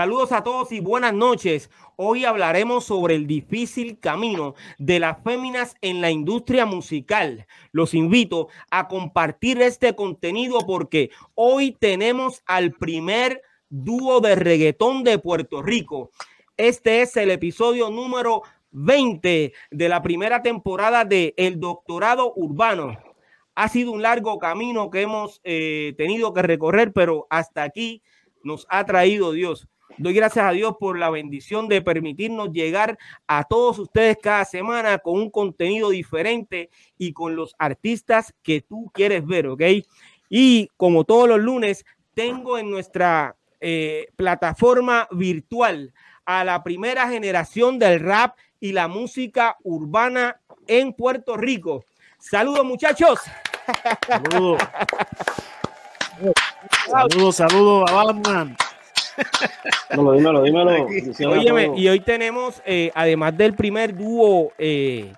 Saludos a todos y buenas noches. Hoy hablaremos sobre el difícil camino de las féminas en la industria musical. Los invito a compartir este contenido porque hoy tenemos al primer dúo de reggaetón de Puerto Rico. Este es el episodio número 20 de la primera temporada de El Doctorado Urbano. Ha sido un largo camino que hemos eh, tenido que recorrer, pero hasta aquí nos ha traído Dios. Doy gracias a Dios por la bendición de permitirnos llegar a todos ustedes cada semana con un contenido diferente y con los artistas que tú quieres ver, ¿ok? Y como todos los lunes, tengo en nuestra eh, plataforma virtual a la primera generación del rap y la música urbana en Puerto Rico. Saludos muchachos. Saludos. saludos, saludos a Batman. Dímelo, dímelo, dímelo. Óyeme, y hoy tenemos, eh, además del primer dúo eh,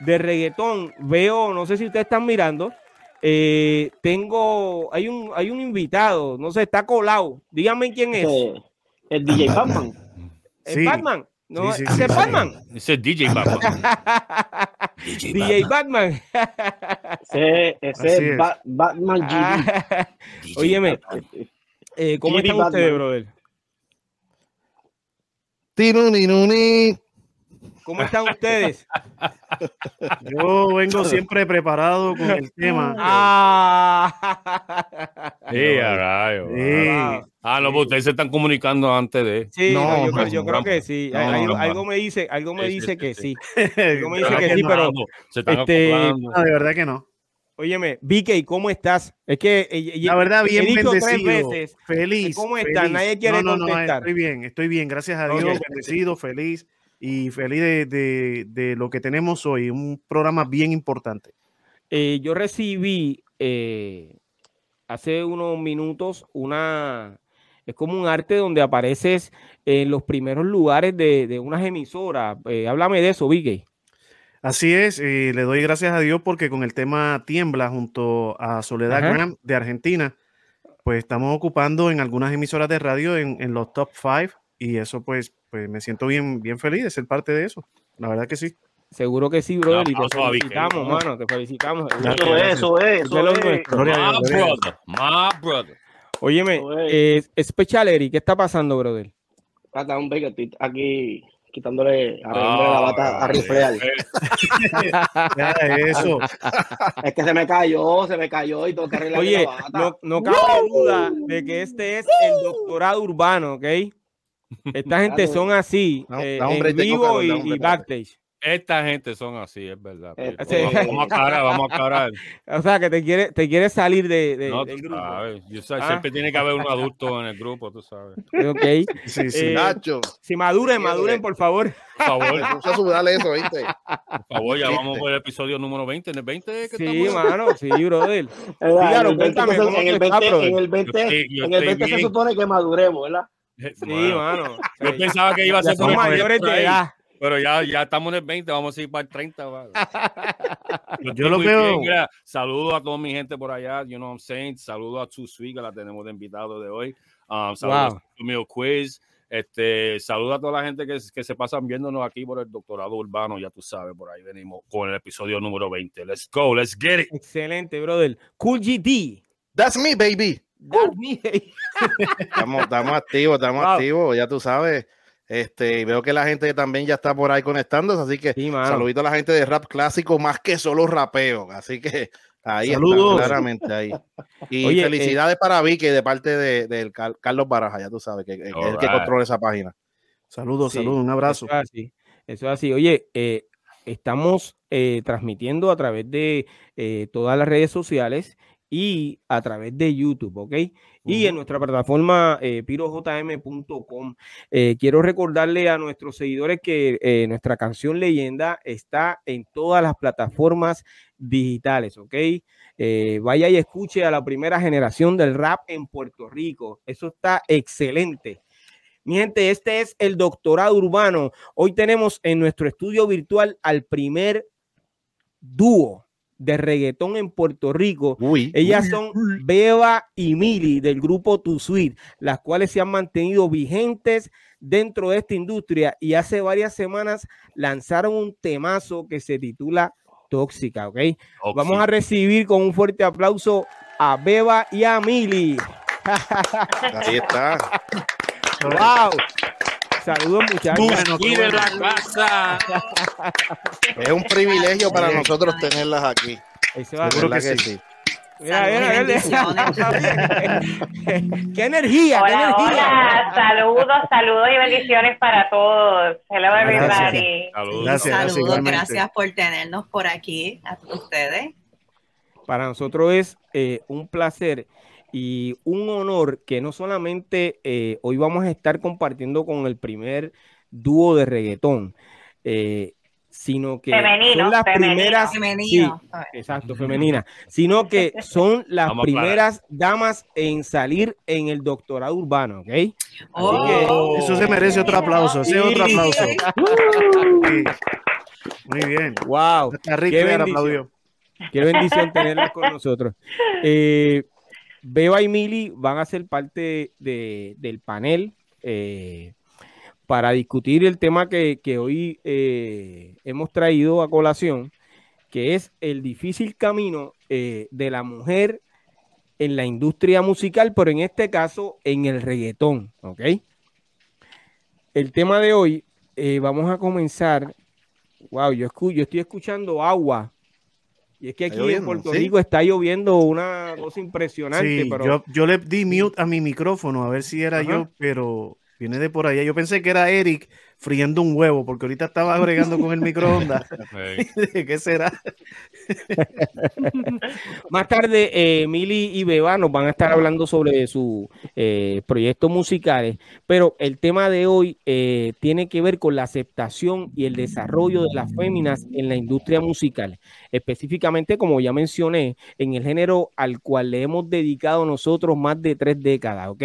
de reggaetón, veo, no sé si ustedes están mirando, eh, tengo, hay un, hay un invitado, no sé, está colado. Díganme quién es. El DJ Batman. ¿Es Batman? No, sí, ¿ese es Batman? Ese es DJ Batman. DJ, Batman. ese, ese es Batman ah, Óyeme, ¿cómo están ustedes, brother? ¿Cómo están ustedes? Yo vengo siempre preparado con el tema. Ah, sí, Ah, no, pues ustedes se están comunicando antes de. Sí, no, yo, creo, que sí. algo, me dice, algo me dice que sí. Algo me dice que sí, pero. Se están este, no, de verdad que no. Óyeme, Vicky, ¿cómo estás? Es que eh, la verdad, bien he dicho bendecido, tres veces. Feliz. ¿Cómo estás? Nadie quiere no, no, contestar. No, estoy bien, estoy bien, gracias a Dios, bendecido, feliz y feliz de, de, lo que tenemos hoy, un programa bien importante. Eh, yo recibí eh, hace unos minutos una, es como un arte donde apareces en los primeros lugares de, de unas emisoras. háblame de eso, Vicky. Así es, le doy gracias a Dios porque con el tema Tiembla junto a Soledad Graham de Argentina, pues estamos ocupando en algunas emisoras de radio en, los top five y eso pues, pues me siento bien, bien feliz de ser parte de eso. La verdad que sí. Seguro que sí, brother. Y te felicitamos, mano. Te felicitamos. Eso es, eso es. Eso es. My brother. My brother. Óyeme, eh, Special ¿qué está pasando, brother? Acá un aquí quitándole a la bata a ah, riflear. eso. Es que se me cayó, se me cayó y tengo que arreglar Oye, la bata. no, no cabe duda de que este es el doctorado urbano, ¿ok? Esta gente son así, eh, en vivo y, y backstage. Esta gente son así, es verdad. Eh, vamos a aclarar, vamos a aclarar. O sea, que te quiere, te quiere salir de, de no, del grupo. Sabes. Ah. Siempre tiene que haber un adulto en el grupo, tú sabes. Ok. Sí, sí. Eh, Nacho. Si maduren, maduren, por favor. Por favor. dale eso, ¿viste? Por favor, ya vamos por el episodio número 20. ¿En el 20 que Sí, estamos? mano, sí, brother. Dígalo, cuéntame. En el 20, en el 20, en el 20 se supone que maduremos, ¿verdad? Sí, mano. Yo pensaba que iba a ser mayores de edad. Pero ya, ya estamos en el 20, vamos a ir para el 30. Yo lo veo. Saludo a toda mi gente por allá, you know what I'm saying. Saludo a Sweet, que la tenemos de invitado de hoy. Um, saludos a mi Quiz. Este, saludo a toda la gente que, que, se pasan viéndonos aquí por el doctorado urbano, ya tú sabes, por ahí venimos con el episodio número 20. Let's go, let's get it. Excelente, brother. Cool GD. That's me, baby. That's me. estamos, estamos activos, estamos activos, ya tú sabes. Este, veo que la gente también ya está por ahí conectándose, así que saludito a la gente de rap clásico, más que solo rapeo. Así que ahí está, claramente ahí. Y felicidades eh, para Vicky de parte de, Carlos Baraja, ya tú sabes, que, es el que controla esa página. Saludos, saludos, un abrazo. Eso es así. Eso es así. Oye, eh, estamos eh, transmitiendo a través de todas las redes sociales y a través de YouTube, ¿ok? Y en nuestra plataforma eh, pirojm.com. Eh, quiero recordarle a nuestros seguidores que eh, nuestra canción Leyenda está en todas las plataformas digitales, ¿ok? vaya y escuche a la primera generación del rap en Puerto Rico. Eso está excelente. Mi gente, este es el doctorado urbano. Hoy tenemos en nuestro estudio virtual al primer dúo de reggaetón en Puerto Rico. Ellas son Beba y Mili del grupo Tu Sweet, las cuales se han mantenido vigentes dentro de esta industria y hace varias semanas lanzaron un temazo que se titula Tóxica, ¿ok? Vamos a recibir con un fuerte aplauso a Beba y a Mili. Ahí está. ¡Wow! Saludos, muchachos. Es un privilegio para nosotros tenerlas aquí. Seguro que, sí. Mira, mira, qué energía, hola, qué energía. Hola, saludos, saludos y bendiciones para todos. Hello everybody. Gracias, saludos, gracias por tenernos por aquí a ustedes. Para nosotros es eh, un placer y un honor que no solamente eh, hoy vamos a estar compartiendo con el primer dúo de reggaetón, eh, sino que son las primeras, exacto, femenina, sino que son las primeras damas en salir en el doctorado urbano, ¿ok? Oh. eso se merece otro aplauso, ese otro aplauso. Muy bien. Wow. Qué bendición, Qué bendición tenerla con nosotros. Eh, Beba y Mili van a ser parte de, del panel eh, para discutir el tema que, hoy eh, hemos traído a colación, que es el difícil camino eh, de la mujer en la industria musical, pero en este caso en el reggaetón, ¿ok? El tema de hoy, vamos a comenzar. Wow, yo, yo estoy escuchando agua y es que aquí en Puerto Rico está lloviendo una cosa impresionante. pero... yo, yo, le di mute a mi micrófono a ver si era yo, pero viene de por allá. Yo pensé que era Eric friendo un huevo, porque ahorita estaba agregando con el microondas. ¿Qué será? Más tarde, eh, Mili y Beba nos van a estar hablando sobre sus eh, proyectos musicales, pero el tema de hoy eh, tiene que ver con la aceptación y el desarrollo de las féminas en la industria musical, específicamente, como ya mencioné, en el género al cual le hemos dedicado nosotros más de tres décadas, ¿ok?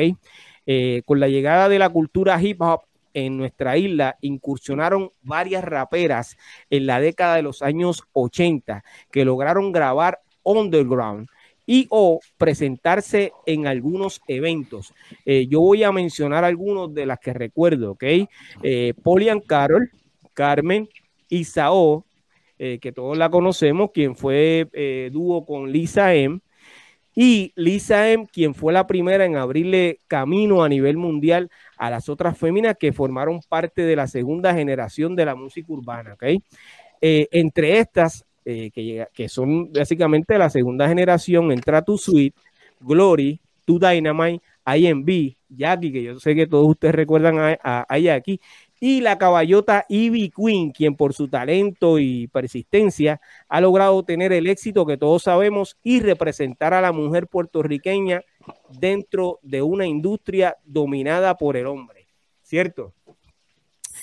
con la llegada de la cultura hip hop en nuestra isla incursionaron varias raperas en la década de los años 80 que lograron grabar underground y o presentarse en algunos eventos. Eh, yo voy a mencionar algunos de las que recuerdo, ¿ok? Eh, Polian Carol, Carmen, Isao, eh, que todos la conocemos, quien fue eh, dúo con Lisa M. Y Lisa M, quien fue la primera en abrirle camino a nivel mundial a las otras féminas que formaron parte de la segunda generación de la música urbana. ¿okay? Eh, entre estas, eh, que, son básicamente la segunda generación, entra Tu Sweet, Glory, Tu Dynamite, IMB, Jackie, que yo sé que todos ustedes recuerdan a, a, a Jackie, y la caballota Ivy Queen, quien por su talento y persistencia ha logrado tener el éxito que todos sabemos y representar a la mujer puertorriqueña dentro de una industria dominada por el hombre, ¿cierto?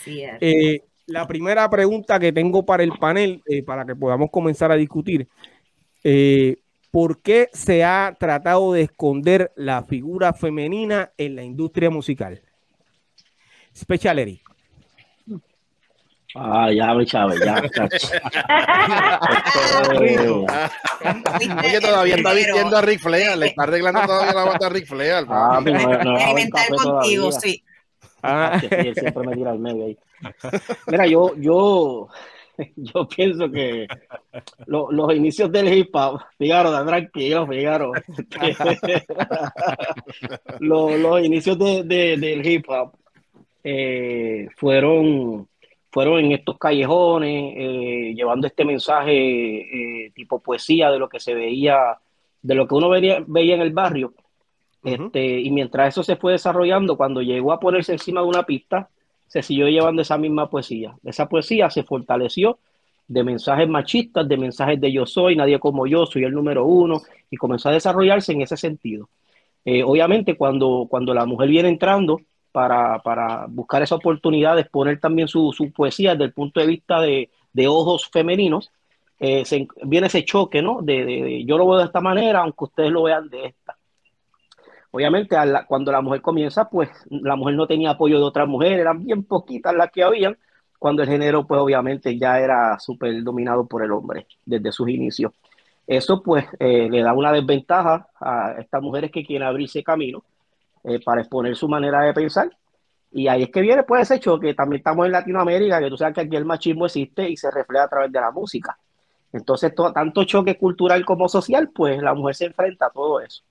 Eh, la primera pregunta que tengo para el panel, eh, para que podamos comenzar a discutir, eh, ¿por qué se ha tratado de esconder la figura femenina en la industria musical? Speciality. Ah, ya, Chávez, ya. Oye, todavía está vistiendo a Rick Flair, le está arreglando todavía la bata a Rick Flair. Ah, no, experimentar contigo, sí. Ah, él siempre me tira al medio ahí. Mira, yo, yo, yo pienso que lo, los inicios del hip hop, Figaro, tranquilo, Figaro. los, los inicios de, de, del hip hop eh, fueron fueron en estos callejones, eh, llevando este mensaje eh, tipo poesía de lo que se veía, de lo que uno veía, veía en el barrio. este, y mientras eso se fue desarrollando, cuando llegó a ponerse encima de una pista, se siguió llevando esa misma poesía. Esa poesía se fortaleció de mensajes machistas, de mensajes de yo soy, nadie como yo, soy el número uno, y comenzó a desarrollarse en ese sentido. Eh, obviamente, cuando, cuando la mujer viene entrando, para, para buscar esa oportunidad de exponer también su, su poesía desde el punto de vista de, de ojos femeninos, eh, se, viene ese choque, ¿no? De, de, yo lo veo de esta manera, aunque ustedes lo vean de esta. Obviamente, la, cuando la mujer comienza, pues la mujer no tenía apoyo de otras mujeres, eran bien poquitas las que habían, cuando el género, pues obviamente ya era súper dominado por el hombre desde sus inicios. Eso pues eh, le da una desventaja a estas mujeres que quieren abrirse camino eh, para exponer su manera de pensar. Y ahí es que viene pues ese choque. También estamos en Latinoamérica, que tú sabes que aquí el machismo existe y se refleja a través de la música. Entonces, tanto choque cultural como social, pues la mujer se enfrenta a todo eso.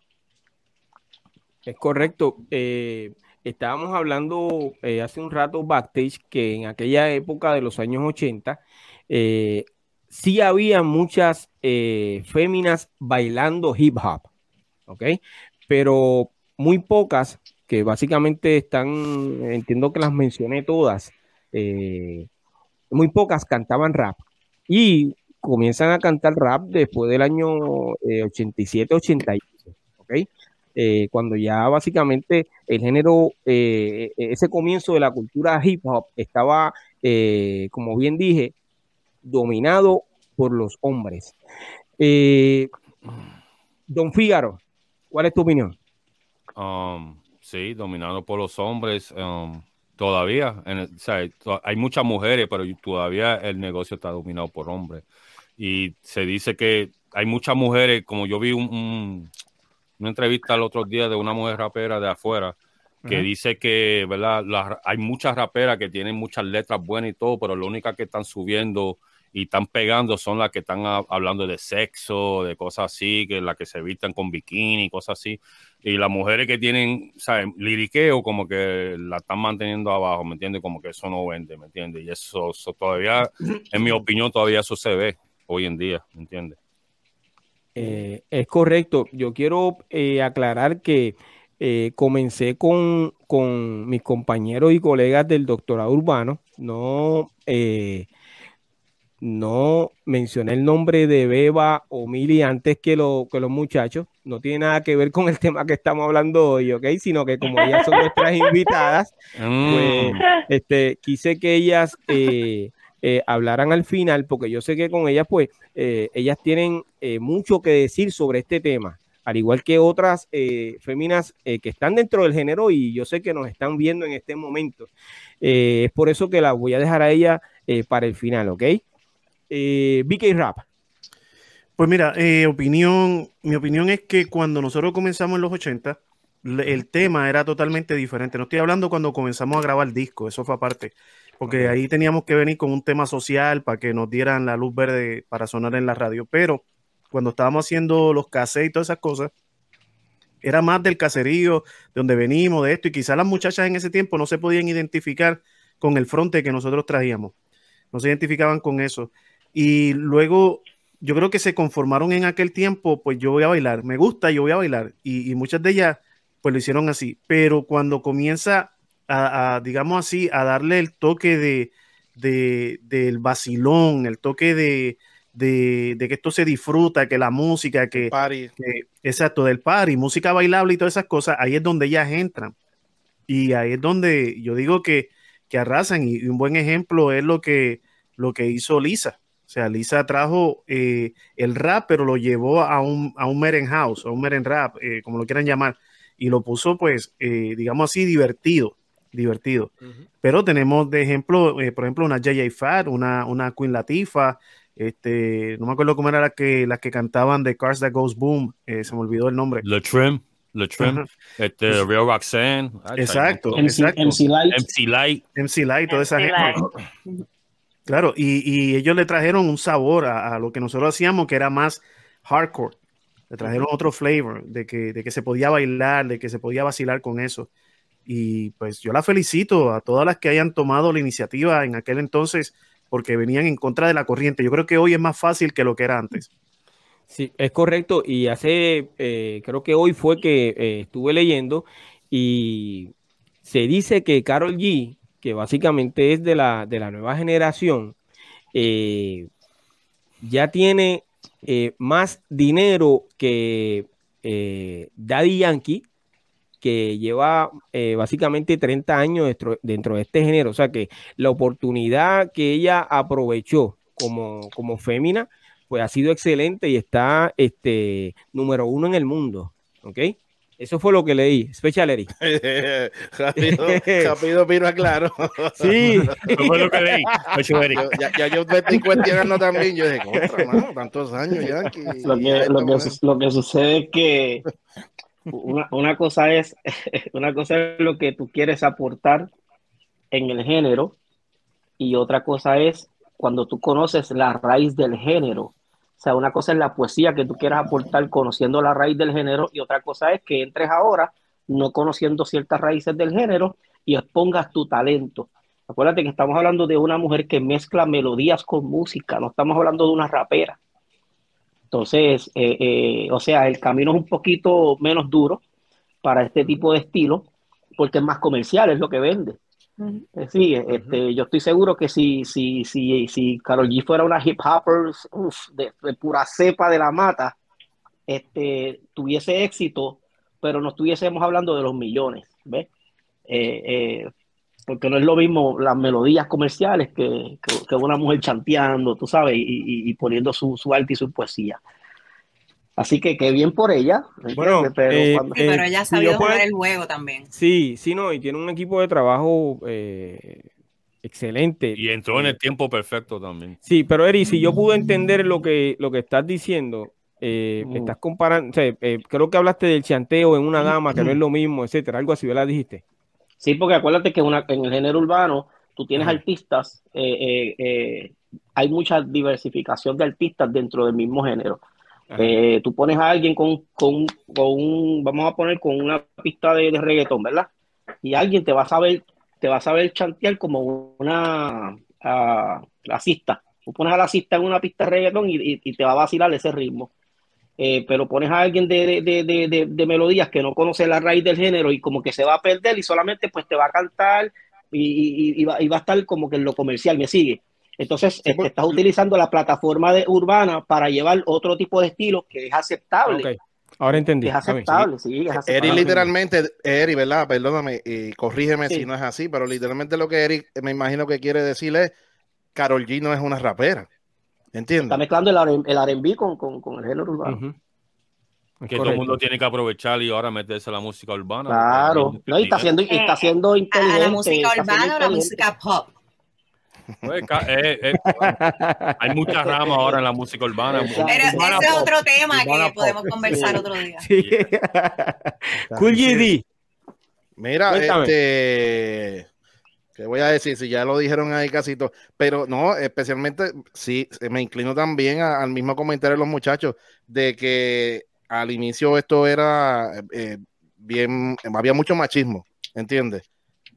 Es correcto. Eh, estábamos hablando eh, hace un rato backstage que en aquella época de los años 80 eh, sí había muchas féminas bailando hip hop, ¿ok? Pero muy pocas que básicamente están, entiendo que las mencioné todas, muy pocas cantaban rap. Y comienzan a cantar rap después del año 87-88, ¿ok? Eh, cuando ya básicamente el género, eh, e-, ese comienzo de la cultura hip hop estaba, eh, como bien dije, dominado por los hombres. Don Fígaro, ¿cuál es tu opinión? Um, sí, dominado por los hombres. Um, todavía, hay muchas mujeres, pero todavía el negocio está dominado por hombres. Y se dice que hay muchas mujeres, como yo vi un una entrevista el otro día de una mujer rapera de afuera que dice que, ¿verdad? hay muchas raperas que tienen muchas letras buenas y todo, pero lo única que están subiendo y están pegando son las que están hablando de sexo, de cosas así, que las que se vistan con bikini, cosas así. Y las mujeres que tienen, ¿sabes? Liriqueo, como que la están manteniendo abajo, ¿me entiendes? Como que eso no vende, ¿me entiendes? Y eso, todavía, en mi opinión, todavía eso se ve hoy en día, ¿me entiendes? Eh, es correcto. Yo quiero eh, aclarar que eh, comencé con, mis compañeros y colegas del doctorado urbano. No, no mencioné el nombre de Beba o Mili antes que, lo, que los muchachos. No tiene nada que ver con el tema que estamos hablando hoy, ¿ok? Sino que como ellas son nuestras invitadas, pues mm. este, quise que ellas eh, hablaran al final, porque yo sé que con ellas, pues, eh, ellas tienen eh, mucho que decir sobre este tema, al igual que otras féminas que están dentro del género y yo sé que nos están viendo en este momento. es por eso que la voy a dejar a ella para el final, ¿ok? BK Rap. Pues mira, opinión, mi opinión es que cuando nosotros comenzamos en los 80, el tema era totalmente diferente. No estoy hablando cuando comenzamos a grabar el disco, eso fue aparte porque ahí teníamos que venir con un tema social para que nos dieran la luz verde para sonar en la radio. Pero cuando estábamos haciendo los cassettes y todas esas cosas, era más del caserío, de donde venimos, de esto, y quizás las muchachas en ese tiempo no se podían identificar con el fronte que nosotros traíamos, no se identificaban con eso. Y luego yo creo que se conformaron en aquel tiempo, pues yo voy a bailar, me gusta, yo voy a bailar, y, y muchas de ellas pues lo hicieron así, pero cuando comienza a, digamos así, a darle el toque de, del vacilón, el toque de, que esto se disfruta, que la música, que, exacto, del party, música bailable y todas esas cosas, ahí es donde ellas entran. Y ahí es donde yo digo que, que arrasan. Y, un buen ejemplo es lo que, lo que hizo Lisa. O sea, Lisa trajo eh, el rap, pero lo llevó a un, a un Meren House, a un Meren Rap, eh, como lo quieran llamar, y lo puso, pues, eh, digamos así, divertido divertido. Pero tenemos de ejemplo, eh, por ejemplo, una J.J. Fat, una, una Queen Latifah, este, no me acuerdo cómo era la que, las que cantaban de Cars That Goes Boom, eh, se me olvidó el nombre. Le Trim, Le Trim, este, pues Real Roxanne. exacto, MC, exacto. MC Light. MC Light. MC Light, toda esa gente. Claro, y, y, ellos le trajeron un sabor a, a, lo que nosotros hacíamos, que era más hardcore. Le trajeron otro flavor, de que, de que se podía bailar, de que se podía vacilar con eso. Y pues yo la felicito a todas las que hayan tomado la iniciativa en aquel entonces porque venían en contra de la corriente. Yo creo que hoy es más fácil que lo que era antes. Sí, es correcto. Y hace, eh, creo que hoy fue que eh, estuve leyendo y se dice que Carol G, que básicamente es de la, de la nueva generación, eh, ya tiene más dinero que Daddy Yankee que lleva eh, básicamente 30 años dentro, de este género. O sea que la oportunidad que ella aprovechó como, como fémina, pues ha sido excelente y está este, número uno en el mundo. ¿Ok? Eso fue lo que leí, Special Eric. rápido, rápido vino claro. Sí. Eso fue lo que leí, Special Eric. Ya, ya yo me estoy cuestionando también. Yo dije, contra, mano, tantos años ya. Que, Lo que, lo, que, lo que sucede es que una, una cosa es una cosa es lo que tú quieres aportar en el género y otra cosa es cuando tú conoces la raíz del género. O sea, una cosa es la poesía que tú quieras aportar conociendo la raíz del género y otra cosa es que entres ahora no conociendo ciertas raíces del género y expongas tu talento. Acuérdate que estamos hablando de una mujer que mezcla melodías con música, no estamos hablando de una rapera. Entonces, eh, eh, o sea, el camino es un poquito menos duro para este tipo de estilo porque es más comercial, es lo que vende. Sí, este, yo estoy seguro que si, si, si, si Karol G fuera una hip hopper uf, de, de pura cepa de la mata, este, tuviese éxito, pero no estuviésemos hablando de los millones, ¿ves? Eh, eh, porque no es lo mismo las melodías comerciales que, que, que una mujer chanteando, tú sabes, y, y- y poniendo su, su arte y su poesía. Así que qué bien por ella, pero eh, cuando- Sí, pero ella ha sabido jugar el juego también. Sí, sí, no, y tiene un equipo de trabajo eh, excelente. Y entró en el tiempo perfecto también. Sí, pero Eri, si yo pude entender lo que, lo que estás diciendo, eh, Mm. estás comparando, o sea, eh, creo que hablaste del chanteo en una gama que no es lo mismo, etcétera, algo así, ¿verdad? Dijiste. Sí, porque acuérdate que una, en el género urbano tú tienes Ajá. artistas, eh, eh, eh, hay mucha diversificación de artistas dentro del mismo género. Eh, tú pones a alguien con, con, con un, vamos a poner con una pista de, de reggaetón, ¿verdad? Y alguien te va a saber, te va a saber chantear como una clasista. Tú pones a la cista en una pista de reggaetón y, y- te va a vacilar ese ritmo. Eh, pero pones a alguien de, de, de, melodías que no conoce la raíz del género y como que se va a perder y solamente pues te va a cantar y, y- va, y va a estar como que en lo comercial, me sigue. Entonces, este, estás utilizando la plataforma de urbana para llevar otro tipo de estilo que es aceptable. Ahora entendí. Es Está aceptable, sí, es Eri aceptable. literalmente, Eri, ¿verdad? Perdóname y corrígeme Sí. si no es así, pero literalmente lo que Eri me imagino que quiere decir es Carol G no es una rapera. Está ¿Entiendes? mezclando el el R&B con, con, con el género urbano. Que todo el mundo tiene que aprovechar y ahora meterse a la música urbana. Claro, no, y está haciendo, y está siendo A, inteligente. a la música está siendo urbana o la música pop. Pues, eh, eh, hay muchas ramas ahora en la música urbana. Pero Urbana ese es pop. otro tema que pop. podemos conversar otro día. Sí. cool GD. Mira, Cuéntame. este, ¿qué voy a decir? Si ya lo dijeron ahí casi todo, pero no, especialmente, sí, me inclino también a- al mismo comentario de los muchachos, de que al inicio esto era eh, bien, había mucho machismo, ¿entiendes?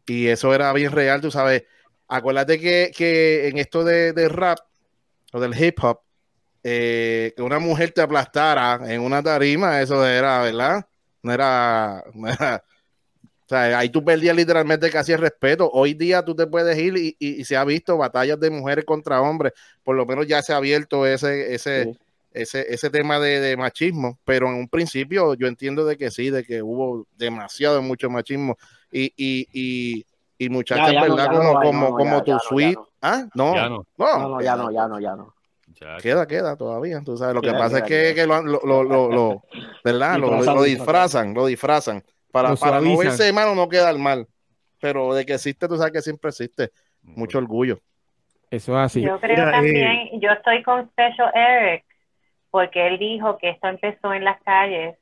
Y eso era bien real, tú sabes. Acuérdate que, que en esto de, de rap o del hip hop, eh, que una mujer te aplastara en una tarima, eso era, ¿verdad? No era, no era o sea, ahí tú perdías literalmente casi el respeto. Hoy día tú te puedes ir y, y- y se ha visto batallas de mujeres contra hombres. Por lo menos ya se ha abierto ese, ese, Sí. ese, ese tema de, de machismo. Pero en un principio yo entiendo de que sí, de que hubo demasiado mucho machismo. Y, y, y, muchachas, Ya, ya no, ¿verdad? no como como, no, como ya, tu ya no, suite. Ah, no. Ya no. No, ya no, ya no, ya no. Ya, Queda, queda todavía. Tú sabes, lo que pasa es que, que lo, lo, lo, lo- ¿verdad? Lo, lo- Disfrazan, lo disfrazan. disfrazan, lo disfrazan. Para, para no verse mal o no quedar mal. Pero de que existe, tú sabes que siempre existe. Mucho orgullo. Eso es así. Yo creo Mira, eh, también, yo estoy con Special Eric, porque él dijo que esto empezó en las calles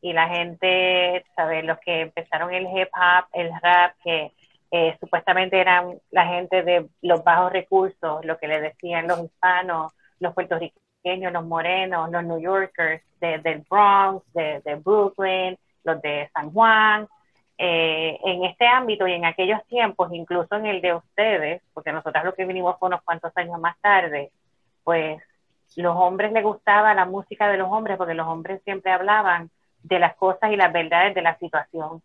y la gente, ¿sabes? Los que empezaron el hip hop, el rap, que eh, supuestamente eran la gente de los bajos recursos, lo que le decían los hispanos, los puertorriqueños, los morenos, los New Yorkers de- del Bronx, de, Brooklyn, los de San Juan, eh, en este ámbito y en aquellos tiempos, incluso en el de ustedes, porque nosotros lo que vinimos fue unos cuantos años más tarde, pues los hombres les gustaba la música de los hombres porque los hombres siempre hablaban de las cosas y las verdades de la situación.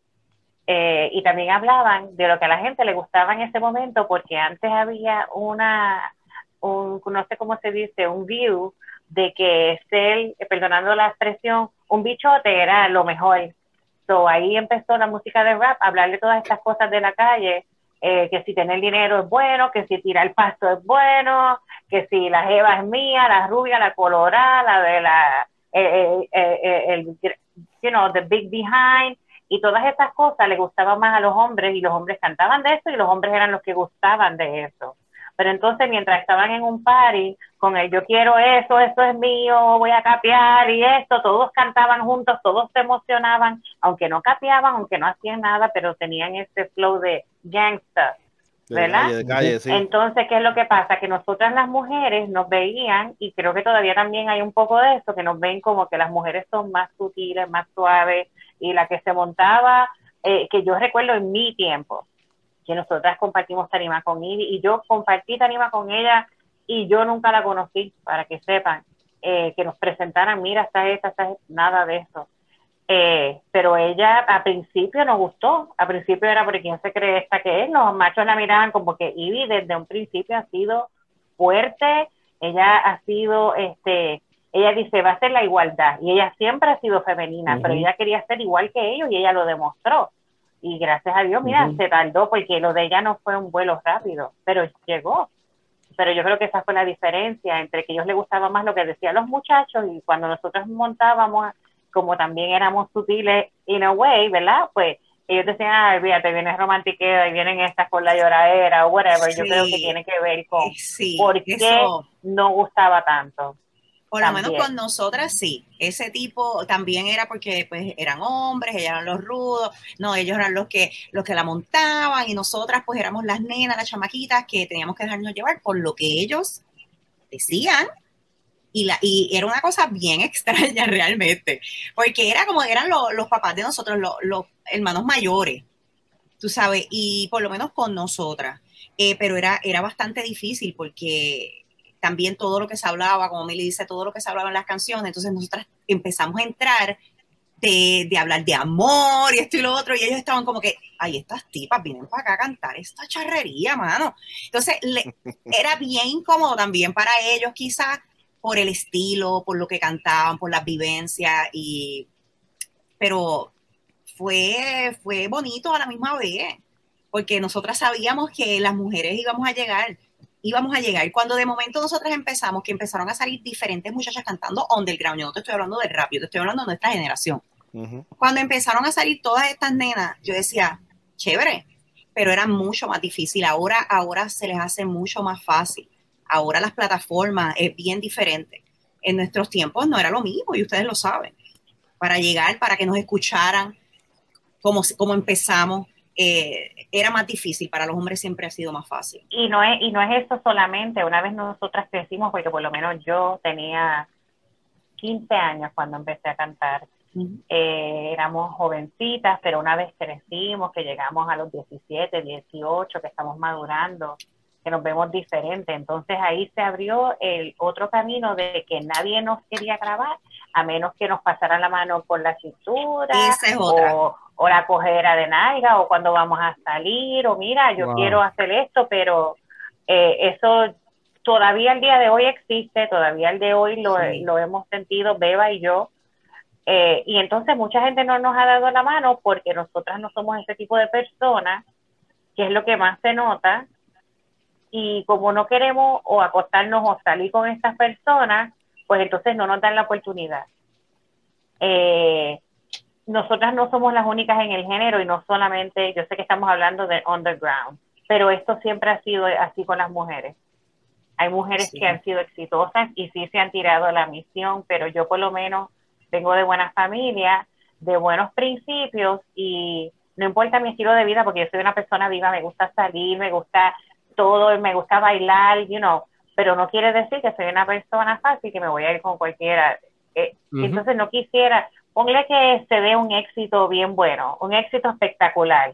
Eh, y también hablaban de lo que a la gente le gustaba en ese momento porque antes había una, un, no sé cómo se dice, un view de que ser, perdonando la expresión, un bichote era lo mejor. So, ahí empezó la música de rap, hablar de todas estas cosas de la calle, eh, que si tener dinero es bueno, que si tirar pasto es bueno, que si la jeva es mía, la rubia, la colorada, la de la, eh, eh, eh, el, you know, the big behind y todas estas cosas le gustaban más a los hombres y los hombres cantaban de eso y los hombres eran los que gustaban de eso. Pero entonces mientras estaban en un party con el yo quiero eso, eso es mío, voy a capear y esto, todos cantaban juntos, todos se emocionaban, aunque no capeaban, aunque no hacían nada, pero tenían ese flow de gangsta, ¿verdad? Entonces, ¿qué es lo que pasa? Que nosotras las mujeres nos veían, y creo que todavía también hay un poco de eso, que nos ven como que las mujeres son más sutiles, más suaves, y la que se montaba, eh, que yo recuerdo en mi tiempo, que nosotras compartimos tarima con Ivy y yo compartí tarima con ella y yo nunca la conocí, para que sepan, eh, que nos presentaran, mira, está esta, está nada de eso. Eh, pero ella a principio nos gustó, a principio era porque quién se cree esta que es, los machos la miraban como que Ivy desde un principio ha sido fuerte, ella ha sido, este, ella dice, va a ser la igualdad, y ella siempre ha sido femenina, pero ella quería ser igual que ellos y ella lo demostró. Y gracias a Dios, mira, se tardó porque lo de ella no fue un vuelo rápido, pero llegó. Pero yo creo que esa fue la diferencia entre que ellos les gustaba más lo que decían los muchachos y cuando nosotros montábamos, como también éramos sutiles in a way, ¿verdad? Pues ellos decían, ah, fíjate, vienes romantiqueo y vienen estas con la lloradera o whatever. Yo creo que tiene que ver con por qué no gustaba tanto. Por lo menos con nosotras sí. Ese tipo también era porque pues eran hombres, ellos eran los rudos, no, ellos eran los que, los que la montaban y nosotras pues éramos las nenas, las chamaquitas que teníamos que dejarnos llevar por lo que ellos decían. Y, la, y era una cosa bien extraña realmente, porque era como eran los papás de nosotros, los, los, hermanos mayores, tú sabes, y por lo menos con nosotras. Eh, pero era, era bastante difícil porque también todo lo que se hablaba, como Mili dice, todo lo que se hablaba en las canciones, entonces nosotras empezamos a entrar de, de, hablar de amor y esto y lo otro, y ellos estaban como que, ay, estas tipas vienen para acá a cantar esta charrería, mano. Entonces, era bien incómodo también para ellos, quizás por el estilo, por lo que cantaban, por las vivencias, y, pero fue, fue bonito a la misma vez, porque nosotras sabíamos que las mujeres íbamos a llegar íbamos a llegar. Cuando de momento nosotras empezamos, que empezaron a salir diferentes muchachas cantando underground, yo no te estoy hablando de rap, yo te estoy hablando de nuestra generación. Cuando empezaron a salir todas estas nenas, yo decía, chévere, pero era mucho más difícil. Ahora, ahora se les hace mucho más fácil. Ahora las plataformas es bien diferente. En nuestros tiempos no era lo mismo y ustedes lo saben. Para llegar, para que nos escucharan, como, como empezamos, eh, era más difícil, para los hombres siempre ha sido más fácil. Y no es, y no es eso solamente, una vez nosotras crecimos, porque por lo menos yo tenía 15 años cuando empecé a cantar, eh, éramos jovencitas, pero una vez crecimos, que llegamos a los 17, 18, que estamos madurando, que nos vemos diferentes. Entonces ahí se abrió el otro camino de que nadie nos quería grabar, a menos que nos pasaran la mano por la cintura o, o, la cojera de naiga o cuando vamos a salir o mira, yo quiero hacer esto, pero eh, eso todavía el día de hoy existe, todavía el de hoy lo, lo hemos sentido Beba y yo. Eh, y entonces mucha gente no nos ha dado la mano porque nosotras no somos ese tipo de personas, que es lo que más se nota, y como no queremos o acostarnos o salir con estas personas, pues entonces no nos dan la oportunidad. Eh, nosotras no somos las únicas en el género y no solamente, yo sé que estamos hablando de underground, pero esto siempre ha sido así con las mujeres. Hay mujeres que han sido exitosas y sí se han tirado la misión, pero yo por lo menos vengo de buena familia, de buenos principios y no importa mi estilo de vida porque yo soy una persona viva, me gusta salir, me gusta todo, me gusta bailar, you know, pero no quiere decir que soy una persona fácil que me voy a ir con cualquiera. Eh, entonces no quisiera, ponle que se dé un éxito bien bueno, un éxito espectacular.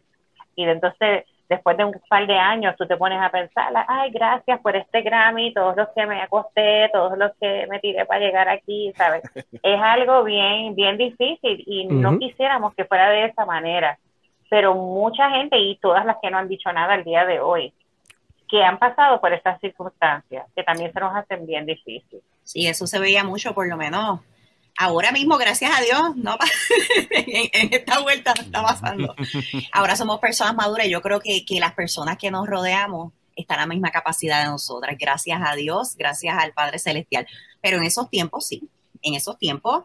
Y entonces, después de un par de años, tú te pones a pensar, ay, gracias por este Grammy, todos los que me acosté, todos los que me tiré para llegar aquí, ¿sabes? es algo bien, bien difícil y no quisiéramos que fuera de esa manera. Pero mucha gente y todas las que no han dicho nada al día de hoy, que han pasado por estas circunstancias, que también se nos hacen bien difíciles. Sí, eso se veía mucho, por lo menos. Ahora mismo, gracias a Dios, no en, esta vuelta no está pasando. Ahora somos personas maduras yo creo que, que las personas que nos rodeamos están a la misma capacidad de nosotras, gracias a Dios, gracias al Padre Celestial. Pero en esos tiempos, sí, en esos tiempos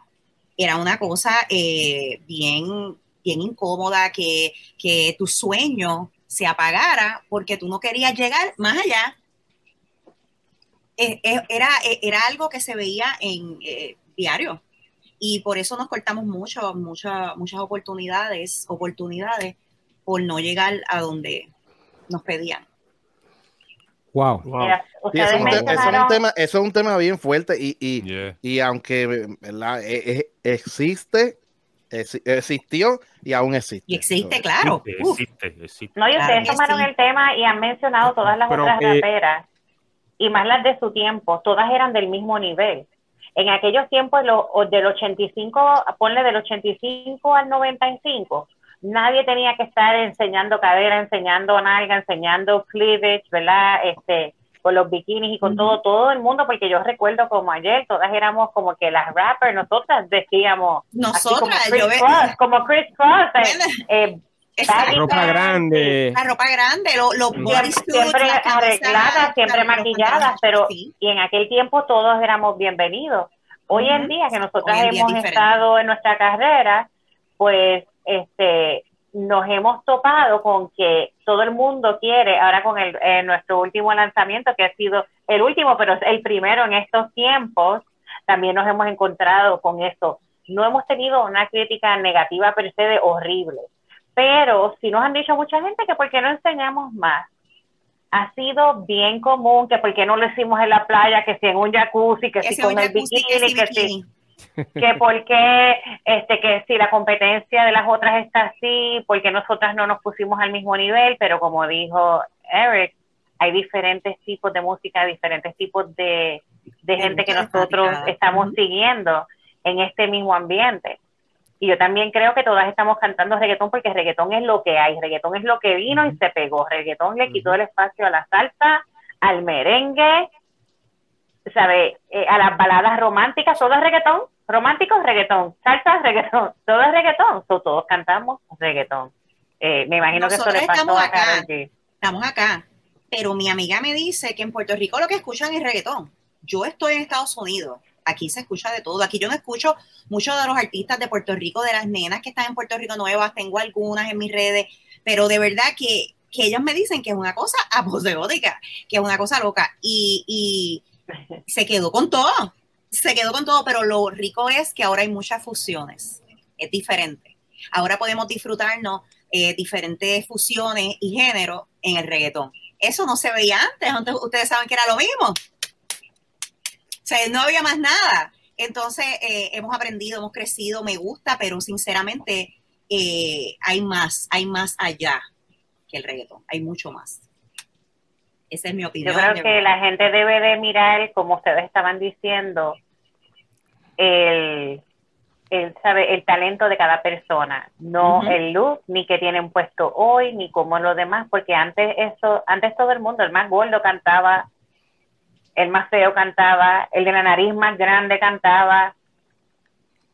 era una cosa eh, bien, bien incómoda, que, que tu sueño se apagara porque tú no querías llegar más allá. Eh, eh, era, era algo que se veía en diario y por eso nos cortamos mucho, muchas muchas oportunidades, oportunidades por no llegar a donde nos pedían. Wow. eso, es un tema, eso es un tema bien fuerte y, y, y aunque e, e, existió y aún existe. Y existe, claro. Existe, existe, No, y ustedes tomaron el tema y han mencionado todas las otras eh, raperas y más las de su tiempo, todas eran del mismo nivel. En aquellos tiempos, lo, del 85, ponle del 85 al 95, nadie tenía que estar enseñando cadera, enseñando nalga, enseñando cleavage, ¿verdad? Este, con los bikinis y con todo, todo el mundo, porque yo recuerdo como ayer, todas éramos como que las rappers, nosotras decíamos, nosotras, como Chris Cross, como Chris Cross, eh, la ropa grande. La ropa grande, los siempre, arregladas, siempre maquilladas, pero y en aquel tiempo todos éramos bienvenidos. Hoy en día que nosotros hemos estado en nuestra carrera, pues este, nos hemos topado con que todo el mundo quiere, ahora con el, eh, nuestro último lanzamiento, que ha sido el último, pero es el primero en estos tiempos, también nos hemos encontrado con esto. No hemos tenido una crítica negativa per se de horrible, pero sí nos han dicho mucha gente que por qué no enseñamos más. Ha sido bien común que por qué no lo hicimos en la playa, que si en un jacuzzi, que, si con el bikini, que si que porque este que si la competencia de las otras está así, porque nosotras no nos pusimos al mismo nivel, pero como dijo Eric, hay diferentes tipos de música, diferentes tipos de, de gente que nosotros estamos siguiendo en este mismo ambiente. Y yo también creo que todas estamos cantando reggaetón porque reggaetón es lo que hay, reggaetón es lo que vino y se pegó, reggaetón le quitó el espacio a la salsa, al merengue, ¿sabe? Eh, a las baladas románticas, todo es reggaetón, romántico reggaetón, salsa reggaetón, todo es reggaetón, todos cantamos reggaetón. Eh, me imagino que eso le pasó a Estamos acá, pero mi amiga me dice que en Puerto Rico lo que escuchan es reggaetón. Yo estoy en Estados Unidos, aquí se escucha de todo. Aquí yo no escucho muchos de los artistas de Puerto Rico, de las nenas que están en Puerto Rico nuevas, tengo algunas en mis redes, pero de verdad que, que ellos me dicen que es una cosa apoteótica, que es una cosa loca. Y, y se quedó con todo, se quedó con todo, pero lo rico es que ahora hay muchas fusiones, es diferente. Ahora podemos disfrutarnos eh, diferentes fusiones y géneros en el reggaetón. Eso no se veía antes, ustedes saben que era lo mismo. O sea, no había más nada. Entonces, eh, hemos aprendido, hemos crecido, me gusta, pero sinceramente eh, hay más, hay más allá que el reggaetón, hay mucho más. Esa es mi opinión. Yo creo que la gente debe de mirar, como ustedes estaban diciendo, el, el, sabe, el talento de cada persona, no el look, ni que tienen puesto hoy, ni como lo demás, porque antes eso, antes todo el mundo, el más gordo cantaba, el más feo cantaba, el de la nariz más grande cantaba,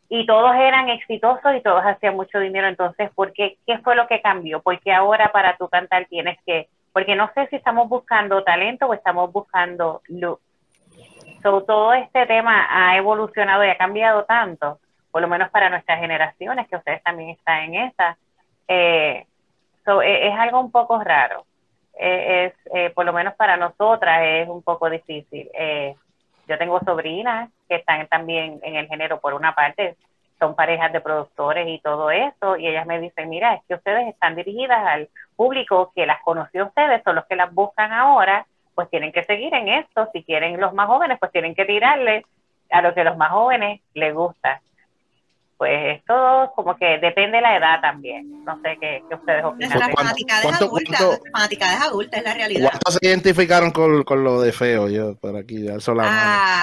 y todos eran exitosos y todos hacían mucho dinero. Entonces, ¿por qué? ¿Qué fue lo que cambió? Porque ahora para tu cantar tienes que porque no sé si estamos buscando talento o estamos buscando look. todo este tema ha evolucionado y ha cambiado tanto, por lo menos para nuestras generaciones, que ustedes también están en esa. Eh, e, es, algo un poco raro. E, es, eh, por lo menos para nosotras es un poco difícil. Eh, yo tengo sobrinas que están también en el género por una parte, son parejas de productores y todo eso, y ellas me dicen, mira, es que ustedes están dirigidas al público que las conoció ustedes, son los que las buscan ahora, pues tienen que seguir en esto, si quieren los más jóvenes, pues tienen que tirarle a lo que los más jóvenes les gusta pues esto como que depende de la edad también. No sé qué, ustedes opinan. Nuestra fanática es adulta, fanática es adulta, es la realidad. ¿Cuántos se identificaron con, con lo de feo? Yo por aquí ya la ah.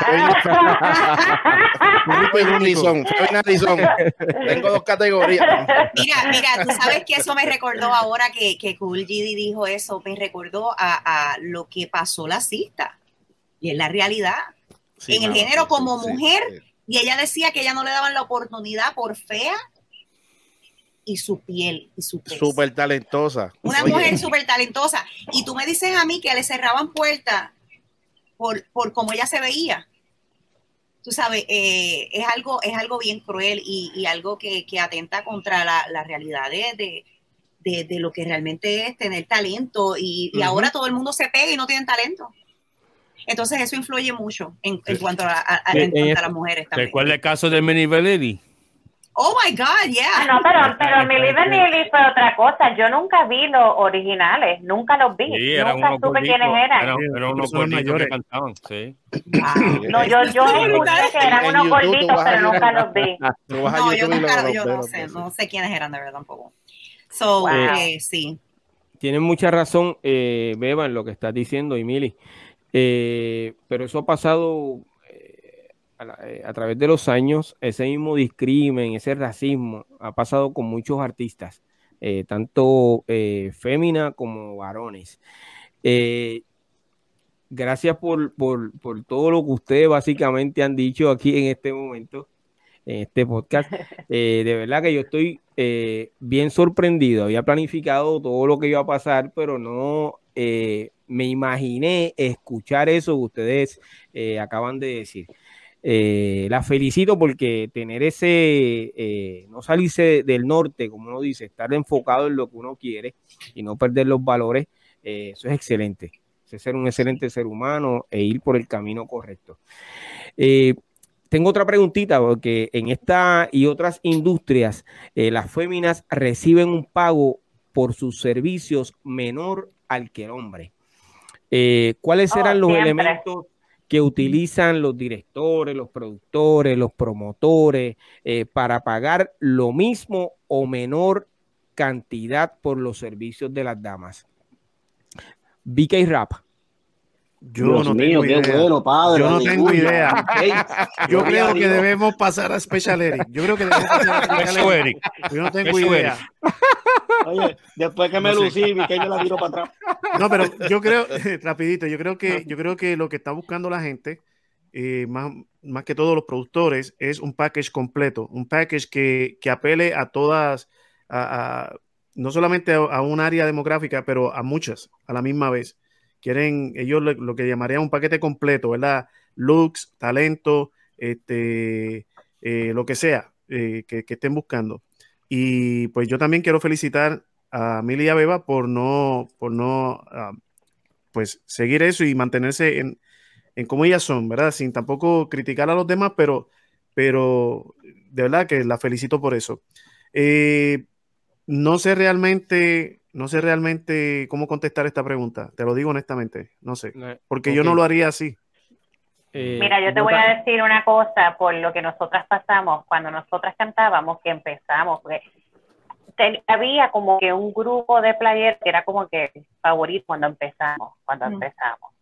Tengo dos categorías. Mira, mira, tú sabes que eso me recordó ahora que, que Cool GD dijo eso, me recordó a, a lo que pasó la cista. Y es la realidad. en el género como mujer y ella decía que ella no le daban la oportunidad por fea y su piel y su peso. Súper talentosa. Una mujer súper talentosa. Y tú me dices a mí que le cerraban puertas por, por cómo ella se veía. tú sabes, eh, es, algo, es algo bien cruel y, algo que, atenta contra la, la realidad de, de, lo que realmente es tener talento y, ahora todo el mundo se pega y no tienen talento. Entonces eso influye mucho en, cuanto, a, a, las mujeres también. ¿Recuerda el caso de Mini Belletti? Oh my God, yeah. Ah, no, pero, pero Millie Vanilli fue otra cosa. Yo nunca vi los originales, nunca los vi. nunca supe quiénes eran. Eran, eran unos gorditos que cantaban, sí. No, yo, yo escuché que eran unos gorditos, pero nunca los vi. No, yo nunca, yo no sé, no sé quiénes eran de verdad tampoco. So, eh, sí. Tienes mucha razón, eh, Beba, en lo que estás diciendo, Emily. Eh, pero eso ha pasado eh, a, través de los años, ese mismo discrimen, ese racismo, ha pasado con muchos artistas, tanto féminas como varones. gracias por, por, por todo lo que ustedes básicamente han dicho aquí en este momento en este podcast. Eh, de verdad que yo estoy eh, bien sorprendido. Había planificado todo lo que iba a pasar, pero no eh, me imaginé escuchar eso que ustedes acaban de decir. la felicito porque tener ese, no salirse del norte, como uno dice, estar enfocado en lo que uno quiere y no perder los valores, eso es excelente. Es ser un excelente ser humano e ir por el camino correcto tengo otra preguntita, porque en esta y otras industrias, eh, las féminas reciben un pago por sus servicios menor al que el hombre. Eh, ¿Cuáles oh, eran los elementos que utilizan los directores, los productores, los promotores eh, para pagar lo mismo o menor cantidad por los servicios de las damas? BK Rap. Yo no tengo idea. padre. Yo no tengo idea. Yo creo que debemos pasar a Special Eric. Yo creo que debemos pasar a Special Eric. Yo no tengo idea. Oye, después que me lucí, que yo la tiro para atrás. No, pero yo creo, rapidito, yo creo que, yo creo que lo que está buscando la gente, eh, más, más que todos los productores, es un package completo, un package que, que apele a todas, a, no solamente a un área demográfica, pero a muchas a la misma vez quieren ellos lo, que llamarían un paquete completo, ¿verdad? Looks, talento, este, eh, lo que sea eh, que, estén buscando. Y pues yo también quiero felicitar a Mili y a Beba por no, por no, ah, pues seguir eso y mantenerse en, en como ellas son, ¿verdad? Sin tampoco criticar a los demás, pero, pero de verdad que la felicito por eso. Eh, no sé realmente no sé realmente cómo contestar esta pregunta. Te lo digo honestamente, no sé. Porque yo no lo haría así. Eh, Mira, yo te voy a decir una cosa por lo que nosotras pasamos cuando nosotras cantábamos, que empezamos, porque había como que un grupo de playeros que era como que favorito cuando empezamos, cuando empezamos.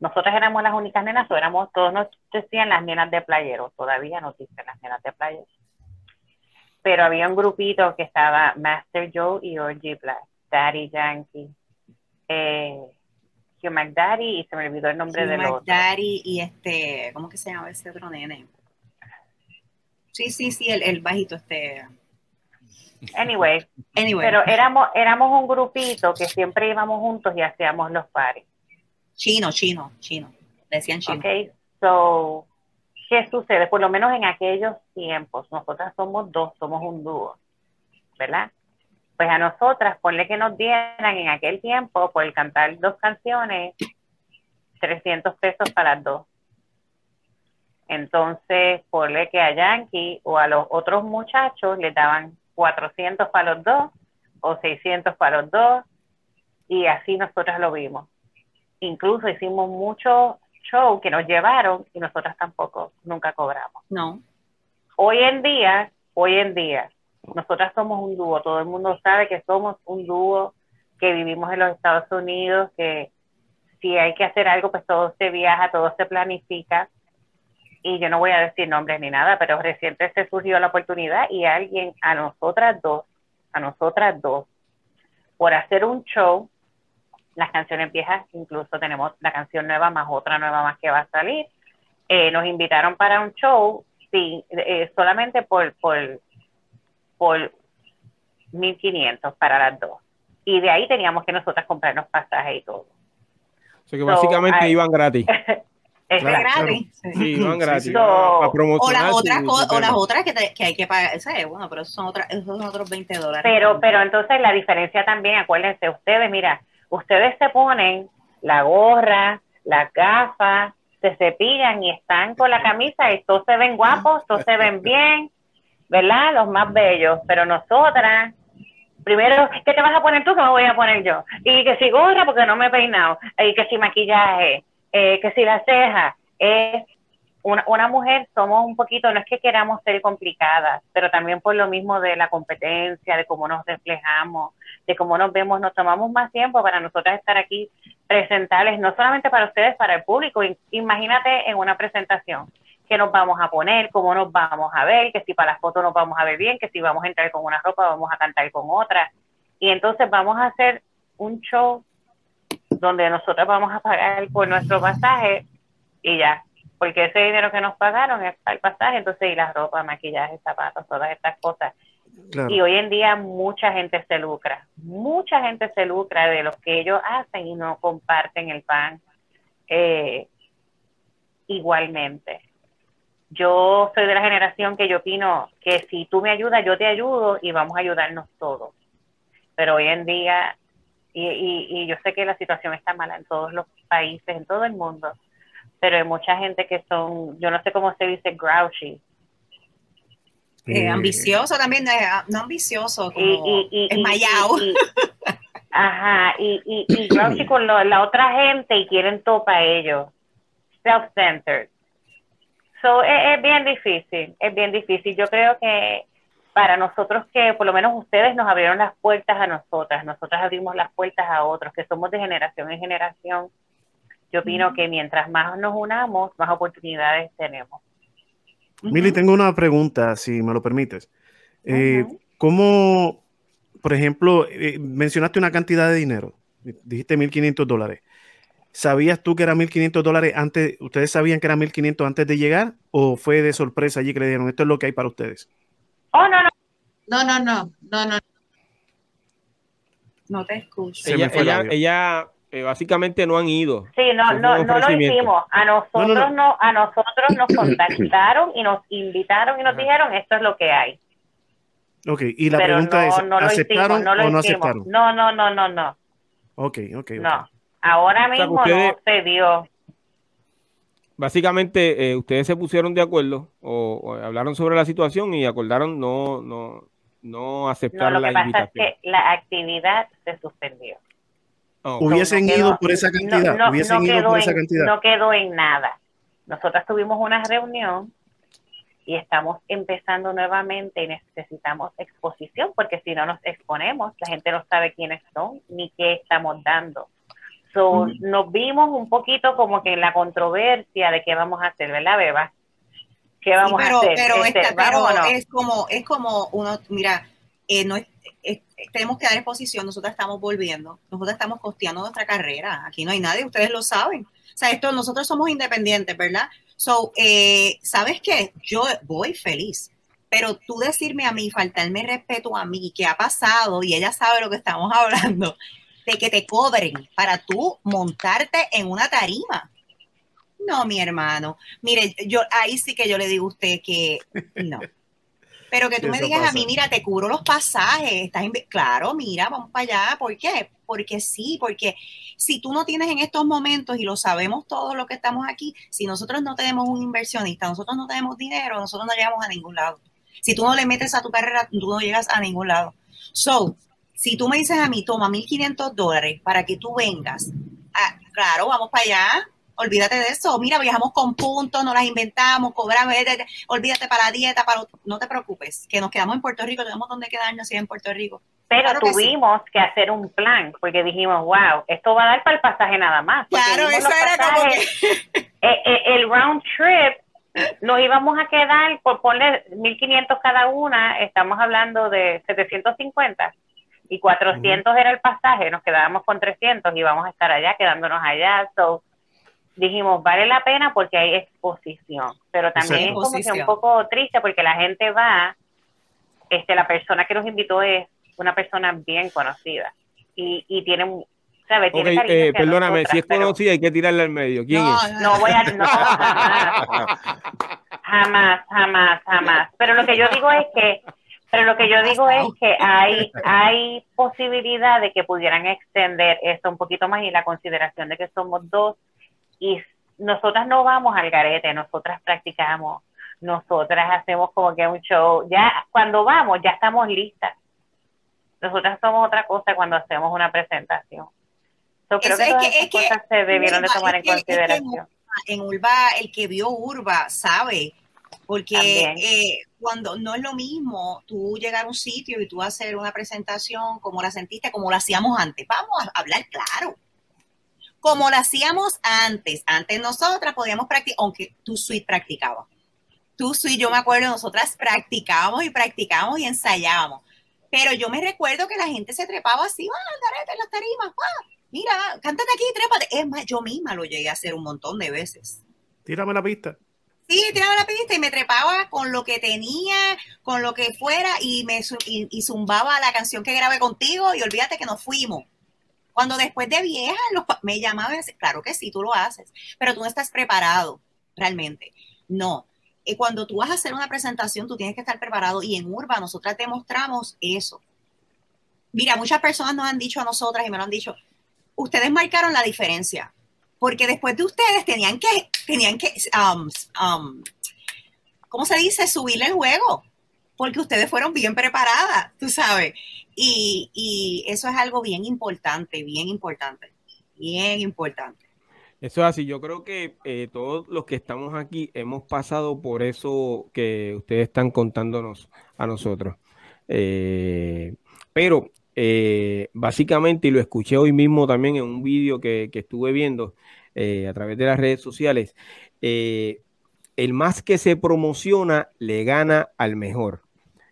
Nosotras éramos las únicas nenas, o éramos, todos nos decían las nenas de playeros, todavía nos dicen las nenas de playeros. Pero había un grupito que estaba Master Joe y Orgy Black Daddy Yankee, eh, Hugh McDaddy y se me olvidó el nombre de los McDaddy y este, ¿cómo que se llama ese otro nene? Sí, sí, sí, el, el bajito este. Anyway, anyway, pero éramos, éramos un grupito que siempre íbamos juntos y hacíamos los pares. Chino, chino, chino. Decían chino. Ok, so, ¿qué sucede? Por lo menos en aquellos tiempos, nosotras somos dos, somos un dúo, ¿verdad? Pues a nosotras, ponle que nos dieran en aquel tiempo por cantar dos canciones, 300 pesos para las dos. Entonces, ponle que a Yankee o a los otros muchachos les daban 400 para los dos o 600 para los dos y así nosotras lo vimos. Incluso hicimos muchos shows que nos llevaron y nosotras tampoco nunca cobramos. No. Hoy en día, hoy en día, nosotras somos un dúo, todo el mundo sabe que somos un dúo, que vivimos en los Estados Unidos, que si hay que hacer algo, pues todo se viaja, todo se planifica. Y yo no voy a decir nombres ni nada, pero reciente se surgió la oportunidad y alguien, a nosotras dos, a nosotras dos, por hacer un show, las canciones viejas, incluso tenemos la canción nueva más otra nueva más que va a salir, eh, nos invitaron para un show, sí, eh, solamente por, por por 1.500 para las dos. Y de ahí teníamos que nosotras comprarnos pasajes y todo. O sea que básicamente iban gratis. Es gratis. Sí, van gratis. o las otras, o las otras que, que, hay que pagar, bueno, pero esos son, otras, esos son otros 20 dólares. Pero, pero entonces la diferencia también, acuérdense, ustedes, mira, ustedes se ponen la gorra, la gafas, se cepillan y están con la camisa y todos se ven guapos, todos se ven bien, ¿verdad? Los más bellos, pero nosotras primero, ¿qué te vas a poner tú? ¿Qué me voy a poner yo? Y que si gorra, porque no me he peinado. Y que si maquillaje. Eh, que si la ceja. Es una, una, mujer, somos un poquito, no es que queramos ser complicadas, pero también por lo mismo de la competencia, de cómo nos reflejamos, de cómo nos vemos, nos tomamos más tiempo para nosotras estar aquí presentales, no solamente para ustedes, para el público. Imagínate en una presentación qué nos vamos a poner, cómo nos vamos a ver, que si para las fotos nos vamos a ver bien, que si vamos a entrar con una ropa, vamos a cantar con otra. Y entonces vamos a hacer un show donde nosotros vamos a pagar por nuestro pasaje y ya, porque ese dinero que nos pagaron es para el pasaje, entonces y la ropa, maquillaje, zapatos, todas estas cosas. Y hoy en día mucha gente se lucra, mucha gente se lucra de lo que ellos hacen y no comparten el pan eh, igualmente yo soy de la generación que yo opino que si tú me ayudas, yo te ayudo y vamos a ayudarnos todos. Pero hoy en día, y, y, yo sé que la situación está mala en todos los países, en todo el mundo, pero hay mucha gente que son, yo no sé cómo se dice, grouchy. Eh, ambicioso también, eh, no ambicioso, como y, esmayado. ajá, y, y, grouchy con la otra gente y quieren todo para ellos. Self-centered es, bien difícil, es bien difícil. Yo creo que para nosotros que por lo menos ustedes nos abrieron las puertas a nosotras, nosotras abrimos las puertas a otros, que somos de generación en generación, yo opino que mientras más nos unamos, más oportunidades tenemos. Mili, tengo una pregunta, si me lo permites. Eh, ¿Cómo, por ejemplo, eh, mencionaste una cantidad de dinero, dijiste 1.500 dólares? ¿Sabías tú que era 1.500 dólares antes? ¿Ustedes sabían que era 1.500 antes de llegar? ¿O fue de sorpresa allí que le dieron, esto es lo que hay para ustedes? Oh, no, no. No, no, no, no, no. No te escucho. Ella, eh, básicamente no han ido. Sí, no, no, no lo hicimos. A nosotros no, a nosotros nos contactaron y nos invitaron y nos dijeron esto es lo que hay. Ok, y la pregunta es, ¿aceptaron o no aceptaron? No, no, no, no, no. Ok, ok, okay. No. Ahora mismo no se dio. Básicamente, eh, ustedes se pusieron de acuerdo o, hablaron sobre la situación y acordaron no, no, no aceptar no, lo que pasa Es que la actividad se suspendió. ¿Hubiesen ido por esa cantidad? No, ¿Hubiesen ido por esa cantidad? no quedó en nada. Nosotros tuvimos una reunión y estamos empezando nuevamente y necesitamos exposición porque si no nos exponemos, la gente no sabe quiénes son ni qué estamos dando. So, nos vimos un poquito como que en la controversia de qué vamos a hacer, ¿verdad, Beba? ¿Qué vamos a hacer? Pero, este, es como, es como uno, mira, eh, no tenemos que dar exposición, nosotros estamos volviendo, nosotros estamos costeando nuestra carrera, aquí no hay nadie, ustedes lo saben. O sea, esto, nosotros somos independientes, ¿verdad? So, eh, ¿sabes qué? Yo voy feliz, pero tú decirme a mí, faltarme respeto a mí, ¿qué ha pasado? Y ella sabe lo que estamos hablando de que te cobren para tú montarte en una tarima. No, mi hermano. Mire, yo ahí sí que yo le digo a usted que no. Pero que tú me digas a mí, mira, te cubro los pasajes, estás claro, mira, vamos para allá. ¿Por qué? Porque sí, porque si tú no tienes en estos momentos, y lo sabemos todos los que estamos aquí, si nosotros no tenemos un inversionista, nosotros no tenemos dinero, nosotros no llegamos a ningún lado. Si tú no le metes a tu carrera, tú no llegas a ningún lado. So, si tú me dices a mí, toma 1.500 dólares para que tú vengas, ah, claro, vamos para allá, olvídate de eso. Mira, viajamos con puntos, no las inventamos, cobramos, olvídate para la dieta, para no te preocupes, que nos quedamos en Puerto Rico, tenemos donde quedarnos en Puerto Rico. Pero tuvimos que, hacer un plan, porque dijimos, wow, esto va a dar para el pasaje nada más. Claro, eso era como que... Eh, eh, el round trip nos íbamos a quedar por poner 1.500 cada una, estamos hablando de 750 y 400 era el pasaje, nos quedábamos con 300 y vamos a estar allá, quedándonos allá. So, dijimos, vale la pena porque hay exposición, pero también es como que un poco triste porque la gente va, este, la persona que nos invitó es una persona bien conocida y, y tiene ¿Sabe? Okay, eh, perdóname, si es conocida hay que tirarla al medio. ¿Quién no, es? No voy a. No, jamás. jamás, jamás, jamás. Pero lo que yo digo es que. Pero lo que yo digo es que hay, hay posibilidad de que pudieran extender esto un poquito más y la consideración de que somos dos y nosotras no vamos al garete, nosotras practicamos, nosotras hacemos como que un show, ya cuando vamos ya estamos listas. Nosotras somos otra cosa cuando hacemos una presentación. creo que todas esas cosas se debieron de tomar en consideración. en Urba, el que vio Urba sabe, porque eh, cuando no es lo mismo tú llegar a un sitio y tú hacer una presentación como la sentiste, como la hacíamos antes. Vamos a hablar claro como lo hacíamos antes. Antes nosotras podíamos practicar, aunque tu suite practicaba. Tu suite, yo me acuerdo, nosotras practicábamos y practicábamos y ensayábamos. Pero yo me recuerdo que la gente se trepaba así, ah, en las tarimas, ah, mira, cántate aquí, trépate. Es más, yo misma lo llegué a hacer un montón de veces. Tírame la pista. Sí, tiraba la pista y me trepaba con lo que tenía, con lo que fuera y me y zumbaba la canción que grabé contigo y olvídate que nos fuimos. Cuando después de vieja me llamaban, claro que sí, tú lo haces, pero tú no estás preparado realmente. No. Y cuando tú vas a hacer una presentación, tú tienes que estar preparado y en Urba nosotras demostramos eso. Mira, muchas personas nos han dicho a nosotras y me lo han dicho, ustedes marcaron la diferencia, porque después de ustedes tenían que, tenían que, um, um, ¿cómo se dice? Subirle el juego, porque ustedes fueron bien preparadas, tú sabes. Y, eso es algo bien importante, bien importante, bien importante. Eso es así, yo creo que eh, todos los que estamos aquí hemos pasado por eso que ustedes están contándonos a nosotros. Eh, pero eh, básicamente, y lo escuché hoy mismo también en un vídeo que, que, estuve viendo a través de las redes sociales, el más que se promociona le gana al mejor.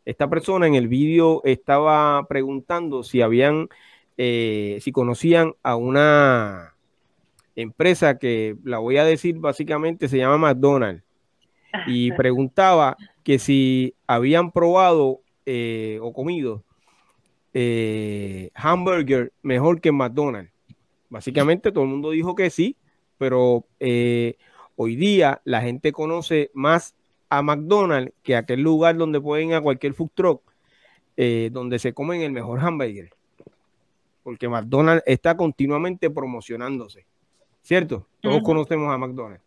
Esta persona en el vídeo estaba preguntando si habían, eh, si conocían a una empresa que la voy a decir básicamente se llama McDonald's y preguntaba que si habían probado eh, o comido eh, hamburger mejor que McDonald's. Básicamente todo el mundo dijo que sí, pero hoy día la gente conoce más a McDonald's que aquel lugar donde pueden ir a cualquier food truck, eh, donde se comen el mejor hamburger. Porque McDonald's está continuamente promocionándose, ¿cierto? Todos conocemos a McDonald's.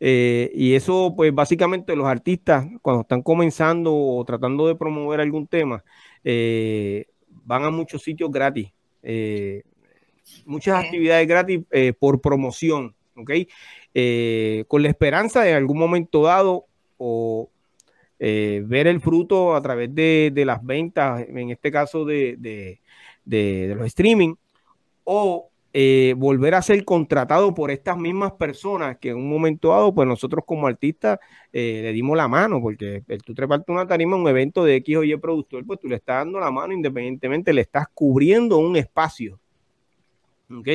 Eh, y eso, pues básicamente los artistas, cuando están comenzando o tratando de promover algún tema, eh, van a muchos sitios gratis, muchas actividades gratis por promoción, ¿ok? con la esperanza de en algún momento dado o eh, ver el fruto a través de, las ventas, en este caso de, los streaming, o eh, volver a ser contratado por estas mismas personas que en un momento dado, pues nosotros como artistas eh, le dimos la mano, porque el, tú treparte una tarima un evento de X o Y productor, pues tú le estás dando la mano independientemente, le estás cubriendo un espacio. ¿Ok?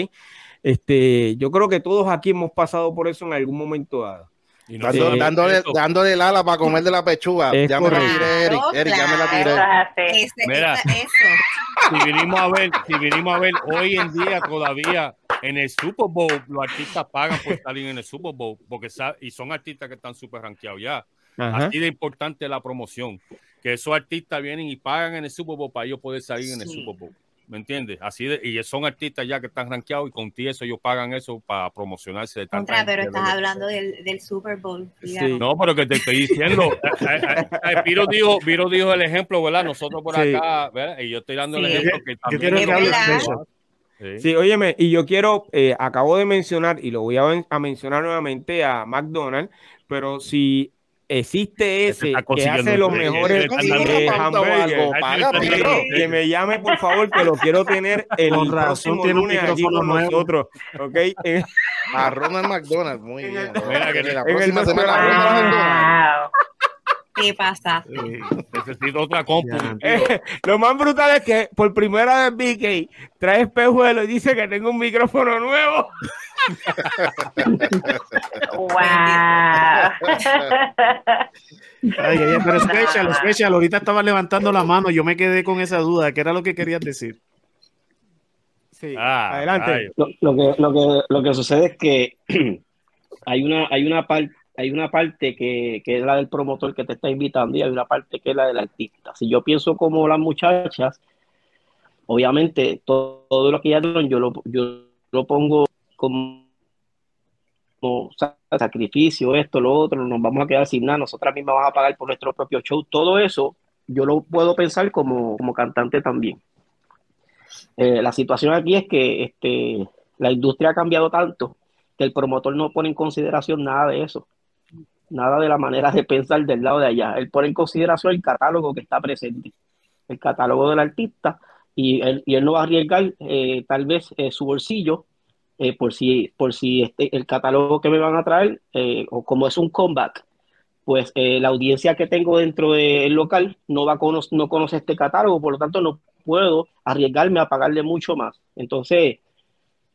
Este, yo creo que todos aquí hemos pasado por eso en algún momento dado. Y dándole, dándole el ala para comer de la pechuga. ya me la tiré, Eric. Eric, ya me la tiré. Mira, si vinimos a ver, si vinimos a ver, hoy en día todavía en el Super Bowl los artistas pagan por salir en el Super Bowl porque y son artistas que están súper rankeados ya. Así de importante la promoción. Que esos artistas vienen y pagan en el Super Bowl para ellos poder salir en el Super Bowl. ¿Me entiendes? Así de, y son artistas ya que están rankeados y con ti eso ellos pagan eso para promocionarse de Contra, pero estás hablando del, del, Super Bowl. No, pero que te estoy diciendo. Piro eh, eh, eh, dijo, Piro dijo el ejemplo, ¿verdad? Nosotros por acá, ¿verdad? Y yo estoy dando el ejemplo que también. Yo quiero Sí. sí, óyeme, y yo quiero, acabo de mencionar, y lo voy a, a mencionar nuevamente a McDonald's, pero si existe ese que hace los mejores hamburgues. Que me llame, por favor, que lo quiero tener el con razón tiene un micrófono con nosotros. ¿Ok? A Ronald McDonald, muy bien. Mira, que la próxima semana ¿Qué pasa? necesito otra compu. Eh, lo más brutal es que por primera vez BK trae espejuelo y dice que tengo un micrófono nuevo. wow. Ay, ay, pero especial, especial, ahorita estaba levantando la mano, yo me quedé con esa duda, ¿qué era lo que querías decir? Sí, ah, adelante. Lo, que, lo, que, lo que sucede es que hay una, hay una parte hay una parte que, que, es la del promotor que te está invitando y hay una parte que es la del artista. Si yo pienso como las muchachas, obviamente todo, lo que ya yo lo, yo lo pongo como, sacrificio, esto, lo otro, nos vamos a quedar sin nada, nosotras mismas vamos a pagar por nuestro propio show, todo eso yo lo puedo pensar como, como cantante también. Eh, la situación aquí es que este, la industria ha cambiado tanto que el promotor no pone en consideración nada de eso, nada de la manera de pensar del lado de allá. Él pone en consideración el catálogo que está presente, el catálogo del artista, y él, y él no va a arriesgar eh, tal vez eh, su bolsillo por si, por si este, el catálogo que me van a traer, o como es un comeback, pues la audiencia que tengo dentro del local no va a no conoce este catálogo, por lo tanto no puedo arriesgarme a pagarle mucho más. Entonces,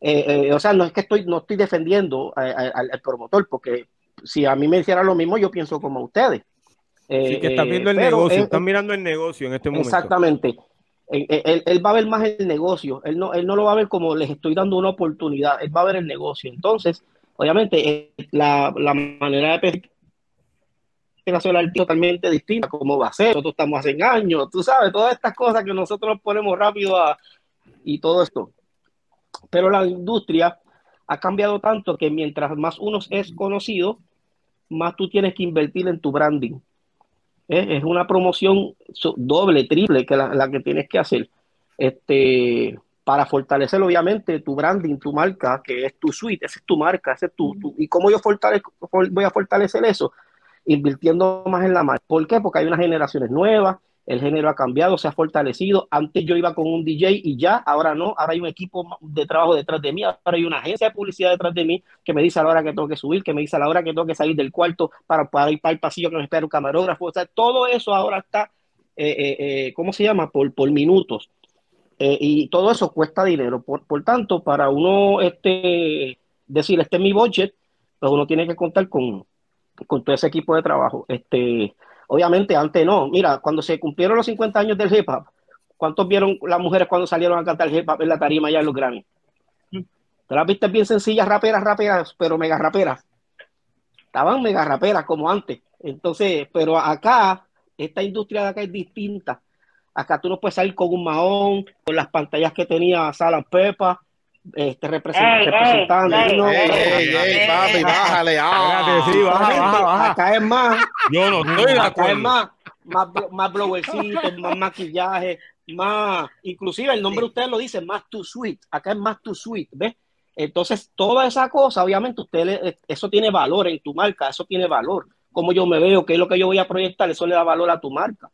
eh, eh, o sea, no es que estoy, no estoy defendiendo al promotor, porque si a mí me hiciera lo mismo, yo pienso como ustedes. sí, que están viendo el negocio, están mirando el negocio en este momento. Exactamente. Él, va a ver más el negocio, él no, él no lo va a ver como les estoy dando una oportunidad, él va a ver el negocio. Entonces, obviamente, eh, la, manera de nacional totalmente distinta, como va a ser, nosotros estamos hace años, tú sabes, todas estas cosas que nosotros ponemos rápido y todo esto. Pero la industria ha cambiado tanto que mientras más uno es conocido, más tú tienes que invertir en tu branding. Es una promoción doble, triple que la, que tienes que hacer. Este, para fortalecer obviamente tu branding, tu marca, que es tu suite, esa es tu marca, ese es tu, y cómo yo voy a fortalecer eso, invirtiendo más en la marca. ¿Por qué? Porque hay unas generaciones nuevas, el género ha cambiado, se ha fortalecido. Antes yo iba con un DJ y ya, ahora no, ahora hay un equipo de trabajo detrás de mí, ahora hay una agencia de publicidad detrás de mí que me dice a la hora que tengo que subir, que me dice a la hora que tengo que salir del cuarto para, para ir para el pasillo que me espera un camarógrafo. O sea, todo eso ahora está, eh, eh, eh, ¿cómo se llama? Por, por minutos. y todo eso cuesta dinero. Por, por tanto, para uno este, decir, este es mi budget, pues uno tiene que contar con, con todo ese equipo de trabajo. Este, obviamente antes no. Mira, cuando se cumplieron los 50 años del hip hop, ¿cuántos vieron las mujeres cuando salieron a cantar hip hop en la tarima allá en los Grammy? Te las viste bien sencillas, raperas, raperas, pero mega raperas. Estaban mega raperas como antes. Entonces, pero acá, esta industria de acá es distinta. Acá tú no puedes salir con un mahón, con las pantallas que tenía Sala Pepa, este representando. papi, bájale. Ah. sí, baja, baja, baja. Acá es más. Yo no estoy de Acá es más, más, más blowercitos, más maquillaje, más. Inclusive el nombre de ustedes lo dice, más tu suite. Acá es más tu suite, ¿ves? Entonces, toda esa cosa, obviamente, usted eso tiene valor en tu marca, eso tiene valor. Como yo me veo, qué es lo que yo voy a proyectar, eso le da valor a tu marca.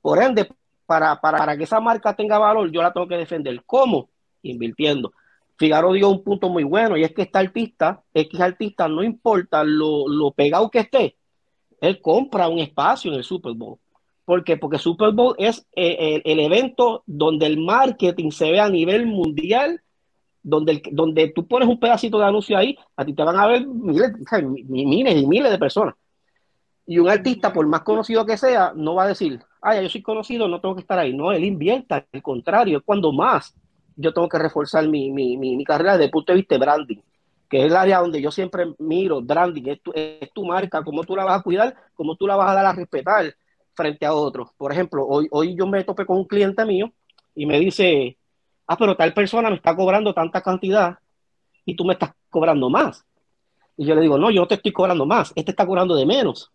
Por ende, para, para, para que esa marca tenga valor, yo la tengo que defender. ¿Cómo? Invirtiendo. Figaro dio un punto muy bueno y es que este artista, X artista, no importa lo, lo pegado que esté, él compra un espacio en el Super Bowl. ¿Por qué? Porque Super Bowl es eh, el, evento donde el marketing se ve a nivel mundial, donde, donde tú pones un pedacito de anuncio ahí, a ti te van a ver miles, miles y miles de personas. Y un artista, por más conocido que sea, no va a decir, ay, yo soy conocido, no tengo que estar ahí. No, él invierta, al contrario, es cuando más yo tengo que reforzar mi, mi, mi, carrera desde el punto de vista de branding, que es el área donde yo siempre miro, branding, es tu, es tu marca, cómo tú la vas a cuidar, cómo tú la vas a dar a respetar frente a otros. Por ejemplo, hoy, hoy yo me topé con un cliente mío y me dice, ah, pero tal persona me está cobrando tanta cantidad y tú me estás cobrando más. Y yo le digo, no, yo no te estoy cobrando más, este está cobrando de menos.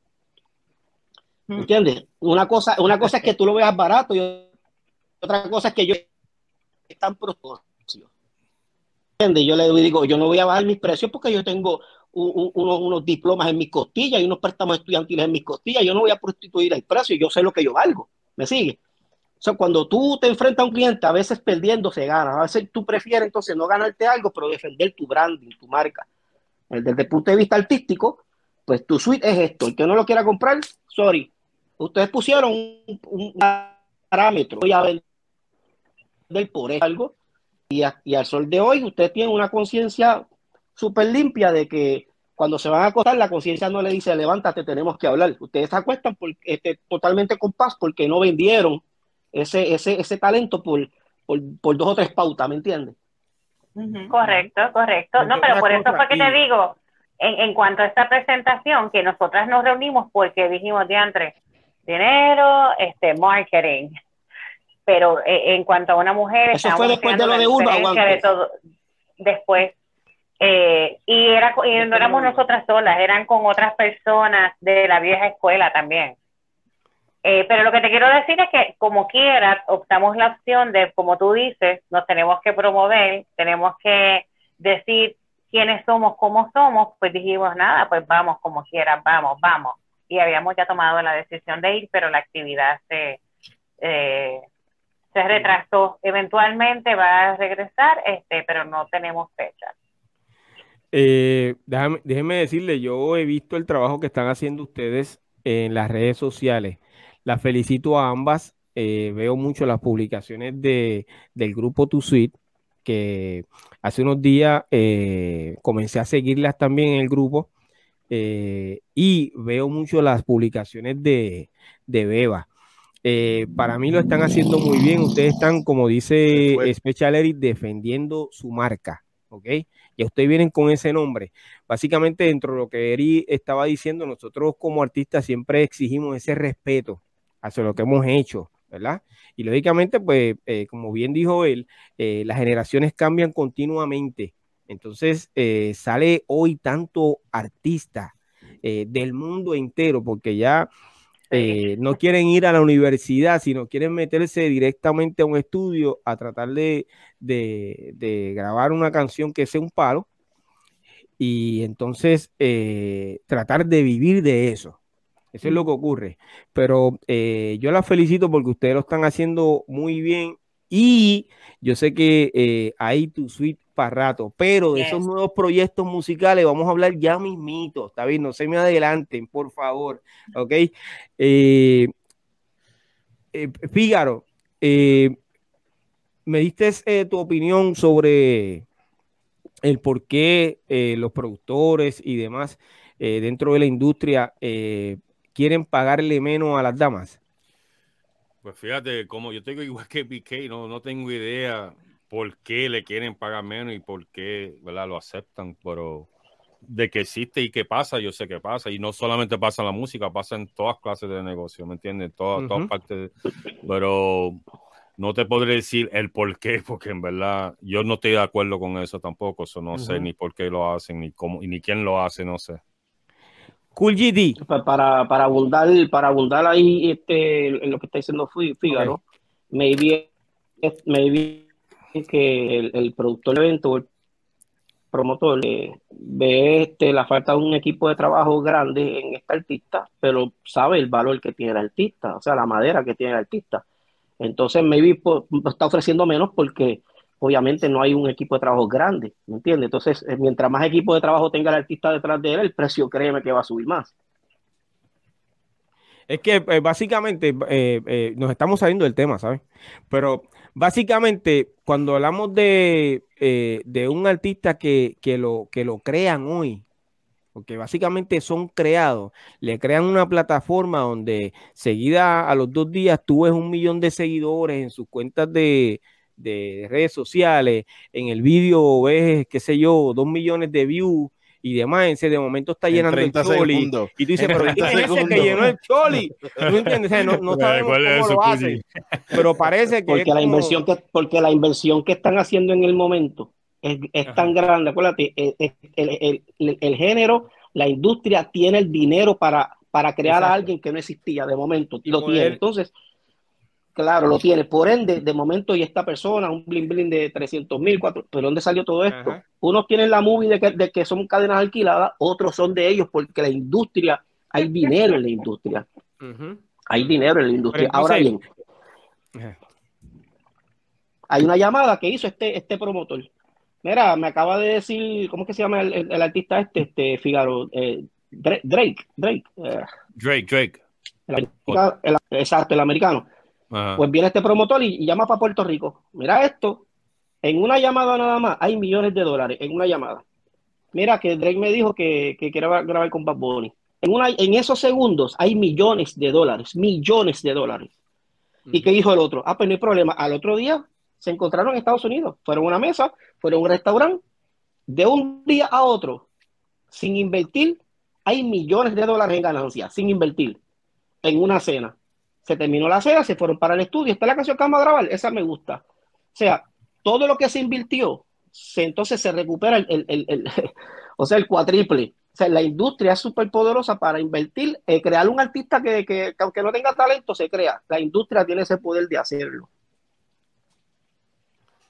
¿Entiendes? Una cosa, una cosa es que tú lo veas barato y otra cosa es que yo están ¿Entiendes? Yo le digo, yo no voy a bajar mis precios porque yo tengo unos, diplomas en mis costillas y unos préstamos estudiantiles en mis costillas. Yo no voy a prostituir el precio, yo sé lo que yo valgo. ¿Me sigue? O sea, cuando tú te enfrentas a un cliente, a veces perdiendo se gana. A veces tú prefieres entonces no ganarte algo, pero defender tu branding, tu marca. Desde el punto de vista artístico, pues tu suite es esto. El que no lo quiera comprar, sorry. Ustedes pusieron un, un parámetro. Voy a vender del por algo. Y, y, al sol de hoy, usted tiene una conciencia súper limpia de que cuando se van a acostar, la conciencia no le dice, levántate, tenemos que hablar. Ustedes se acuestan por, este, totalmente con paz porque no vendieron ese, ese, ese talento por, por, dos o tres pautas, ¿me entiendes? Correcto, correcto. No, pero por eso fue que te digo, en, en, cuanto a esta presentación, que nosotras nos reunimos porque dijimos, diantre, dinero, este, marketing. Pero eh, en cuanto a una mujer... Eso fue después de lo de Urba, de todo, Después, eh, y, era, y no éramos nosotras solas, eran con otras personas de la vieja escuela también. Eh, pero lo que te quiero decir es que como quieras, optamos la opción de, como tú dices, nos tenemos que promover, tenemos que decir quiénes somos, cómo somos, pues dijimos, nada, pues vamos como quieras, vamos, vamos. Y habíamos ya tomado la decisión de ir, pero la actividad se, eh, se retrasó. Eventualmente va a regresar, este, pero no tenemos fecha. Eh, déjeme decirle, yo he visto el trabajo que están haciendo ustedes en las redes sociales. Las felicito a ambas. Eh, veo mucho las publicaciones de, del grupo Tu Suite, que hace unos días eh, comencé a seguirlas también en el grupo. y veo mucho las publicaciones de, de Beba. Para mí lo están haciendo muy bien. Ustedes están, como dice Special Eric, defendiendo su marca. ¿ok? y ustedes vienen con ese nombre. Básicamente, dentro de lo que Eri estaba diciendo, nosotros como artistas siempre exigimos ese respeto hacia lo que hemos hecho, ¿verdad? Y lógicamente, pues, eh, como bien dijo él, eh, las generaciones cambian continuamente. Entonces, eh, sale hoy tanto artista del mundo entero, porque ya eh, no quieren ir a la universidad, sino quieren meterse directamente a un estudio a tratar de, grabar una canción que sea un palo y entonces eh, tratar de vivir de eso. Eso es lo que ocurre. Pero eh, yo la felicito porque ustedes lo están haciendo muy bien y yo sé que hay tu suite para rato, pero de esos nuevos proyectos musicales vamos a hablar ya mismito, está bien, no se me adelanten, por favor, ¿ok? Eh, eh, Fígaro, eh, me diste tu opinión sobre el por qué los productores y demás dentro de la industria quieren pagarle menos a las damas. Pues fíjate, como yo tengo igual que PK, no, no tengo idea por qué le quieren pagar menos y por qué ¿verdad? lo aceptan, pero de que existe y que pasa, yo sé que pasa. Y no solamente pasa en la música, pasa en todas clases de negocio, ¿me entiendes? Todas, todas partes. Pero no te podré decir el por qué, porque en verdad yo no estoy de acuerdo con eso tampoco. Eso no sé ni por qué lo hacen, ni cómo, y ni quién lo hace, no sé. Cool GD. Para, para abundar, para abundar ahí este, en lo que está diciendo Fígaro, maybe, maybe que el, productor del evento, el promotor, ve este, la falta de un equipo de trabajo grande en este artista, pero sabe el valor que tiene el artista, o sea, la madera que tiene el artista. Entonces, maybe está ofreciendo menos porque obviamente no hay un equipo de trabajo grande, ¿me entiendes? Entonces, eh, mientras más equipo de trabajo tenga el artista detrás de él, el precio créeme que va a subir más. Es que eh, básicamente eh, nos estamos saliendo del tema, ¿sabes? Pero Básicamente, cuando hablamos de, de un artista que, lo, que lo crean hoy, porque básicamente son creados, le crean una plataforma donde seguida a los dos días tú ves un millón de seguidores en sus cuentas de, de redes sociales, en el vídeo ves, qué sé yo, dos millones de views y demás, ese de momento está llenando el choli. Y tú dices, pero ¿quién es ese que llenó el choli? ¿Tú entiendes? no, no sabemos cómo lo. Pero parece que. Porque, la inversión que porque la inversión que están haciendo en el momento es, es tan grande. Acuérdate, el, el, el, el, género, la industria tiene el dinero para, para crear a alguien que no existía de momento. Y lo tiene. Entonces, Claro, lo tiene. Por ende, de momento, y esta persona, un bling bling de 300 mil, ¿pero dónde salió todo esto? Unos tienen la movie de que, de que, son cadenas alquiladas, otros son de ellos, porque la industria, hay dinero en la industria. Hay dinero en la industria. Ahora bien, hay una llamada que hizo este, este promotor. Mira, me acaba de decir, ¿cómo es que se llama el, artista este, este Figaro? Eh, Drake, Drake. Eh. Drake, Drake. exacto, el americano pues viene este promotor y, llama para Puerto Rico. Mira esto, en una llamada nada más hay millones de dólares, en una llamada. Mira que Drake me dijo que, que quiere grabar con Bad Bunny. En, una, en esos segundos hay millones de dólares, millones de dólares. ¿Y qué dijo el otro? Ah, pues no hay problema. Al otro día se encontraron en Estados Unidos. Fueron a una mesa, fueron a un restaurante. De un día a otro, sin invertir, hay millones de dólares en ganancias, sin invertir, en una cena. Se terminó la cena, se fueron para el estudio. Esta es la canción que vamos a grabar, esa me gusta. O sea, todo lo que se invirtió, se, entonces se recupera el, el, el, o sea, el cuatriple. O sea, la industria es súper poderosa para invertir, eh, crear un artista que, que, que, aunque no tenga talento, se crea. La industria tiene ese poder de hacerlo.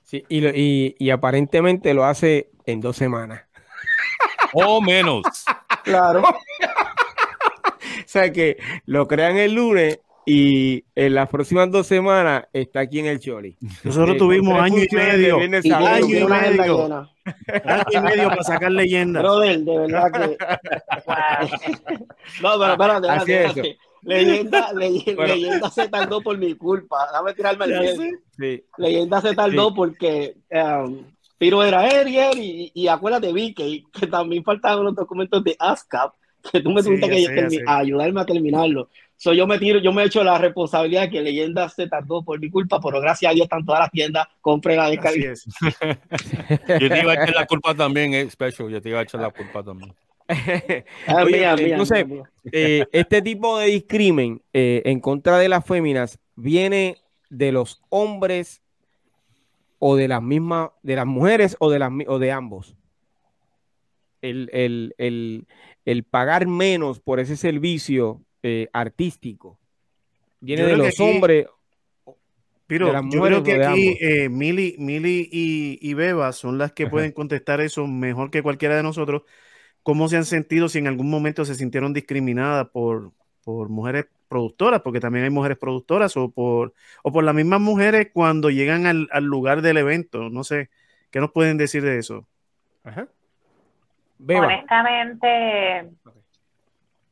Sí, y, y, y aparentemente lo hace en dos semanas. O menos. Claro. o sea que lo crean el lunes y en las próximas dos semanas está aquí en el Choli. Nosotros Eh, tuvimos año y medio. Y año y medio. Año y medio para sacar leyendas. Brother, de verdad que. no, pero espérate, Así es. Leyenda, ley- Bueno. leyenda se tardó por mi culpa. Dame tirarme el sé. Sí. Leyenda se tardó Sí. porque um, Piro era Ariel y, y acuérdate, Vicky, que también faltaban los documentos de ASCAP, que tú me Sí, tuviste ya que ayudarme a terminarlo. So, yo me tiro, yo me echo la responsabilidad que Leyenda se tardó por mi culpa, pero gracias a Dios están todas las tiendas, compren la descarga. es. Yo te iba a echar la culpa también, eh, Special. Yo te iba a echar la culpa también. Ah, Oye, mía, mía, entonces, mía, mía. eh, este tipo de discrimen eh, en contra de las féminas viene de los hombres o de las mismas, de las mujeres o de las o de ambos. El, el- el- el pagar menos por ese servicio eh, artístico viene de los aquí- hombres. Pero de yo creo que aquí eh, Mili, Mili y, y Beba son las que Ajá. pueden contestar eso mejor que cualquiera de nosotros. ¿Cómo se han sentido si en algún momento se sintieron discriminadas por, por mujeres productoras? Porque también hay mujeres productoras o por, o por las mismas mujeres cuando llegan al, al lugar del evento. No sé, ¿qué nos pueden decir de eso? Ajá. Beba. Honestamente,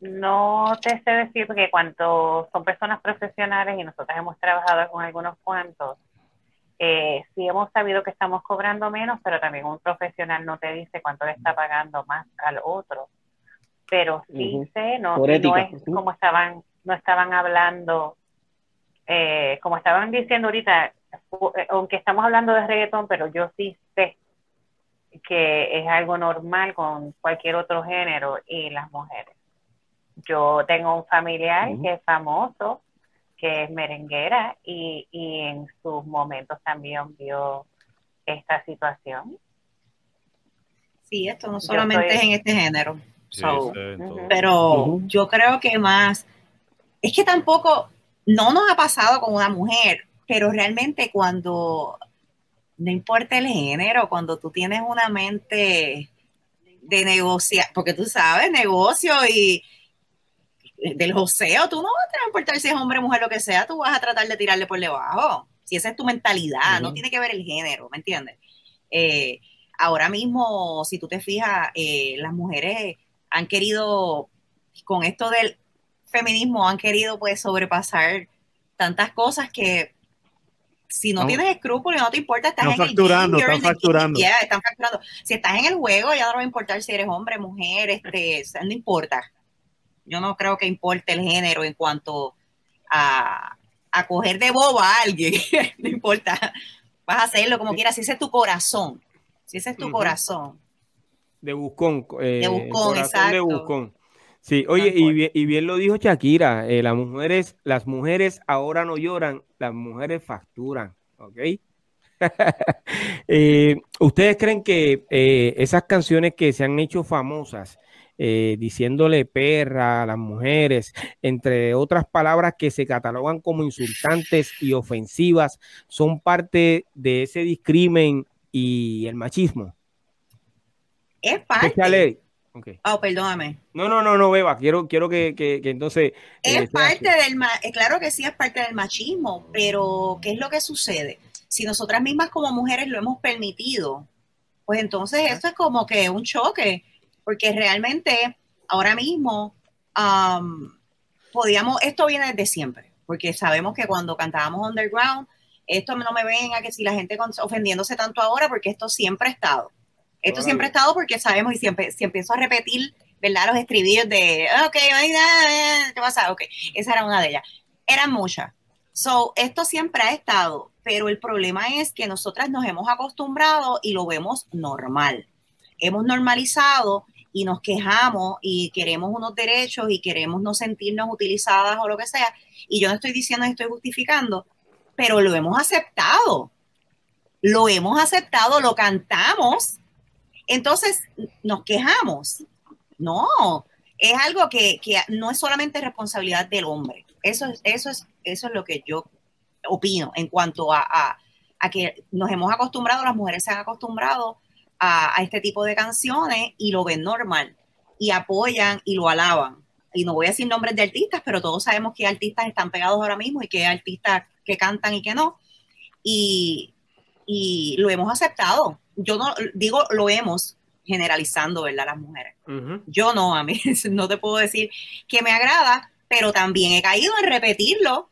no te sé decir porque cuando son personas profesionales y nosotros hemos trabajado con algunos cuantos, eh, sí hemos sabido que estamos cobrando menos, pero también un profesional no te dice cuánto le está pagando más al otro. Pero sí sé, no, es Ujú. como estaban, no estaban hablando, eh, como estaban diciendo ahorita, eh, aunque estamos hablando de reggaetón, pero yo sí sé que es algo normal con cualquier otro género y las mujeres. Yo tengo un familiar que es famoso, que es merenguera y, y en sus momentos también vio esta situación. Sí, esto no solamente soy- es en este género. Sí, So, pero yo creo que más, es que tampoco, no nos ha pasado con una mujer, pero realmente cuando, no importa el género, cuando tú tienes una mente de negociar, porque tú sabes, negocio y del joseo, tú no vas a importar si es hombre mujer, lo que sea, tú vas a tratar de tirarle por debajo. Si esa es tu mentalidad, no tiene que ver el género, ¿me entiendes? Eh, ahora mismo, si tú te fijas, eh, las mujeres han querido, con esto del feminismo, han querido pues sobrepasar tantas cosas que si no No. tienes escrúpulos, no te importa, estás Están en facturando, el game, están facturando. yeah, están facturando. Si estás en el juego, ya no va a importar si eres hombre, mujer, este, no importa. Yo no creo que importe el género en cuanto a, a coger de boba a alguien, no importa. Vas a hacerlo como quieras, si ese es tu corazón, si ese es tu corazón. De Buscón. eh, De Buscón, corazón de exacto. Buscón. Sí, oye, y bien, y bien lo dijo Shakira, eh, las mujeres, las mujeres ahora no lloran, las mujeres facturan, ¿ok? Eh, ¿Ustedes creen que eh, esas canciones que se han hecho famosas, eh, diciéndole perra a las mujeres, entre otras palabras que se catalogan como insultantes y ofensivas, son parte de ese discrimen y el machismo? Es parte. Especial Eric. Ok. Oh, perdóname. No, no, no, no, Beba, quiero, quiero que, que, que entonces... eh, Es parte así. del, ma- eh, claro que sí es parte del machismo, pero ¿qué es lo que sucede? Si nosotras mismas como mujeres lo hemos permitido, pues entonces esto es como que un choque, porque realmente ahora mismo am, podíamos, esto viene desde siempre, porque sabemos que cuando cantábamos underground, esto no me venga que si la gente ofendiéndose tanto ahora, porque esto siempre ha estado. Esto Órale. siempre ha estado porque sabemos y siempre, si empiezo a repetir, ¿verdad? Los estribillos de, ok, ah, ¿qué pasa? Ok, esa era una de ellas. Eran muchas. So, esto siempre ha estado, pero el problema es que nosotras nos hemos acostumbrado y lo vemos normal. Hemos normalizado y nos quejamos y queremos unos derechos y queremos no sentirnos utilizadas o lo que sea. Y yo no estoy diciendo que estoy justificando, pero lo hemos aceptado. Lo hemos aceptado, lo cantamos. Entonces nos quejamos. No, es algo que, no es solamente responsabilidad del hombre. Eso, eso, es, eso es lo que yo opino en cuanto a, a que nos hemos acostumbrado, las mujeres se han acostumbrado a, este tipo de canciones y lo ven normal y apoyan y lo alaban. Y no voy a decir nombres de artistas, pero todos sabemos qué artistas están pegados ahora mismo y qué artistas que cantan y que no. Y, y lo hemos aceptado. Yo no digo lo hemos generalizando, ¿verdad? Las mujeres. Yo no, a mí no te puedo decir que me agrada, pero también he caído en repetirlo.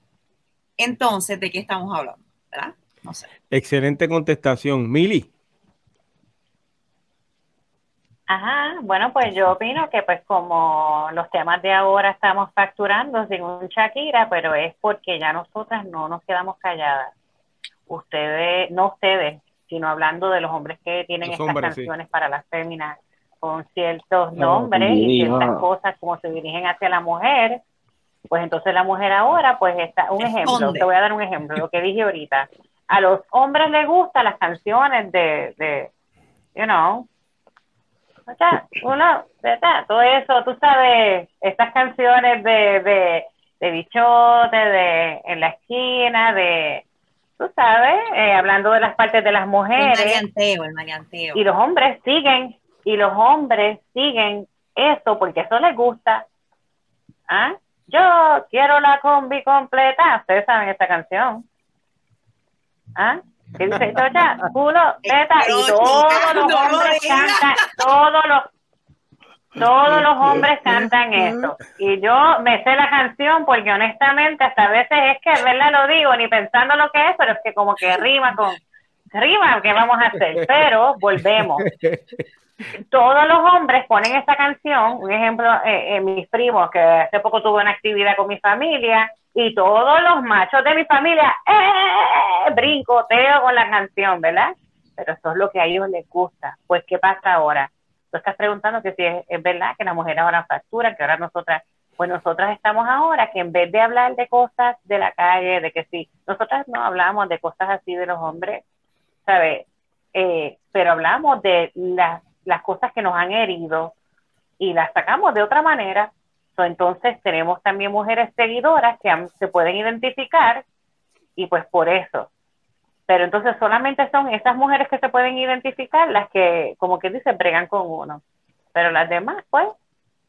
Entonces, ¿de qué estamos hablando? ¿Verdad? No sé. Excelente contestación. Mili. Ajá, bueno, pues yo opino que pues como los temas de ahora estamos facturando sin un Shakira, pero es porque ya nosotras no nos quedamos calladas. Ustedes, no ustedes, sino hablando de los hombres que tienen estas canciones para las féminas con ciertos nombres y ciertas cosas como se dirigen hacia la mujer, pues entonces la mujer ahora, pues está, un ejemplo, te voy a dar un ejemplo, lo que dije ahorita. A los hombres les gustan las canciones de, de you know, sea, uno. Todo eso, tú sabes, estas canciones de, de, de bichote, de en la esquina, de, tú sabes, eh, hablando de las partes de las mujeres. El marianteo, el marianteo. Y los hombres siguen, y los hombres siguen eso porque eso les gusta. ¿Ah? Yo quiero la combi completa. Ustedes saben esta canción. ¿Ah? Dice culo, teta, y todos los hombres cantan, todos los todos los hombres cantan eso. Y yo me sé la canción porque honestamente hasta a veces es que, ¿verdad? Lo digo, ni pensando lo que es, pero es que como que rima con, rima, ¿qué vamos a hacer? Pero volvemos. Todos los hombres ponen esa canción, un ejemplo, eh, eh, mis primos, que hace poco tuve una actividad con mi familia, y todos los machos de mi familia, ¡eh! brincoteo con la canción, ¿verdad? Pero eso es lo que a ellos les gusta. Pues, ¿qué pasa ahora? Tú estás preguntando que si es, verdad que las mujeres ahora facturan, que ahora nosotras, pues nosotras estamos ahora que en vez de hablar de cosas de la calle, de que si nosotras no hablamos de cosas así de los hombres, ¿sabes? Eh, pero hablamos de las cosas que nos han herido y las sacamos de otra manera entonces tenemos también mujeres seguidoras que se pueden identificar y pues por eso. Pero entonces solamente son esas mujeres que se pueden identificar las que, como que dice, bregan con uno. Pero las demás, pues,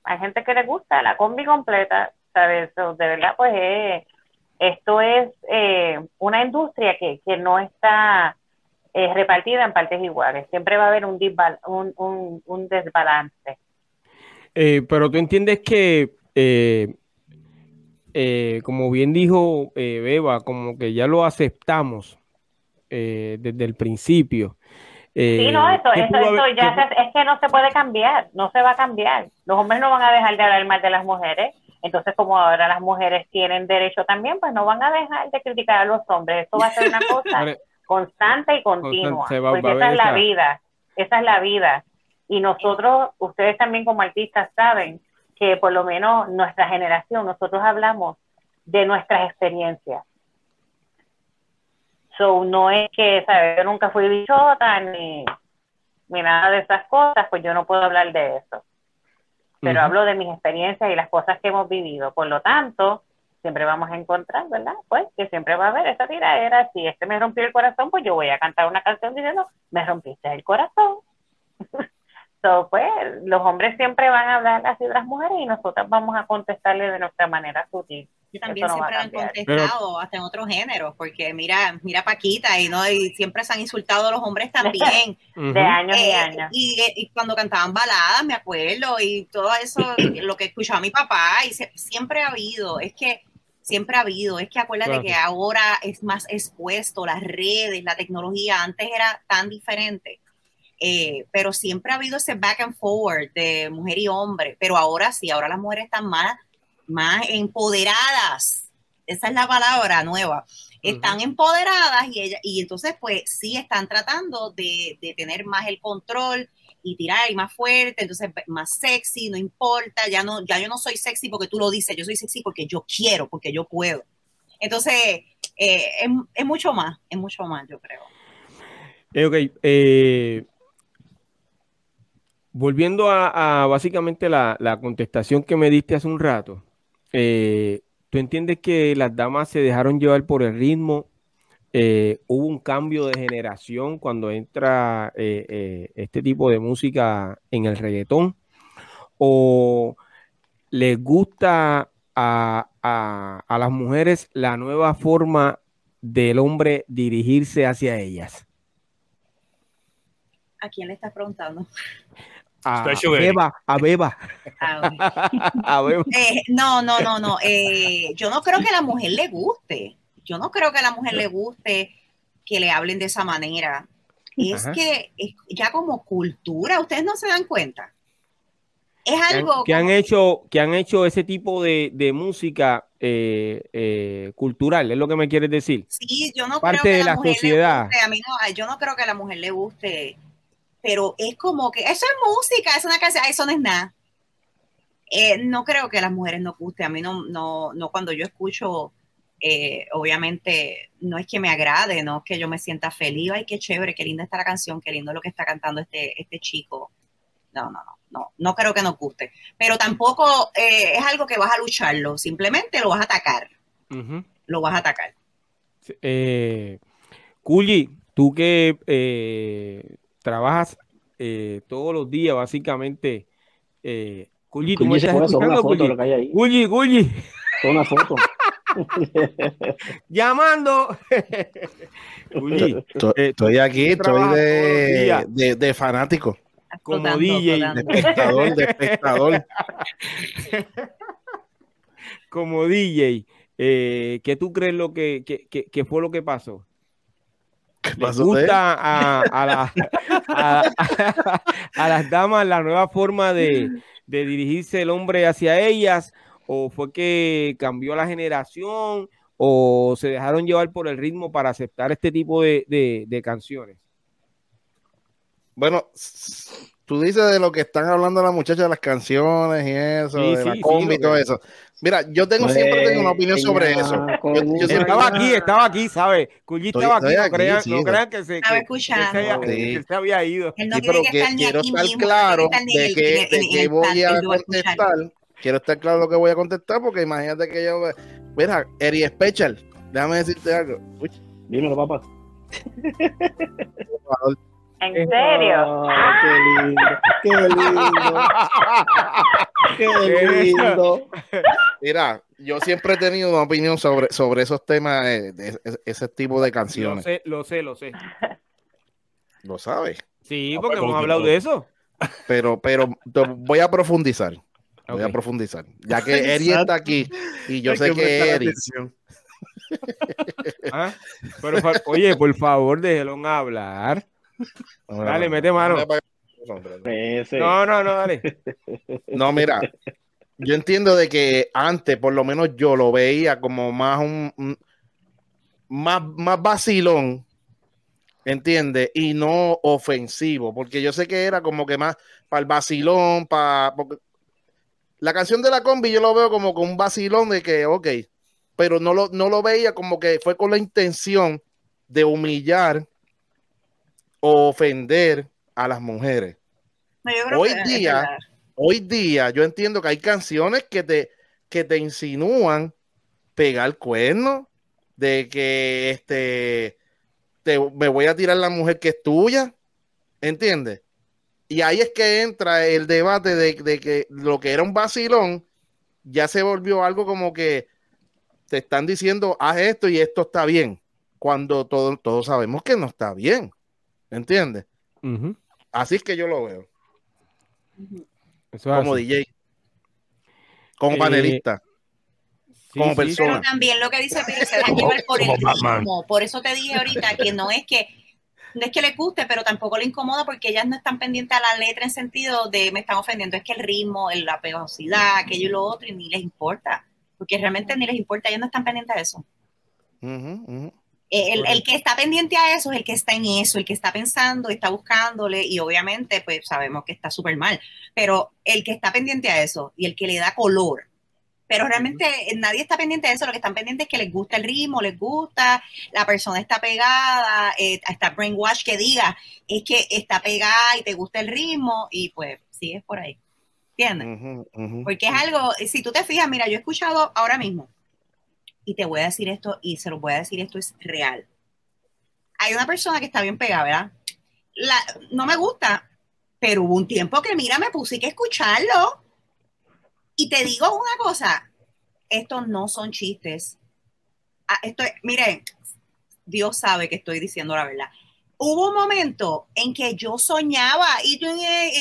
hay gente que le gusta la combi completa, ¿sabes? de verdad, pues, eh, esto es eh, una industria que, que no está eh, repartida en partes iguales. Siempre va a haber un, un, un, desbalance. pero tú entiendes que eh, eh, como bien dijo eh, Beba, como que ya lo aceptamos desde el principio. sí, no, eso, eso, eso ya es que no se puede cambiar, no se va a cambiar. Los hombres no van a dejar de hablar mal de las mujeres. Entonces, como ahora las mujeres tienen derecho también, pues no van a dejar de criticar a los hombres. Esto va a ser una cosa constante y continua. porque esa es la vida, esa es la vida. Y nosotros, ustedes también como artistas saben que por lo menos nuestra generación, nosotros hablamos de nuestras experiencias. So, no es que, ¿sabes? Yo nunca fui bichota ni, ni nada de esas cosas, pues yo no puedo hablar de eso. Pero hablo de mis experiencias y las cosas que hemos vivido. Por lo tanto, siempre vamos a encontrar, ¿verdad? Pues que siempre va a haber esa tiradera. Si este me rompió el corazón, pues yo voy a cantar una canción diciendo, me rompiste el corazón. pues los hombres siempre van a hablar así de las mujeres y nosotras vamos a contestarle de nuestra manera sutil. Y también siempre han contestado hasta en otros géneros, porque mira, mira Paquita y no y siempre se han insultado a los hombres también. de años y eh, años. Y, cuando cantaban baladas, me acuerdo, y todo eso, lo que escuchaba mi papá, y siempre ha habido, es que siempre ha habido, es que acuérdate que ahora es más expuesto, las redes, la tecnología, antes era tan diferente eh, pero siempre ha habido ese back and forward de mujer y hombre, pero ahora sí, ahora las mujeres están más, más empoderadas esa es la palabra nueva. Están empoderadas y, ella, y entonces pues sí están tratando de, de tener más el control y tirar y más fuerte, entonces más sexy, no importa, ya no, ya yo no soy sexy porque tú lo dices, yo soy sexy porque yo quiero, porque yo puedo. Entonces, eh, es, mucho más, es mucho más, yo creo. Eh, ok, eh, volviendo a, básicamente la, la, contestación que me diste hace un rato, ¿tú entiendes que las damas se dejaron llevar por el ritmo eh, hubo un cambio de generación cuando entra eh, eh, este tipo de música en el reggaetón? ¿O les gusta a, las mujeres la nueva forma del hombre dirigirse hacia ellas? ¿A quién le estás preguntando? A Beba, a Beba. a Beba. no, no, no, no. yo no creo que a la mujer le guste yo no creo que a la mujer le guste que le hablen de esa manera. Es que ya como cultura, ustedes no se dan cuenta. Es algo que han, hecho que han hecho ese tipo de, música eh, eh, cultural, es lo que me quieres decir. Sí, yo no Parte creo que de la, sociedad. a mí no, yo no creo que a la mujer le guste, pero es como que eso es música, es una canción, eso no es nada. Eh, no creo que a las mujeres no guste. A mí no, no, no cuando yo escucho eh, obviamente no es que me agrade, no es que yo me sienta feliz, ay, qué chévere, qué linda está la canción, qué lindo lo que está cantando este, este chico. No, no, no, no, no creo que nos guste. Pero tampoco eh, es algo que vas a lucharlo, simplemente lo vas a atacar. Lo vas a atacar. Eh, tú que eh, trabajas todos los días, básicamente. Eh, tú me estás escuchando, Una foto. Llamando. Eh, estoy, aquí, estoy de, de, fanático. Como DJ. De espectador, de espectador. Como DJ. Eh, ¿Qué tú crees lo que, que, fue lo que pasó? ¿Qué pasó gusta a, a, a, las damas la nueva forma de, de dirigirse el hombre hacia ellas o fue que cambió la generación o se dejaron llevar por el ritmo para aceptar este tipo de, canciones? Bueno, tú dices de lo que están hablando las muchachas de las canciones y eso, de la combi y todo eso. Mira, yo tengo siempre tengo una opinión sobre eso. Yo, estaba aquí, estaba aquí, ¿sabes? Cuyi estaba aquí, no, crean, no crean que se, que, se, se, había ido. sí, pero que quiero estar claro de que, de que voy a contestar quiero estar claro lo que voy a contestar, porque imagínate que yo. Mira, Eri Special, déjame decirte algo. Uy. Dímelo, papá. ¿En serio? qué lindo, qué lindo. Qué lindo. Mira, yo siempre he tenido una opinión sobre, sobre esos temas, eh, de, ese tipo de canciones. Lo sé, lo sé, lo sé. ¿Lo sabes? Sí, porque hemos hablado de eso. Pero, pero voy a profundizar. Voy a profundizar. Ya que Eri está aquí y yo sé que Eri. ¿Ah? Pero, oye, por favor, déjelo hablar. Dale, mete mano. No, no, no, dale. No, mira, yo entiendo de que antes, por lo menos yo lo veía como más un, más, más vacilón, ¿entiendes? Y no ofensivo, porque yo sé que era como que más para el vacilón, para la canción de la combi yo lo veo como con un vacilón de que, ok, pero no lo, no lo veía como que fue con la intención de humillar ofender a las mujeres. hoy día, hoy día yo entiendo que hay canciones que te, que te insinúan pegar cuerno, de que este te, me voy a tirar la mujer que es tuya, ¿entiendes? Y ahí es que entra el debate de, que lo que era un vacilón ya se volvió algo como que te están diciendo, haz esto y esto está bien, cuando todos sabemos que no está bien. ¿Entiendes? Así es que yo lo veo. como DJ, como eh, panelista. como persona. Pero también lo que dice Pérez se llevar por el ritmo. Por eso te dije ahorita que no es que no es que le guste, pero tampoco le incomoda porque ellas no están pendientes a la letra en sentido de me están ofendiendo, es que el ritmo, la pegosidad, aquello y lo otro, y ni les importa. porque realmente ni les importa, ellos no están pendientes de eso. El, el, que está pendiente a eso es el que está en eso, el que está pensando, está buscándole y obviamente pues sabemos que está súper mal, pero el que está pendiente a eso y el que le da color pero realmente nadie está pendiente de eso, lo que están pendientes es que les gusta el ritmo, les gusta, la persona está pegada, eh, está brainwash que diga, es que está pegada y te gusta el ritmo y pues sigues por ahí. ¿Entiendes? Porque es algo, si tú te fijas, mira, yo he escuchado ahora mismo, y te voy a decir esto, y se lo voy a decir, esto es real. Hay una persona que está bien pegada, ¿verdad? No me gusta, pero hubo un tiempo que, mira, me puse que escucharlo y te digo una cosa, estos no son chistes. Ah, esto, miren, Dios sabe que estoy diciendo la verdad. Hubo un momento en que yo soñaba y,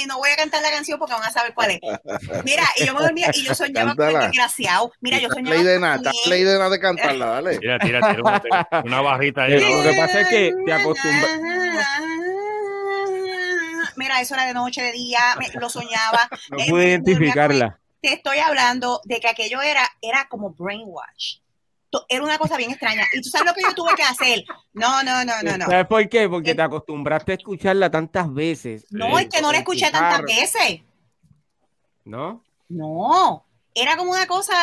no voy a cantar la canción porque van a saber cuál es. Mira, y yo me dormía y yo soñaba con el desgraciado. Mira, yo soñaba play de nada, play de nada de cantarla, dale. Mira, tira, tira una, barrita ahí. Lo que pasa es que te acostumbras. Mira, eso era de noche, de día, lo soñaba. No pude identificarla te estoy hablando de que aquello era, era como brainwash. Era una cosa bien extraña. Y tú sabes lo que yo tuve que hacer. No, no, no, no, no. ¿Sabes por qué? Porque te acostumbraste a escucharla tantas veces. No, es que no la escuché tantas veces. ¿No? No. Era como una cosa,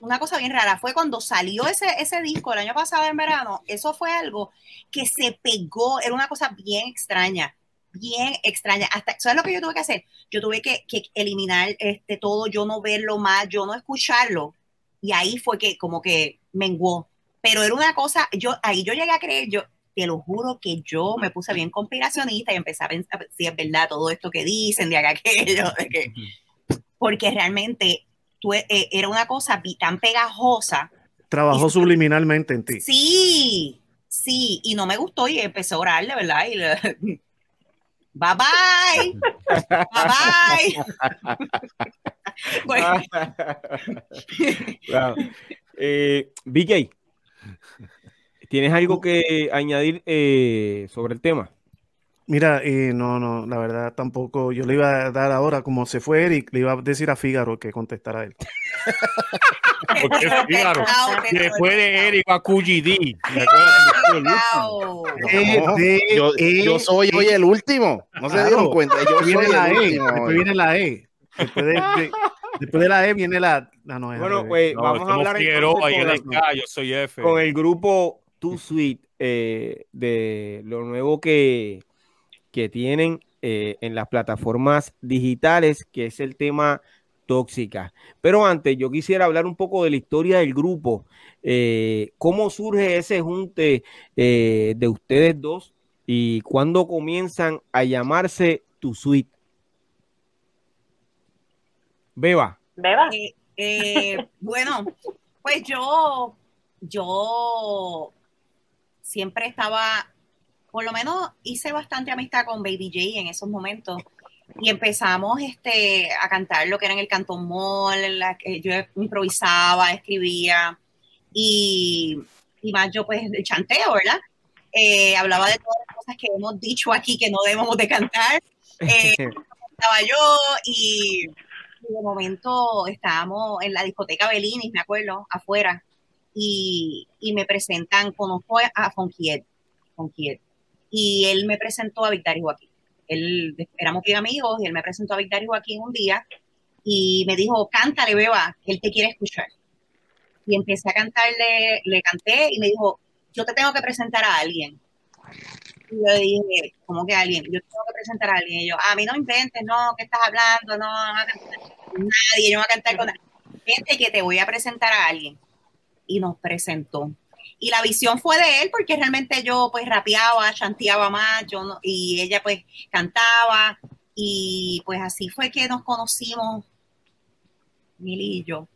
una cosa bien rara. Fue cuando salió ese, ese disco el año pasado en verano. Eso fue algo que se pegó. Era una cosa bien extraña bien extraña. Hasta, ¿Sabes lo que yo tuve que hacer? Yo tuve que, eliminar este, todo, yo no verlo más, yo no escucharlo. Y ahí fue que como que menguó. Pero era una cosa, yo ahí yo llegué a creer, yo te lo juro que yo me puse bien conspiracionista y empecé a pensar si es verdad todo esto que dicen de aquello, de que, porque realmente tú, eh, era una cosa tan pegajosa. Trabajó subliminalmente en ti. Sí, sí, y no me gustó y empecé a orar, de verdad, y Bye bye. bye bye. Eh, BK, ¿tienes algo que añadir eh, sobre el tema? Mira, eh, no, no, la verdad tampoco. Yo le iba a dar ahora, como se fue Eric, le iba a decir a Fígaro que contestara él. Porque Fígaro, después de Eric a QGD. Yo, soy hoy el último. No se dieron cuenta. Yo viene la E. Después viene la E. Después de, después de la E viene la. Ah, no, bueno, pues vamos a hablar con, yo soy F. con el grupo Too Sweet eh, de lo nuevo que que tienen eh, en las plataformas digitales, que es el tema tóxica. Pero antes, yo quisiera hablar un poco de la historia del grupo. Eh, ¿Cómo surge ese junte eh, de ustedes dos y cuándo comienzan a llamarse Tu Suite? Beba. Beba. bueno, pues yo, yo siempre estaba por lo menos hice bastante amistad con Baby J en esos momentos y empezamos este, a cantar lo que era en el Cantón Mall, yo improvisaba, escribía y, y, más yo pues el chanteo, ¿verdad? Eh, hablaba de todas las cosas que hemos dicho aquí que no debemos de cantar. Eh, estaba yo y, de momento estábamos en la discoteca Belinis, me acuerdo, afuera, y, y me presentan, conozco a Fonquiet, Fonquiet y él me presentó a Victoria Joaquín. Él, éramos bien amigos y él me presentó a Victoria Joaquín un día y me dijo, cántale, beba, que él te quiere escuchar. Y empecé a cantarle, le canté y me dijo, yo te tengo que presentar a alguien. Y yo dije, ¿cómo que alguien? Yo tengo que presentar a alguien. Y yo, a mí no inventes, no, ¿qué estás hablando? No, no, nadie, yo no voy a cantar con nadie. Vente que te voy a presentar a alguien. Y nos presentó y la visión fue de él porque realmente yo pues rapeaba, chanteaba más, yo no, y ella pues cantaba y pues así fue que nos conocimos, Mili y yo.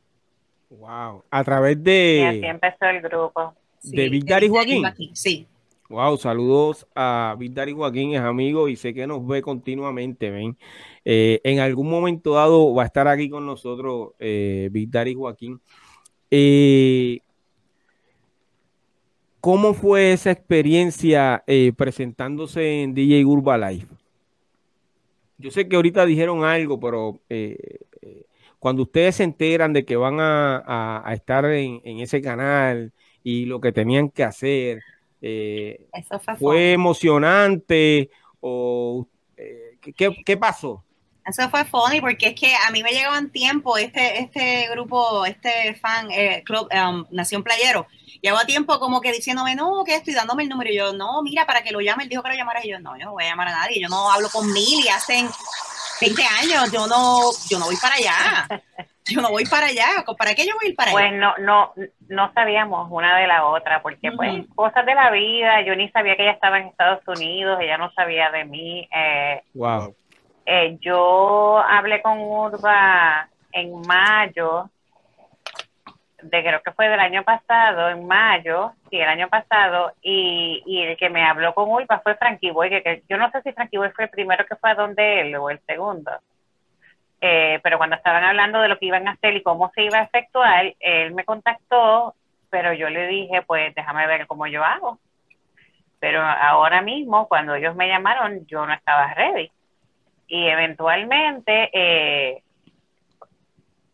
Wow, a través de... Y así empezó el grupo. de Big Daddy Joaquín. Sí. Wow, saludos a Big Daddy Joaquín, es amigo y sé que nos ve continuamente, ven. Eh, en algún momento dado va a estar aquí con nosotros eh, Daddy Joaquín. Eh, ¿Cómo fue esa experiencia eh, presentándose en DJ Urba Live? Yo sé que ahorita dijeron algo, pero cuando ustedes se enteran de que van a, estar en, ese canal y lo que tenían que hacer, eh, fue, emocionante o eh, ¿qué, pasó? Eso fue funny porque es que a mí me llegaban tiempo este, este grupo, este fan, eh, Club um, Nación Playero, llevaba tiempo como que diciéndome, no, que estoy dándome el número. Y yo, no, mira, para que lo llame, él dijo que lo llamara. Y yo, no, yo no voy a llamar a nadie, yo no hablo con mil y hacen 20 años, yo no, yo no voy para allá. Yo no voy para allá. ¿Para qué yo voy a ir para allá? Pues no, no, no sabíamos una de la otra, porque pues cosas de la vida, yo ni sabía que ella estaba en Estados Unidos, ella no sabía de mí. Eh, wow. Eh, yo hablé con Urba en mayo, de creo que fue del año pasado, en mayo, sí, el año pasado, y, y el que me habló con Urba fue Frankie Boy, que, yo no sé si Frankie Boy fue el primero que fue a donde él o el segundo. Eh, pero cuando estaban hablando de lo que iban a hacer y cómo se iba a efectuar, él me contactó, pero yo le dije, pues déjame ver cómo yo hago. Pero ahora mismo, cuando ellos me llamaron, yo no estaba ready. Y eventualmente, eh,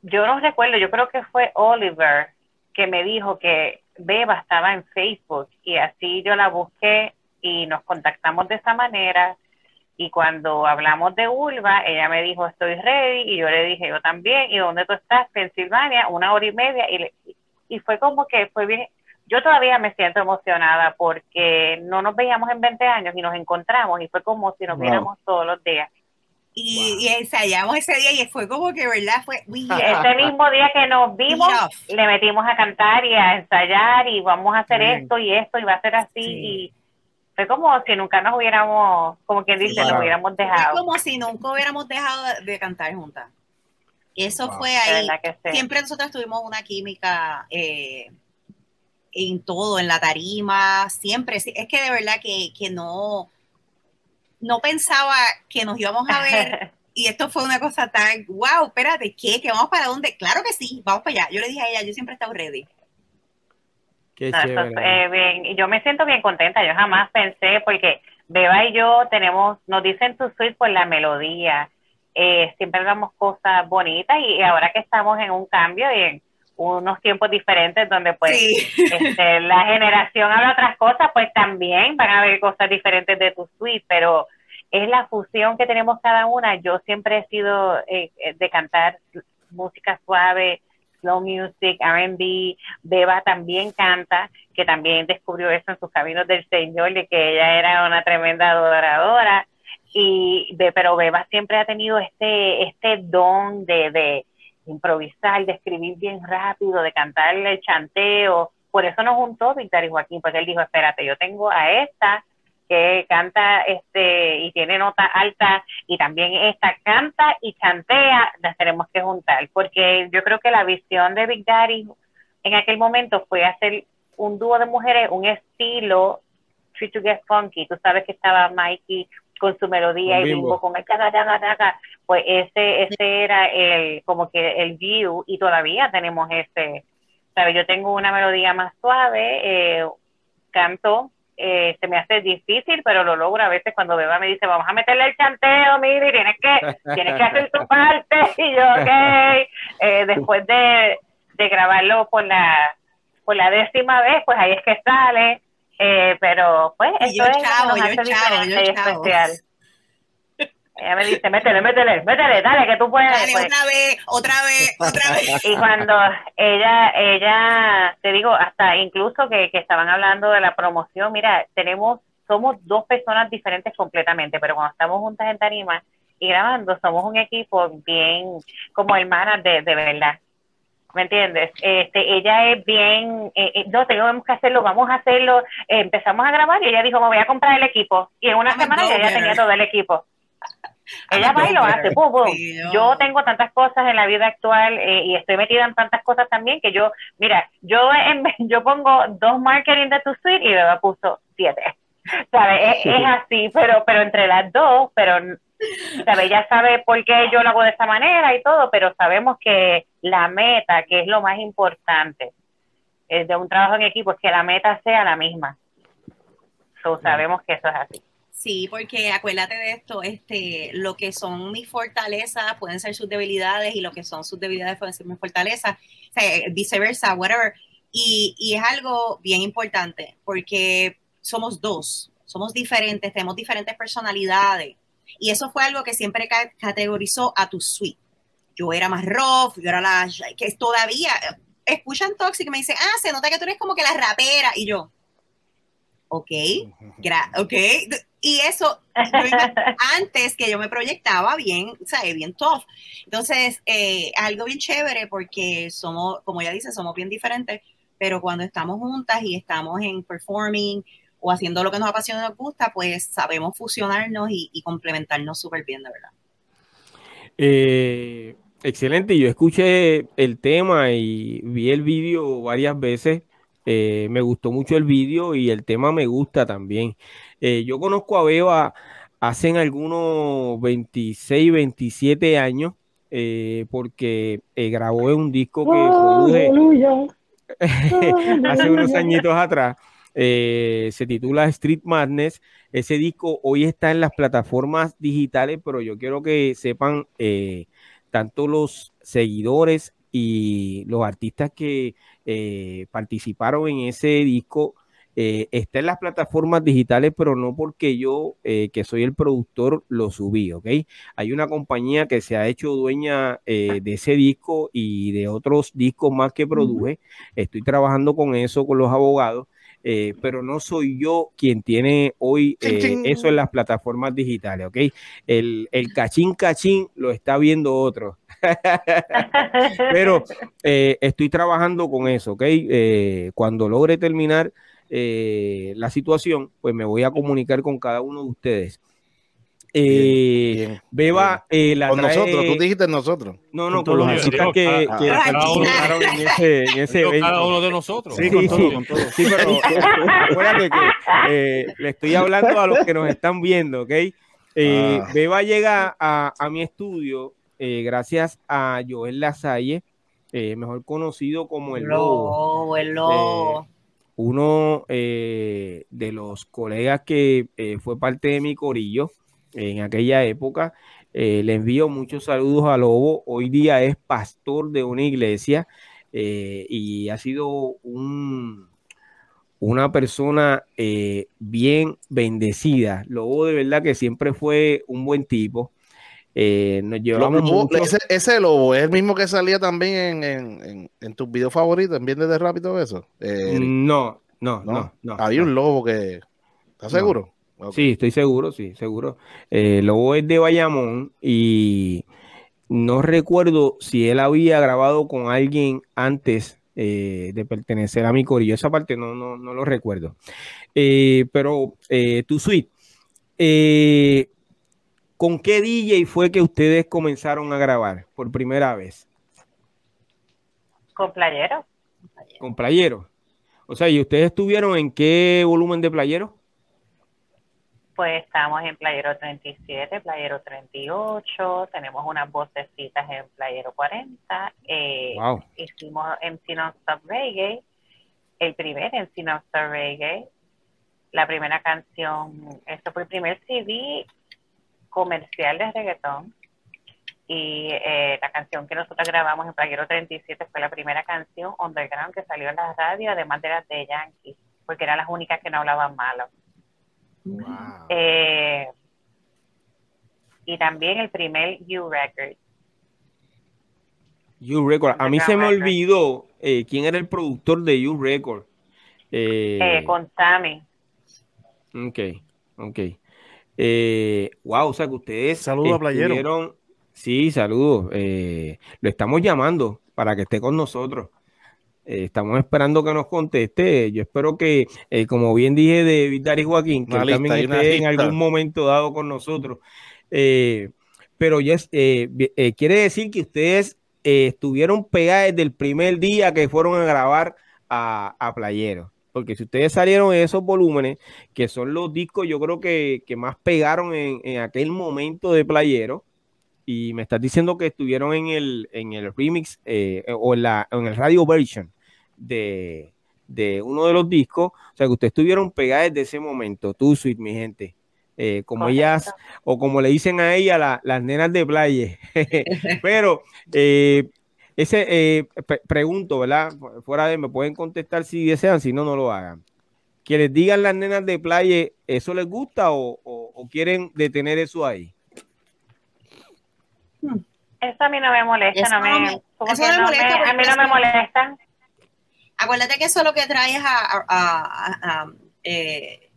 yo no recuerdo, yo creo que fue Oliver que me dijo que Beba estaba en Facebook y así yo la busqué y nos contactamos de esa manera y cuando hablamos de Ulva, ella me dijo, estoy ready, y yo le dije, yo también, ¿y dónde tú estás? Pensilvania, una hora y media, y, y fue como que fue bien, yo todavía me siento emocionada porque no nos veíamos en 20 años y nos encontramos y fue como si nos viéramos todos los días. Y, ensayamos ese día y fue como que, ¿verdad? Fue Ese mismo día que nos vimos, le metimos a cantar y a ensayar y vamos a hacer esto y esto y va a ser así y fue como si nunca nos hubiéramos, como quien dice, nos hubiéramos dejado. Fue como si nunca hubiéramos dejado de cantar juntas. Eso fue ahí. Siempre nosotros tuvimos una química eh, en todo, en la tarima, siempre. Es que de verdad que, que no, no pensaba que nos íbamos a ver. y esto fue una cosa tan, wow, espérate, ¿qué? ¿Que vamos para dónde? Claro que sí, vamos para allá. Yo le dije a ella, yo siempre he estado ready. Qué eh, bien, yo me siento bien contenta. Yo jamás pensé, porque Beba y yo tenemos, nos dicen tu suite por la melodía. Eh, siempre damos cosas bonitas y, ahora que estamos en un cambio y en unos tiempos diferentes donde pues este, la generación habla otras cosas, pues también van a haber cosas diferentes de tu suite, pero es la fusión que tenemos cada una. Yo siempre he sido eh, de cantar música suave, slow music, R&B. Beba también canta, que también descubrió eso en sus caminos del Señor, de que ella era una tremenda adoradora. Y, pero Beba siempre ha tenido este, este don de, de improvisar, de escribir bien rápido, de cantarle el chanteo. Por eso nos juntó Víctor y Joaquín, porque él dijo, espérate, yo tengo a esta que canta este y tiene nota alta y también esta canta y chantea, las tenemos que juntar, porque yo creo que la visión de Big Daddy en aquel momento fue hacer un dúo de mujeres, un estilo Free to Get Funky, tú sabes que estaba Mikey con su melodía y bimbo. Con el pues ese ese era el como que el view y todavía tenemos ese, sabes, yo tengo una melodía más suave, eh, canto eh, se me hace difícil, pero lo logro a veces cuando Beba me dice, vamos a meterle el chanteo, mire, tienes que, tienes que hacer tu parte, y yo, ok, eh, después de, de grabarlo por la, por la décima vez, pues ahí es que sale, eh, pero pues eso es chavo, yo chavo, yo especial. Ella me dice, métele, métele, métele, dale, que tú puedes. Dale, pues. otra vez, otra vez, otra vez. Y cuando ella, ella, te digo, hasta incluso que, que estaban hablando de la promoción, mira, tenemos, somos dos personas diferentes completamente, pero cuando estamos juntas en tarima y grabando, somos un equipo bien, como hermanas de, de verdad. ¿me entiendes? Este, ella es bien, eh, eh, no, tenemos que hacerlo, vamos a hacerlo. empezamos a grabar y ella dijo, me voy a comprar el equipo. Y en una semana ya tenía todo el equipo. Ella va y lo hace, Yo tengo tantas cosas en la vida actual eh, y estoy metida en tantas cosas también que yo, mira, yo en, yo pongo dos marketing de tu suite y luego puso siete. ¿Sabes? Es, así, pero, pero entre las dos, pero, ¿sabes? Ella sabe por qué yo lo hago de esa manera y todo, pero sabemos que la meta, que es lo más importante de un trabajo en equipo, es que la meta sea la misma. So, sabemos que eso es así. Sí, porque acuérdate de esto, este, lo que son mis fortalezas pueden ser sus debilidades y lo que son sus debilidades pueden ser mis fortalezas, viceversa, whatever. Y, y, es algo bien importante porque somos dos, somos diferentes, tenemos diferentes personalidades. Y eso fue algo que siempre categorizó a tu suite. Yo era más rough, yo era la que todavía escuchan Toxic y me dicen, ah, se nota que tú eres como que la rapera. Y yo, ok, ok. Y eso, antes que yo me proyectaba bien, ¿sabes? Bien tough. Entonces, eh, algo bien chévere porque somos, como ya dice, somos bien diferentes, pero cuando estamos juntas y estamos en performing o haciendo lo que nos apasiona y nos gusta, pues sabemos fusionarnos y, complementarnos súper bien, de verdad. Eh, excelente, yo escuché el tema y vi el vídeo varias veces. Eh, me gustó mucho el vídeo y el tema me gusta también. Eh, yo conozco a Beba hace algunos 26, 27 años, porque grabó un disco que produje hace unos añitos atrás. Eh, se titula Street Madness. Ese disco hoy está en las plataformas digitales, pero yo quiero que sepan eh, tanto los seguidores y los artistas que eh, participaron en ese disco. está en las plataformas digitales, pero no porque yo, que soy el productor, lo subí, ¿ok? Hay una compañía que se ha hecho dueña de ese disco y de otros discos más que produje. Estoy trabajando con eso, con los abogados eh, pero no soy yo quien tiene hoy eh, eso en las plataformas digitales, ¿ok? El, el cachín cachín lo está viendo otro. pero eh, estoy trabajando con eso, ¿ok? cuando logre terminar la situación, pues me voy a comunicar con cada uno de ustedes. Eh, Beba eh, la con nosotros, tú dijiste nosotros. No, no, con, los artistas que, que cada uno en ese, en ese evento. Cada uno de nosotros. Sí, con todo, con todo. Sí, pero acuérdate que eh, le estoy hablando a los que nos están viendo, ¿ok? Eh, ah. Beba llega a, a mi estudio eh, gracias a Joel Lasalle, eh, mejor conocido como el Lobo. el Lobo. uno de los colegas que fue parte de mi corillo en aquella época. Eh, le envío muchos saludos a Lobo. Hoy día es pastor de una iglesia eh, y ha sido un, una persona eh, bien bendecida. Lobo de verdad que siempre fue un buen tipo. nos llevamos ese, lobo es el mismo que salía también en, en, tus videos favoritos, en Viernes de Rápido, eso. no, no, no, no, Había un lobo que. ¿Estás seguro? Sí, estoy seguro, sí, seguro. Eh, Lobo es de Bayamón y no recuerdo si él había grabado con alguien antes eh, de pertenecer a mi corillo. Esa parte no, no, no lo recuerdo. Eh, pero eh, tu suite, ¿con qué DJ fue que ustedes comenzaron a grabar por primera vez? Con Playero. Con Playero. O sea, ¿y ustedes estuvieron en qué volumen de Playero? Pues estamos en Playero 37, Playero 38, tenemos unas vocecitas en Playero 40. Eh, Hicimos MC Non-Stop Reggae, el primer MC Non-Stop Reggae, la primera canción, esto fue el primer CD comercial de reggaetón. Y eh, la canción que nosotros grabamos en Playero 37 fue la primera canción underground que salió en la radio, además de las de Yankee, porque eran las únicas que no hablaban malo. Eh, y también el primer U Record. U Record. A mí se me olvidó eh, quién era el productor de U Record. Eh, con Sammy. Ok, ok. wow, o sea que ustedes. Saludos a Playero. Sí, saludos. lo estamos llamando para que esté con nosotros. Eh, estamos esperando que nos conteste. Yo espero que, eh, como bien dije de Vitar y Joaquín, que también esté en algún momento dado con nosotros. Eh, pero ya quiere decir que ustedes estuvieron pegados desde el primer día que fueron a grabar a, a Playero. Porque si ustedes salieron en esos volúmenes, que son los discos, yo creo que, más pegaron en, aquel momento de Playero, y me estás diciendo que estuvieron en el, en el remix o en, la, en el radio version de, de uno de los discos. O sea, que ustedes estuvieron pegados desde ese momento. Tú, Sweet, mi gente. eh, como ellas, o como le dicen a ella, las nenas de playa. Pero eh, ese eh, pregunto, ¿verdad? Fuera de, me pueden contestar si desean, si no, no lo hagan. Que les digan las nenas de playa, ¿eso les gusta o, quieren detener eso ahí? Eso a mí no me molesta, no me, a mí no me molesta. Acuérdate que eso lo que trae es a, eh,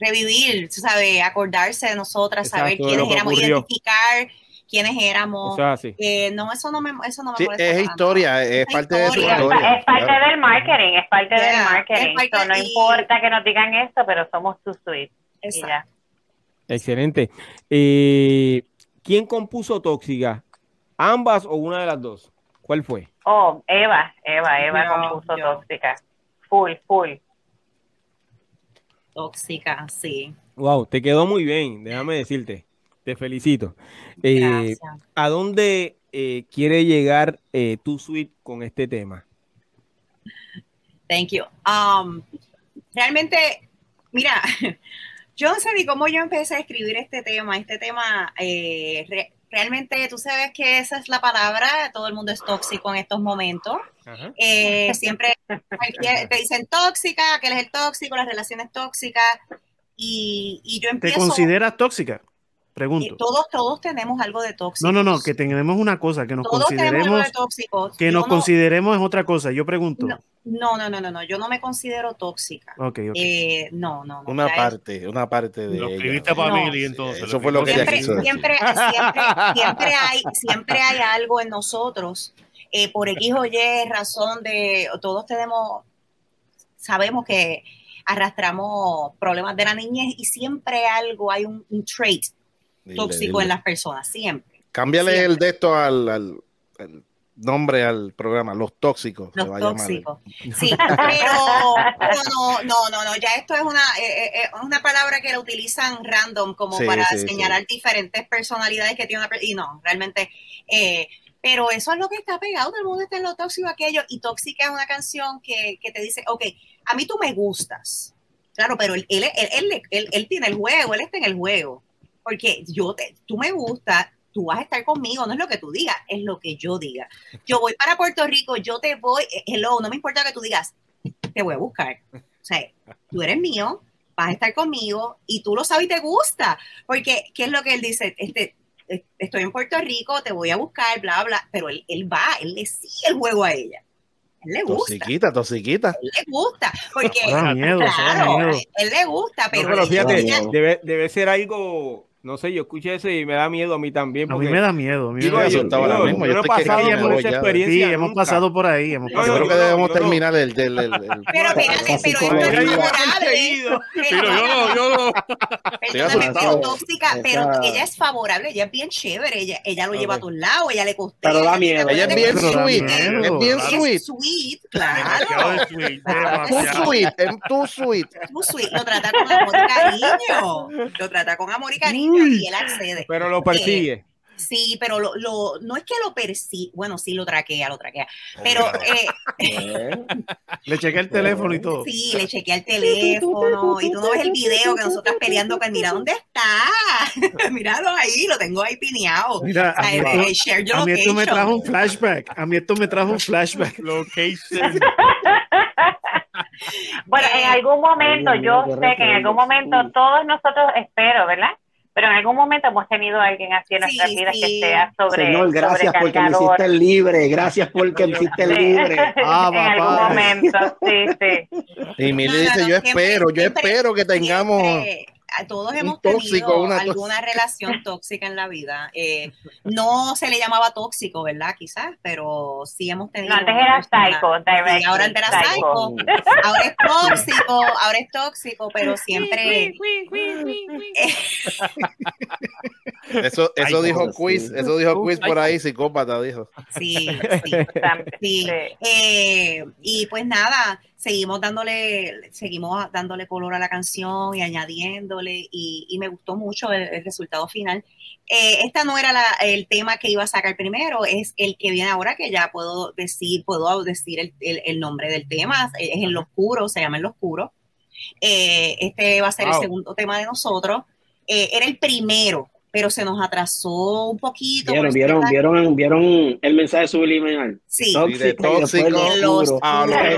revivir, tú sabes, acordarse de nosotras, saber quiénes éramos, identificar quiénes éramos. Eh, no, eso no me, eso no me Es historia, es, parte de su historia. Es, parte del marketing, es parte del marketing. no importa que nos digan esto, pero somos tu suite. Excelente. Eh, ¿Quién compuso Tóxica? ¿Ambas o una de las dos? ¿Cuál fue? Oh, Eva, Eva, Eva compuso Tóxica. Full, full. Tóxica, sí. Wow, te quedó muy bien, déjame decirte. Te felicito. Eh, ¿A dónde eh, quiere llegar eh, tu suite con este tema? Thank you. Um, realmente, mira, yo no sé ni cómo yo empecé a escribir este tema. Este tema, realmente tú sabes que esa es la palabra, todo el mundo es tóxico en estos momentos. siempre te dicen tóxica, que él es el tóxico, las relaciones tóxicas. Y, y yo empiezo... ¿Te consideras tóxica? Pregunto. todos, todos tenemos algo de tóxico. No, no, no, que tenemos una cosa, que nos consideremos. Que nos consideremos es otra cosa. Yo pregunto. No, no, no, no, no, yo no me considero tóxica. Ok, Eh, no, no, no. Una parte, una parte de. Lo escribiste para mí y entonces. Eso fue lo que siempre, quiso siempre, siempre, siempre, hay, siempre hay algo en nosotros. Eh, por X o Y razón de. Todos tenemos. Sabemos que arrastramos problemas de la niñez y siempre algo, hay un, un trait tóxico en las personas, siempre. Cámbiale el de esto al, nombre al programa, los tóxicos. Los tóxicos. Sí, pero no, no, no, no, ya esto es una, eh, eh, eh, una palabra que la utilizan random como para señalar diferentes personalidades que tiene una persona. Y no, realmente, pero eso es lo que está pegado, todo el mundo está en lo tóxico aquello. Y tóxica es una canción que, que te dice, ok, a mí tú me gustas. Claro, pero él, él, él, él, tiene el juego, él está en el juego porque yo te, tú me gusta, tú vas a estar conmigo, no es lo que tú digas, es lo que yo diga. Yo voy para Puerto Rico, yo te voy, eh, hello, no me importa que tú digas, te voy a buscar. O sea, tú eres mío, vas a estar conmigo y tú lo sabes y te gusta. Porque, ¿qué es lo que él dice? Este, eh, estoy en Puerto Rico, te voy a buscar, bla, bla, pero él, él va, él le sigue el juego a ella. Él le gusta. Tosiquita, tosiquita. Él le gusta, porque, claro, él le gusta, pero, pero fíjate, debe, debe ser algo no sé, yo escuché eso y me da miedo a mí también. a mí me da miedo. A mí me da yo, mismo. Yo, he pasado por esa experiencia. Sí, hemos pasado por ahí. Hemos pasado yo creo que debemos terminar el, del. El, pero espérate, pero esto es favorable. Pero yo no, yo no. Perdóname, pero tóxica, pero ella es favorable, ella es bien chévere, ella, ella lo lleva a todos lados, ella le costó. Pero da miedo. Ella es bien sweet, es bien sweet. sweet, claro. Too sweet, es too sweet. Too sweet, lo trata con amor y cariño. Lo trata con amor y cariño y él accede. Pero lo persigue. Sí, pero lo, lo, no es que lo persigue, bueno, sí lo traquea, lo traquea, pero... Eh, le chequea el teléfono y todo. Sí, le chequea el teléfono y tú no ves el video que nosotros peleando con, mira dónde está, míralo ahí, lo tengo ahí pineado. Mira, a, mí, esto, me trajo un flashback, a mí esto me trajo un flashback. Location. bueno, en algún momento, yo sé que en algún momento todos nosotros, espero, ¿verdad? Pero en algún momento hemos tenido a alguien así en nuestras vidas que sea sobre Señor, gracias porque me hiciste libre, gracias porque me hiciste libre. Ah, en algún momento, sí, sí. Y Mili dice, yo espero, yo espero que tengamos todos hemos tenido alguna relación tóxica en la vida. Eh, no se le llamaba tóxico, ¿verdad? Quizás, pero sí hemos tenido. No, antes era psycho, ahora antes era psycho. Ahora es tóxico, ahora es tóxico, pero siempre. eso eso dijo Quiz, eso dijo Quiz por ahí, psicópata, dijo. Sí, sí. sí. Eh, y pues nada seguimos dándole, seguimos dándole color a la canción y añadiéndole y, me gustó mucho el, resultado final. Eh, esta no era el tema que iba a sacar primero, es el que viene ahora que ya puedo decir, puedo decir el, nombre del tema, es En lo oscuro, se llama En lo oscuro. Eh, este va a ser el segundo tema de nosotros. eh, era el primero, pero se nos atrasó un poquito. Vieron, vieron, vieron, vieron el mensaje subliminal. Sí, tóxico, tóxico ahora,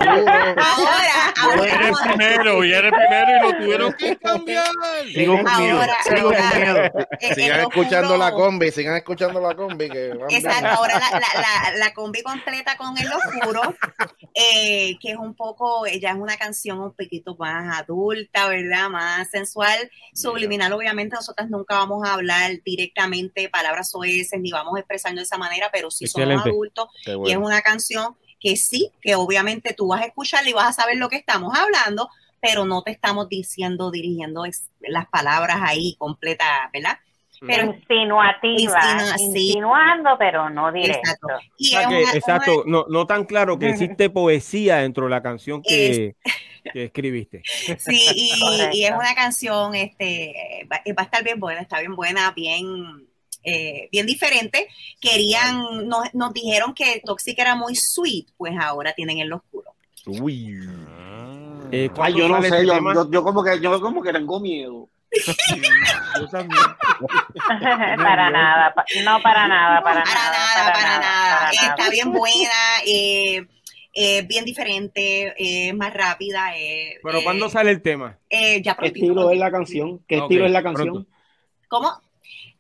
ahora viene primero, viene primero y lo tuvieron que cambiar. Sigo con ahora, sigo con miedo. Sigan escuchando la combi, sigan escuchando la combi. Que Exacto, ahora la, la, la, combi completa con el oscuro, eh, que es un poco, ella es una canción un poquito más adulta, ¿verdad? Más sensual, subliminal. Obviamente nosotras nunca vamos a hablar directamente palabras oeces ni vamos expresando de esa manera, pero si somos adultos y es una canción que sí, que obviamente tú vas a escucharla y vas a saber lo que estamos hablando, pero no te estamos diciendo, dirigiendo las palabras ahí completas, ¿verdad? Pero, insinuativa, insinuando, pero no directo. Exacto, No, no, tan claro que existe poesía dentro de la canción que, que escribiste. Sí, y, es una canción, este, va, a estar bien buena, está bien buena, bien, eh, bien diferente. Querían, nos, nos, dijeron que Toxic era muy sweet, pues ahora tienen el oscuro. Uy. Eh, yo no sé, yo, yo, como que yo como que tengo miedo. yo también. para nada, no para nada, para, nada, para, nada, Está bien buena. Eh, eh, bien diferente, eh, más rápida. Eh, ¿Pero cuándo sale el tema? ya ¿Qué estilo es la canción? ¿Qué estilo es la canción? ¿Cómo?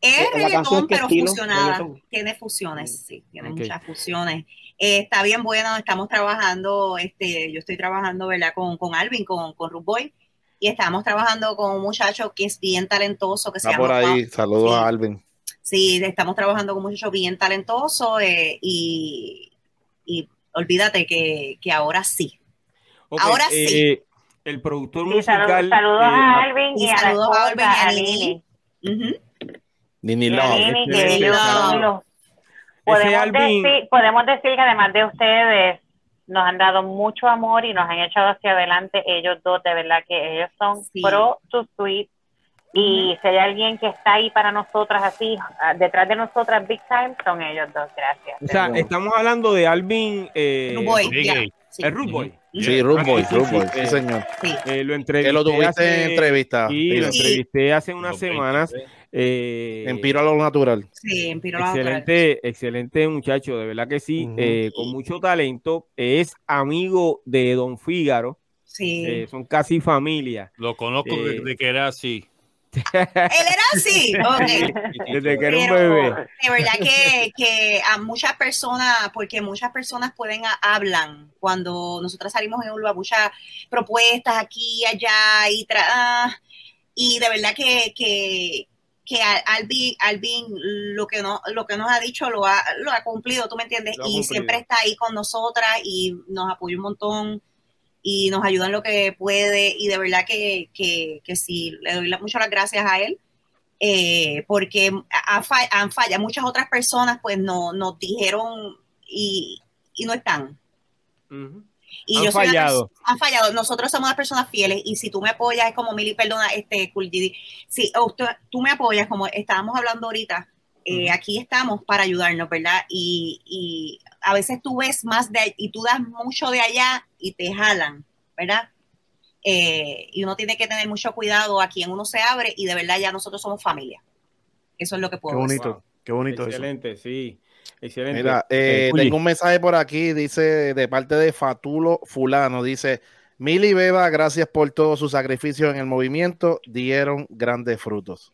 Es reggaetón, pero fusionada. Tiene fusiones, sí, tiene muchas fusiones. está bien bueno, estamos trabajando, este, yo estoy trabajando, ¿verdad? Con, con Alvin, con, con Ruth Boy, y estamos trabajando con un muchacho que es bien talentoso, que se llama... por ahí, saludos a Alvin. Sí, estamos trabajando con un muchacho bien talentoso y, y olvídate que, que ahora sí. ahora sí. Eh, el productor musical. Saludos, a eh, Alvin y, saludos a Alvin y a Nini. Nini Love. Podemos, decir, podemos decir que además de ustedes, nos han dado mucho amor y nos han echado hacia adelante ellos dos, de verdad que ellos son pro su suite y si hay alguien que está ahí para nosotras así, ah, detrás de nosotras Big Time, son ellos dos, gracias. O sea, estamos hablando de Alvin... Eh, Ruboy, El Ruboy. Sí, Ruboy, Ruboy, sí, señor. Eh, lo entrevisté que lo tuviste en entrevista. Sí, lo entrevisté hace unas semanas. Eh, en Piro a lo natural. Sí, en Piro a lo excelente, natural. Excelente muchacho, de verdad que sí, eh, con mucho talento. Es amigo de Don Fígaro. Sí. Eh, son casi familia. Lo conozco desde que era así. Él era así, Desde que era un bebé. De verdad que, que, a muchas personas, porque muchas personas pueden hablan cuando nosotros salimos en Ulva, muchas propuestas aquí, allá y tra y de verdad que, que, que Alvin, Alvin lo que no, lo que nos ha dicho lo ha, lo ha cumplido, tú me entiendes, y siempre está ahí con nosotras y nos apoya un montón y nos ayuda en lo que puede y de verdad que, que, que sí, le doy muchas las gracias a él. Eh, porque han fallado, muchas otras personas pues no, nos dijeron y, y no están. Y han fallado. han fallado. Nosotros somos las personas fieles y si tú me apoyas es como Mili, perdona, este Si tú me apoyas como estábamos hablando ahorita, eh, aquí estamos para ayudarnos, ¿verdad? Y, y, a veces tú ves más de y tú das mucho de allá y te jalan, ¿verdad? Eh, y uno tiene que tener mucho cuidado a quien uno se abre y de verdad ya nosotros somos familia. Eso es lo que puedo Qué bonito, qué bonito. Excelente, sí. Excelente. Mira, eh, tengo un mensaje por aquí, dice de parte de Fatulo Fulano, dice, Mili Beba, gracias por todo su sacrificio en el movimiento, dieron grandes frutos.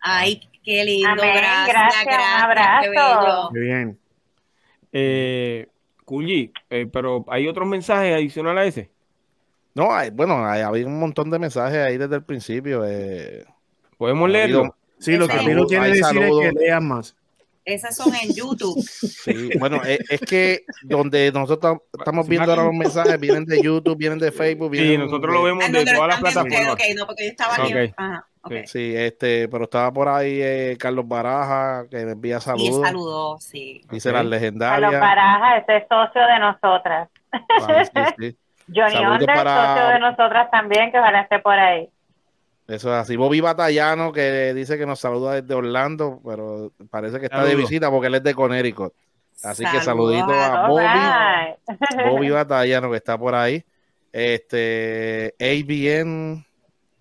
Ay, qué lindo, gracias, gracias, gracias, abrazo. Qué bien. Eh, eh, pero ¿hay otros mensajes adicionales a ese? No, hay, bueno, hay, había un montón de mensajes ahí desde el principio. Eh, ¿Podemos leerlo? Sí, lo que no quiere decir es que lean más. Esas son en YouTube. Sí, bueno, es, que donde nosotros estamos viendo ahora los mensajes vienen de YouTube, vienen de Facebook. Vienen sí, nosotros lo vemos de, todas las plataformas. Ok, no, porque yo estaba aquí. Ajá, okay. Sí, este, pero estaba por ahí eh, Carlos Baraja, que me envía saludos. Y saludó, sí. Dice las legendarias. Carlos Baraja, ese es socio de nosotras. Ah, sí, sí. Johnny Onda, para... socio de nosotras también, que ojalá esté por ahí. Eso es así. Bobby Batallano, que dice que nos saluda desde Orlando, pero parece que está de visita porque él es de Connecticut. Así que saludito a Bobby, Bobby Batallano, que está por ahí. Este, ABN,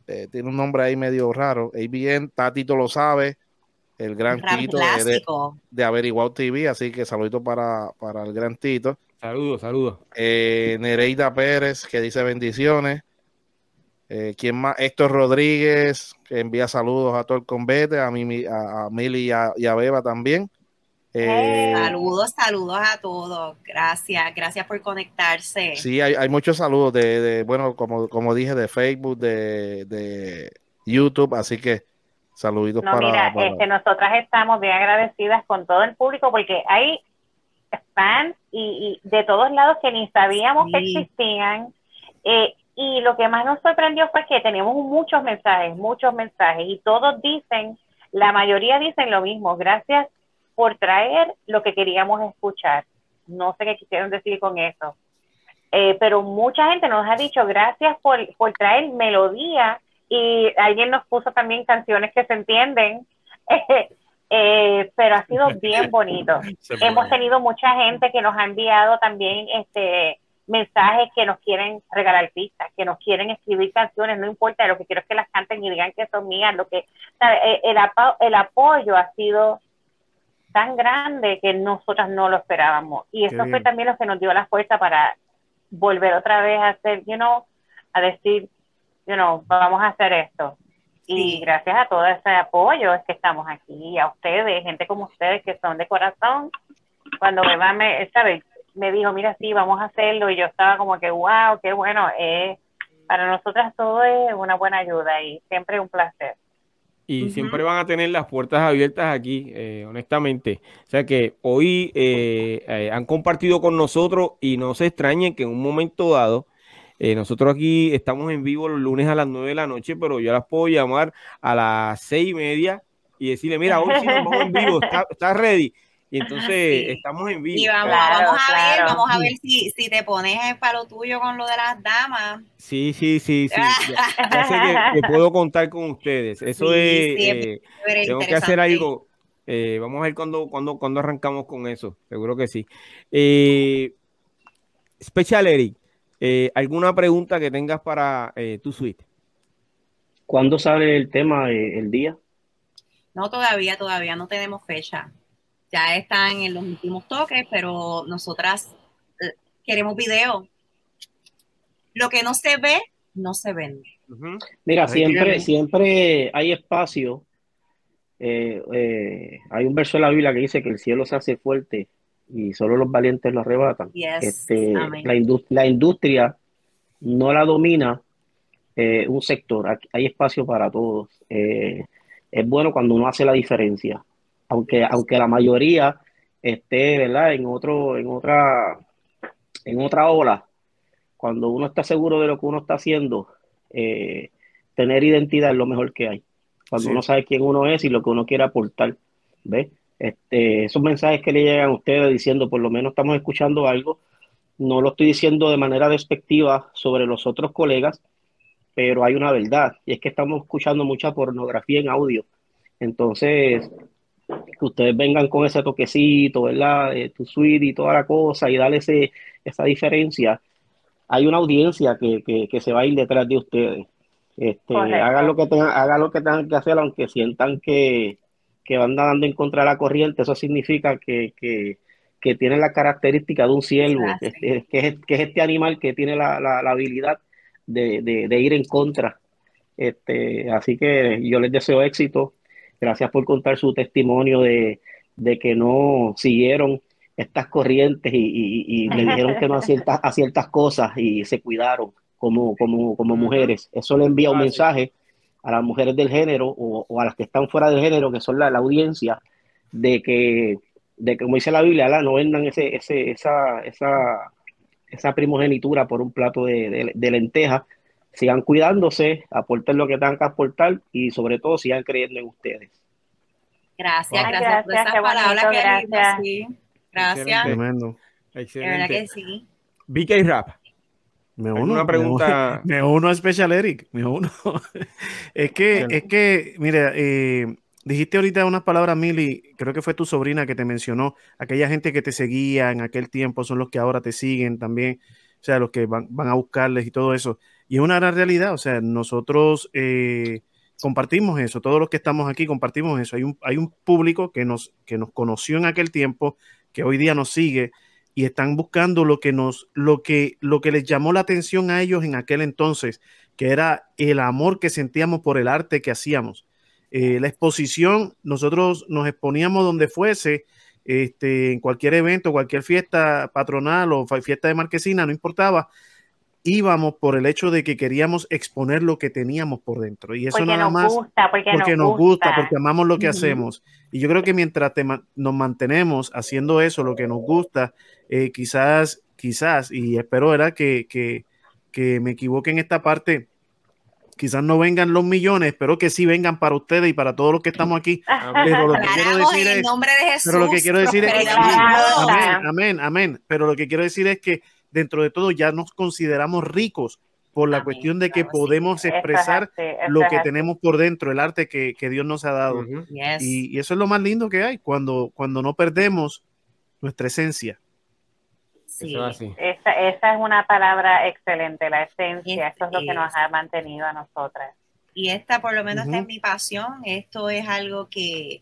eh, tiene un nombre ahí medio raro. ABN, Tatito lo sabe, el gran Tito de, de, Averiguado TV, así que saludito para, para el gran Tito. Saludos, saludos. Eh, Nereida Pérez, que dice bendiciones. Eh, ¿Quién más? Héctor Rodríguez, que envía saludos a todo el convete, a, Mimi, a, Mili y a, Beba también. Eh, saludos, saludos a todos. Gracias, gracias por conectarse. Sí, hay, muchos saludos de, bueno, como, como dije, de Facebook, de, YouTube, así que saluditos no, Mira, Este, nosotras estamos bien agradecidas con todo el público porque hay fans y, de todos lados que ni sabíamos que existían. Eh, y lo que más nos sorprendió fue que tenemos muchos mensajes, muchos mensajes, y todos dicen, la mayoría dicen lo mismo, gracias por traer lo que queríamos escuchar. No sé qué quisieron decir con eso. Eh, pero mucha gente nos ha dicho gracias por, por traer melodía y alguien nos puso también canciones que se entienden. Eh, pero ha sido bien bonito. Hemos tenido mucha gente que nos ha enviado también este mensajes que nos quieren regalar pistas, que nos quieren escribir canciones, no importa, lo que quiero es que las canten y digan que son mías, lo que eh, el, el apoyo ha sido tan grande que nosotras no lo esperábamos. Y eso fue también lo que nos dio la fuerza para volver otra vez a hacer, you know, a decir, you know, vamos a hacer esto. Y gracias a todo ese apoyo es que estamos aquí, a ustedes, gente como ustedes que son de corazón. Cuando me va, me, ¿sabes? me dijo, mira, sí, vamos a hacerlo. Y yo estaba como que, wow, qué bueno. Eh, para nosotras todo es una buena ayuda y siempre un placer. Y siempre van a tener las puertas abiertas aquí, eh, honestamente. O sea que hoy eh, eh, han compartido con nosotros y no se extrañen que en un momento dado, nosotros aquí estamos en vivo los lunes a las nueve de la noche, pero yo las puedo llamar a las seis y media y decirle, mira, hoy sí nos vamos en vivo, ¿estás está ready? Y entonces estamos en vivo. Y vamos, a ver, vamos a ver si, si te pones el palo tuyo con lo de las damas. Sí, sí, sí, sí. Ya, sé que, puedo contar con ustedes. Eso es, eh, tengo que hacer algo. Eh, vamos a ver cuándo, cuando cuando arrancamos con eso. Seguro que sí. Eh, Special Eric, eh, ¿alguna pregunta que tengas para tu suite? ¿Cuándo sale el tema, el día? No, todavía, todavía no tenemos fecha ya están en los últimos toques, pero nosotras eh, queremos video. Lo que no se ve, no se vende. Mira, siempre, siempre hay espacio. Eh, eh, hay un verso de la Biblia que dice que el cielo se hace fuerte y solo los valientes lo arrebatan. Este, la, la, industria no la domina un sector, hay espacio para todos. es bueno cuando uno hace la diferencia aunque, aunque la mayoría esté, ¿verdad? En otro, en otra, en otra ola, cuando uno está seguro de lo que uno está haciendo, eh, tener identidad es lo mejor que hay. Cuando uno sabe quién uno es y lo que uno quiere aportar, ¿ves? Este, esos mensajes que le llegan a ustedes diciendo, por lo menos estamos escuchando algo, no lo estoy diciendo de manera despectiva sobre los otros colegas, pero hay una verdad, y es que estamos escuchando mucha pornografía en audio. Entonces, que ustedes vengan con ese toquecito, ¿verdad? tu suite y toda la cosa y darle ese, esa diferencia. Hay una audiencia que, que, se va a ir detrás de ustedes. Este, hagan lo que tengan, hagan lo que tengan que hacer, aunque sientan que, que van dando en contra de la corriente, eso significa que, que, que tienen la característica de un ciervo, que, es, que, es, este animal que tiene la, la, habilidad de, de, de, ir en contra. Este, así que yo les deseo éxito Gracias por contar su testimonio de, que no siguieron estas corrientes y, le dijeron que no a ciertas, a ciertas cosas y se cuidaron como, como, como mujeres. Eso le envía un mensaje a las mujeres del género o, a las que están fuera del género, que son la, audiencia, de que, de como dice la Biblia, no vendan ese, ese, esa, esa, esa primogenitura por un plato de, de lentejas sigan cuidándose, aporten lo que tengan que aportar y sobre todo sigan creyendo en ustedes. Gracias, gracias, por esas palabras. Gracias. Sí. Gracias. Tremendo. Excelente. que sí. BK Rap. Me uno, una pregunta. Me uno, a Special Eric. Me uno. es que, es que, mira, eh, dijiste ahorita unas palabras, Mili, creo que fue tu sobrina que te mencionó, aquella gente que te seguía en aquel tiempo son los que ahora te siguen también, o sea, los que van, van a buscarles y todo eso. Y es una gran realidad, o sea, nosotros eh, compartimos eso, todos los que estamos aquí compartimos eso. Hay un, hay un público que nos, que nos conoció en aquel tiempo, que hoy día nos sigue y están buscando lo que nos, lo que, lo que les llamó la atención a ellos en aquel entonces, que era el amor que sentíamos por el arte que hacíamos. Eh, la exposición, nosotros nos exponíamos donde fuese, este, en cualquier evento, cualquier fiesta patronal o fiesta de marquesina, no importaba, íbamos por el hecho de que queríamos exponer lo que teníamos por dentro. Y eso porque nada nos más gusta, porque, porque nos gusta, porque amamos lo que hacemos. Y yo creo que mientras te ma- nos mantenemos haciendo eso, lo que nos gusta, eh, quizás, quizás, y espero ¿verdad? Que, que, que me equivoque en esta parte, quizás no vengan los millones, espero que sí vengan para ustedes y para todos los que estamos aquí. Pero lo que quiero decir es, pero lo que quiero decir es amén, amén, amén. Pero lo que quiero decir es que dentro de todo ya nos consideramos ricos por la Amén, cuestión de que claro, sí. podemos es expresar así, eso lo es que tenemos por dentro, el arte que, que Dios nos ha dado. Ujú. Yes. Y, y eso es lo más lindo que hay, cuando, cuando no perdemos nuestra esencia. Sí. Es. Esa, esa es una palabra excelente, la esencia. Es- Eso es lo que nos es. ha mantenido a nosotras. Y esta, por lo menos, esta Ujú. es mi pasión. Esto es algo que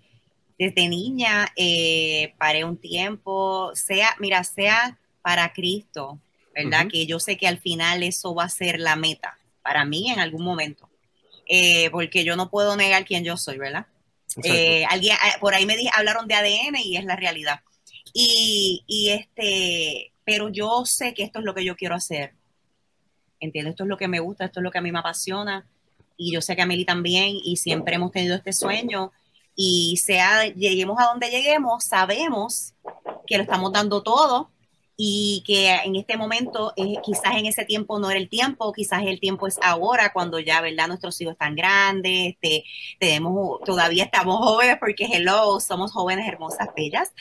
desde niña eh, paré un tiempo, sea, mira, sea para Cristo, ¿verdad? Que yo sé que al final eso va a ser la meta para mí en algún momento. Eh, porque yo no puedo negar quién yo soy, ¿verdad? Eh, alguien, eh, por ahí me di- hablaron de ADN y es la realidad. Y, y este, pero yo sé que esto es lo que yo quiero hacer. ¿Entiendes? Esto es lo que me gusta, esto es lo que a mí me apasiona. Y yo sé que a Meli también, y siempre hemos tenido este sueño. Y sea, lleguemos a donde lleguemos, sabemos que lo estamos dando todo y que en este momento, eh, quizás en ese tiempo no era el tiempo, quizás el tiempo es ahora, cuando ya, ¿verdad? Nuestros hijos están grandes, este, tenemos, todavía estamos jóvenes porque, hello, somos jóvenes, hermosas, bellas.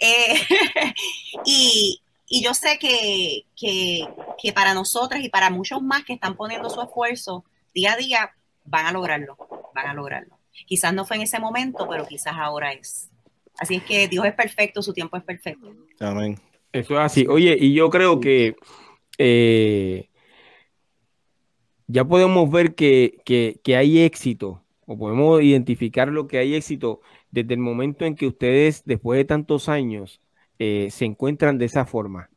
Eh, y, yo sé que, que, que para nosotras y para muchos más que están poniendo su esfuerzo día a día, van a lograrlo, van a lograrlo. Quizás no fue en ese momento, pero quizás ahora es. Así es que Dios es perfecto, su tiempo es perfecto. Amén. Eso es así. Oye, y yo creo que eh, ya podemos ver que, que- que hay éxito, o podemos identificar lo que hay éxito desde el momento en que ustedes, después de tantos años, eh, se encuentran de esa forma.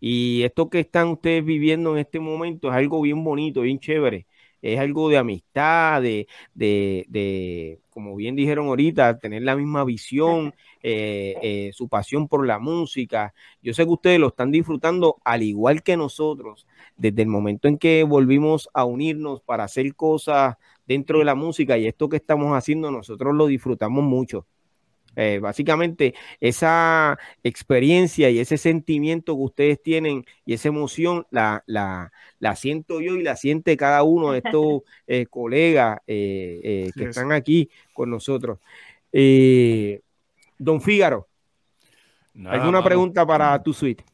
Y esto que están ustedes viviendo en este momento es algo bien bonito, bien chévere. Es algo de amistad, de, de, de, como bien dijeron ahorita, tener la misma visión, eh, eh, su pasión por la música. Yo sé que ustedes lo están disfrutando al igual que nosotros, desde el momento en que volvimos a unirnos para hacer cosas dentro de la música y esto que estamos haciendo, nosotros lo disfrutamos mucho. Eh, básicamente, esa experiencia y ese sentimiento que ustedes tienen y esa emoción la, la, la siento yo y la siente cada uno de estos eh, colegas eh, eh, que están aquí con nosotros. Eh, don Fígaro, ¿alguna mano. pregunta para tu suite?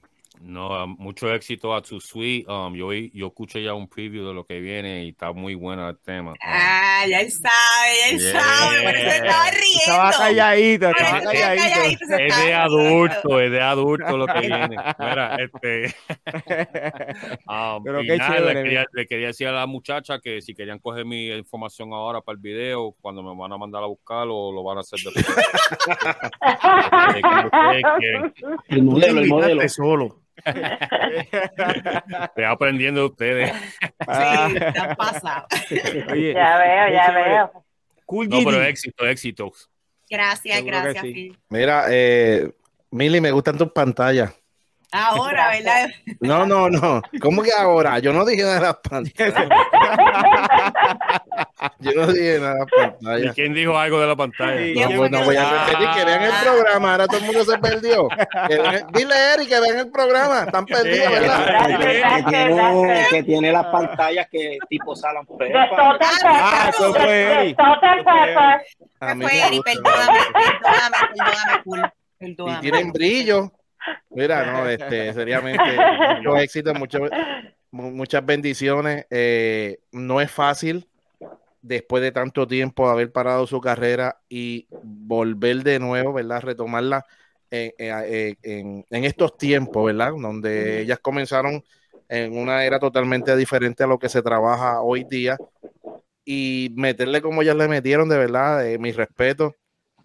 No, um, mucho éxito a tu suite. Um, yo, yo escuché ya un preview de lo que viene y está muy bueno el tema. Um, Ah, ya él sabe, ya él Yeah. sabe, por eso estaba riendo. Estaba calladito, estaba calladito. calladito, es de estaba adulto, es de adulto lo que viene. Mira, este. um, Pero qué nada, chévere, le, quería, le quería decir a la muchacha que si querían coger mi información ahora para el video, cuando me van a mandar a buscarlo, lo van a hacer después. El modelo, el modelo. solo. Estoy aprendiendo de ustedes. Sí, están pasados. Oye, Ya veo, ya veo. Cool No, pero éxito, éxito. Gracias, Seguro gracias, sí. Phil. Mira, eh, Mili, me gustan tus pantallas. Ahora, ¿verdad? No, no, no. ¿Cómo que ahora? Yo no dije nada de las pantallas. Yo no dije nada de las ¿Y pantallas. quién dijo algo de la pantalla? Sí. No, ¿Quién pues no voy a repetir, que vean el Ah. programa, ahora todo el mundo se perdió. Vean- dile Eric que vean el programa, están perdidos, ¿verdad? Que tiene, que tiene las pantallas que tipo Salam De Pepper. Ah, eso fue Eric. Fue Pepper. A mí Fue me Eri, gusta. perdóname, perdóname, perdóname, cool. Y Perdóname. tienen brillo. Mira, no, este, seriamente, mucho éxito, mucho- mu- muchas bendiciones. Eh, no es fácil después de tanto tiempo haber parado su carrera y volver de nuevo, ¿verdad? Retomarla en, en- en- en estos tiempos, ¿verdad? Donde ellas comenzaron en una era totalmente diferente a lo que se trabaja hoy día. Y meterle como ya le metieron, de verdad, eh, mi respeto.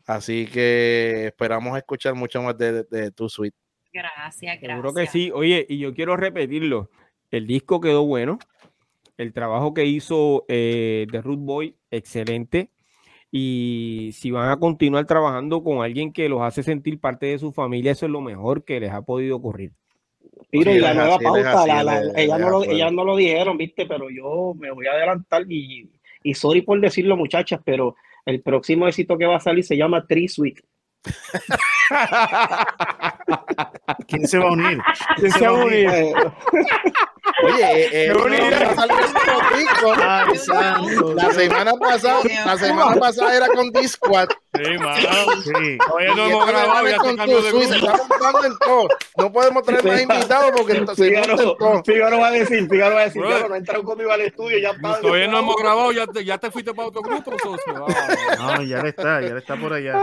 Así que esperamos escuchar mucho más de, de, tu suite. Gracias, gracias. Seguro que sí. Oye, y yo quiero repetirlo. El disco quedó bueno. El trabajo que hizo eh, The Root Boy, excelente. Y si van a continuar trabajando con alguien que los hace sentir parte de su familia, eso es lo mejor que les ha podido ocurrir. Pero y la nueva pauta, ella, no lo, no lo dijeron, viste, pero yo me voy a adelantar y, y sorry por decirlo, muchachas, pero el próximo éxito que va a salir se llama Tree Sweet. ¿Quién se va a unir? ¿Quién se va a unir? Oye, eh, eh la semana pasada, la semana pasada era con Discord. Sí, mano. Sí. Oye, no hemos grabado ya con tu Suiza, está montando el todo. No podemos tener más invitados porque Fígaro, Fígaro va a decir, Fígaro va a decir, no entraron conmigo al estudio, ya está. Todavía no hemos grabado, ya te, ya te fuiste para otro grupo, socio. No, ya le está, ya le está por allá.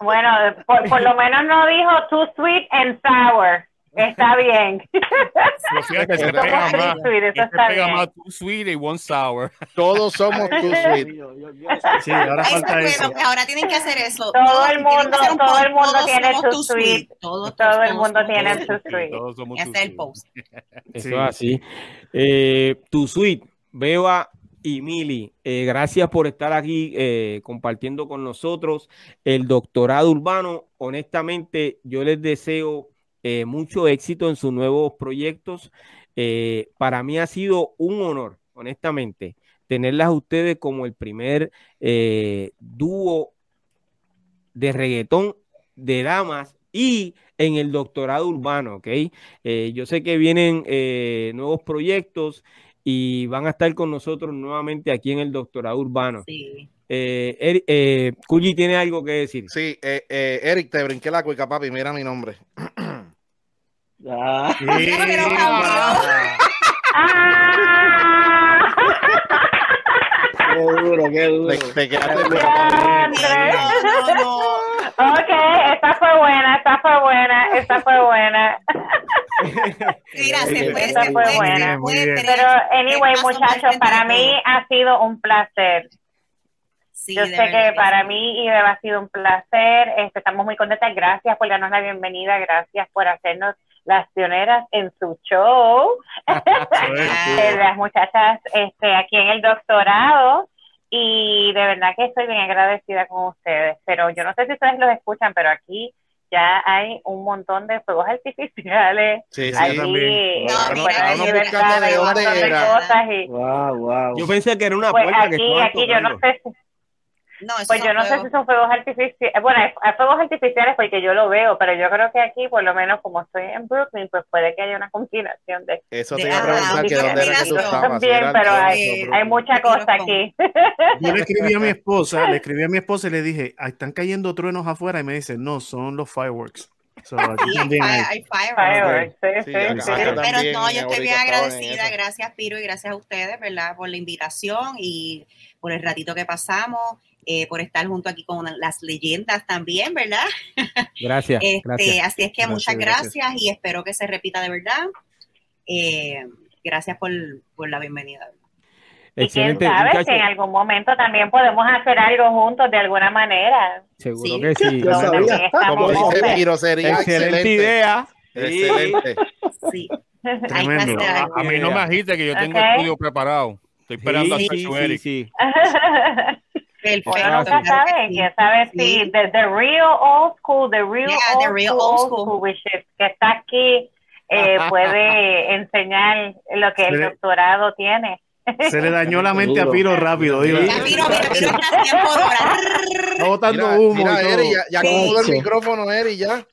Bueno, por, por lo menos no dijo too sweet and sour. Está bien. se pega más. Sweet, se pega más too sweet y one sour. Todos somos too sweet. Sí, ahora falta eso. Ahora tienen que hacer eso. Todo el mundo, todo el mundo tiene too sweet. Todo, el mundo tiene too sweet. Todos somos too el post. Eso es así. Eh, too sweet. Beba y Mili, eh, gracias por estar aquí eh, compartiendo con nosotros el doctorado urbano. Honestamente, yo les deseo eh, mucho éxito en sus nuevos proyectos. Eh, para mí ha sido un honor, honestamente, tenerlas a ustedes como el primer eh, dúo de reggaetón de damas y en el doctorado urbano, ¿ok? yo sé que vienen nuevos proyectos y van a estar con nosotros nuevamente aquí en el doctorado urbano. Sí. Eh, tiene algo que decir. Sí, Eric, te brinqué la cuica, papi, mira mi nombre. Ah. Sí. Pero Qué duro, qué duro. Te, quedaste no, no, Ok, esta fue buena, esta fue buena, esta fue buena. Mira, se fue, esta fue buena. Pero, anyway, muchachos, para mí ha sido un placer. Sí, Yo sé que para mí y ha sido un placer. Este, estamos muy contentas. Gracias por darnos la bienvenida. Gracias por hacernos las pioneras en su show, las muchachas este, aquí en el doctorado. Y de verdad que estoy bien agradecida con ustedes. Pero yo no sé si ustedes los escuchan, pero aquí ya hay un montón de fuegos artificiales. Sí, sí, aquí, también. Yo pensé que era una pues aquí, aquí yo no sé si pues yo no sé si son fuegos artificiales. Bueno, hay, fuegos artificiales porque yo lo veo, pero yo creo que aquí, por lo menos como estoy en Brooklyn, pues puede que haya una combinación de. Eso te iba a preguntar que dónde era que tú estabas. Bien, pero hay, hay mucha cosa aquí. Yo le escribí a mi esposa, le escribí a mi esposa y le dije, están cayendo truenos afuera, y me dice, no, son los fireworks. So, sí, hay, hay, fireworks. Sí, sí, pero no, yo estoy bien agradecida. Gracias, Piro, y gracias a ustedes, ¿verdad? Por la invitación y por el ratito que pasamos. Eh, por estar junto aquí con las leyendas también, ¿verdad? Gracias. Este, así es que muchas gracias, y espero que se repita de verdad. Eh, gracias por, la bienvenida. Y quién sabe si en algún momento también podemos hacer algo juntos de alguna manera. Seguro que sí. Como dice sería excelente, idea. Excelente. Sí. A, mí no me agite que yo tengo el estudio preparado. Estoy esperando a sí, sí, Uno nunca sabe, ya sabes si the, the, real old school, the real, old, the real old, school, school which is, que está aquí, eh, puede enseñar lo que el doctorado tiene. Se le dañó la mente a Piro rápido. Digo. Ya, Piro, mira, Piro está tiempo Está botando humo. Mira, Eri, ya, ya el micrófono, Eri, ya.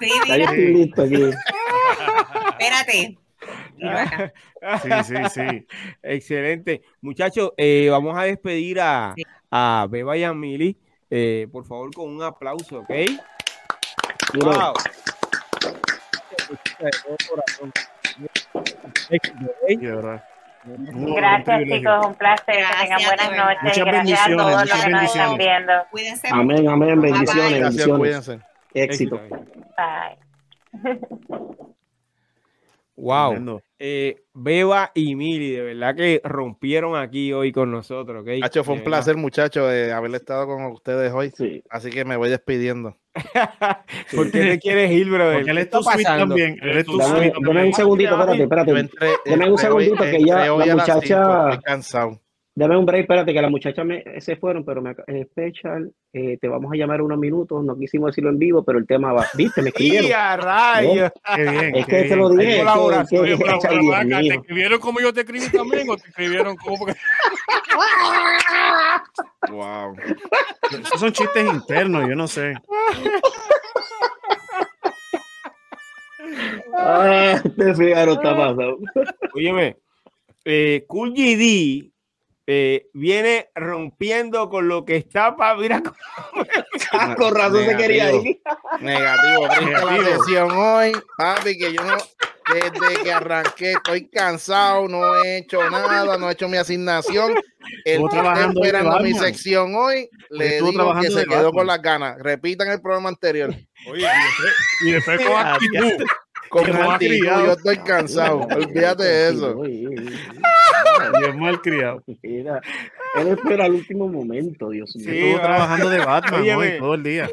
Sí, mira. listo aquí. Espérate. Sí, sí, sí. Excelente. Muchachos, eh, vamos a despedir a, a Beba y a Mili, eh, por favor, con un aplauso, ¿ok? Wow. Gracias, chicos, un placer. que tengan buenas noches. Muchas gracias a todos los que nos están viendo. Cuídense. Amén, amén. Bendiciones. Gracias, cuídense. Éxito. Bye. Wow. Eh, Beba y Mili, de verdad que rompieron aquí hoy con nosotros. ¿okay? Hacho, fue un placer, muchachos, de haber estado con ustedes hoy. Sí. Así que me voy despidiendo. ¿Por qué te quieres ir, brother? Porque él es tu suite también. Él es tu dame, dame un segundito, espérate, espérate. Dame un segundito que ya la muchacha. Estoy cansado. Dame un break, espérate, que las muchachas me, se fueron, pero me especial, eh, te vamos a llamar unos minutos, no quisimos decirlo en vivo, pero el tema va, viste, me escribieron. rayos! Qué bien, es que te lo dije. ¿Te escribieron como yo te escribí también o te escribieron como wow. Esos son chistes internos, yo no sé. ah, este Figaro está pasado. Óyeme, eh, Cool GD eh, viene rompiendo con lo que está para mira con razón se quería ir. negativo, negativo. la sesión hoy papi que yo no desde que arranqué estoy cansado no he hecho nada no he hecho mi asignación. El esperando mi sección hoy le digo que se quedó con las ganas. Repitan el programa anterior. Oye y después con actitud como yo estoy cansado. Olvídate de eso. Dios mal criado. él espera el último momento, Dios mío. Estuvo trabajando de Batman hoy, todo el día.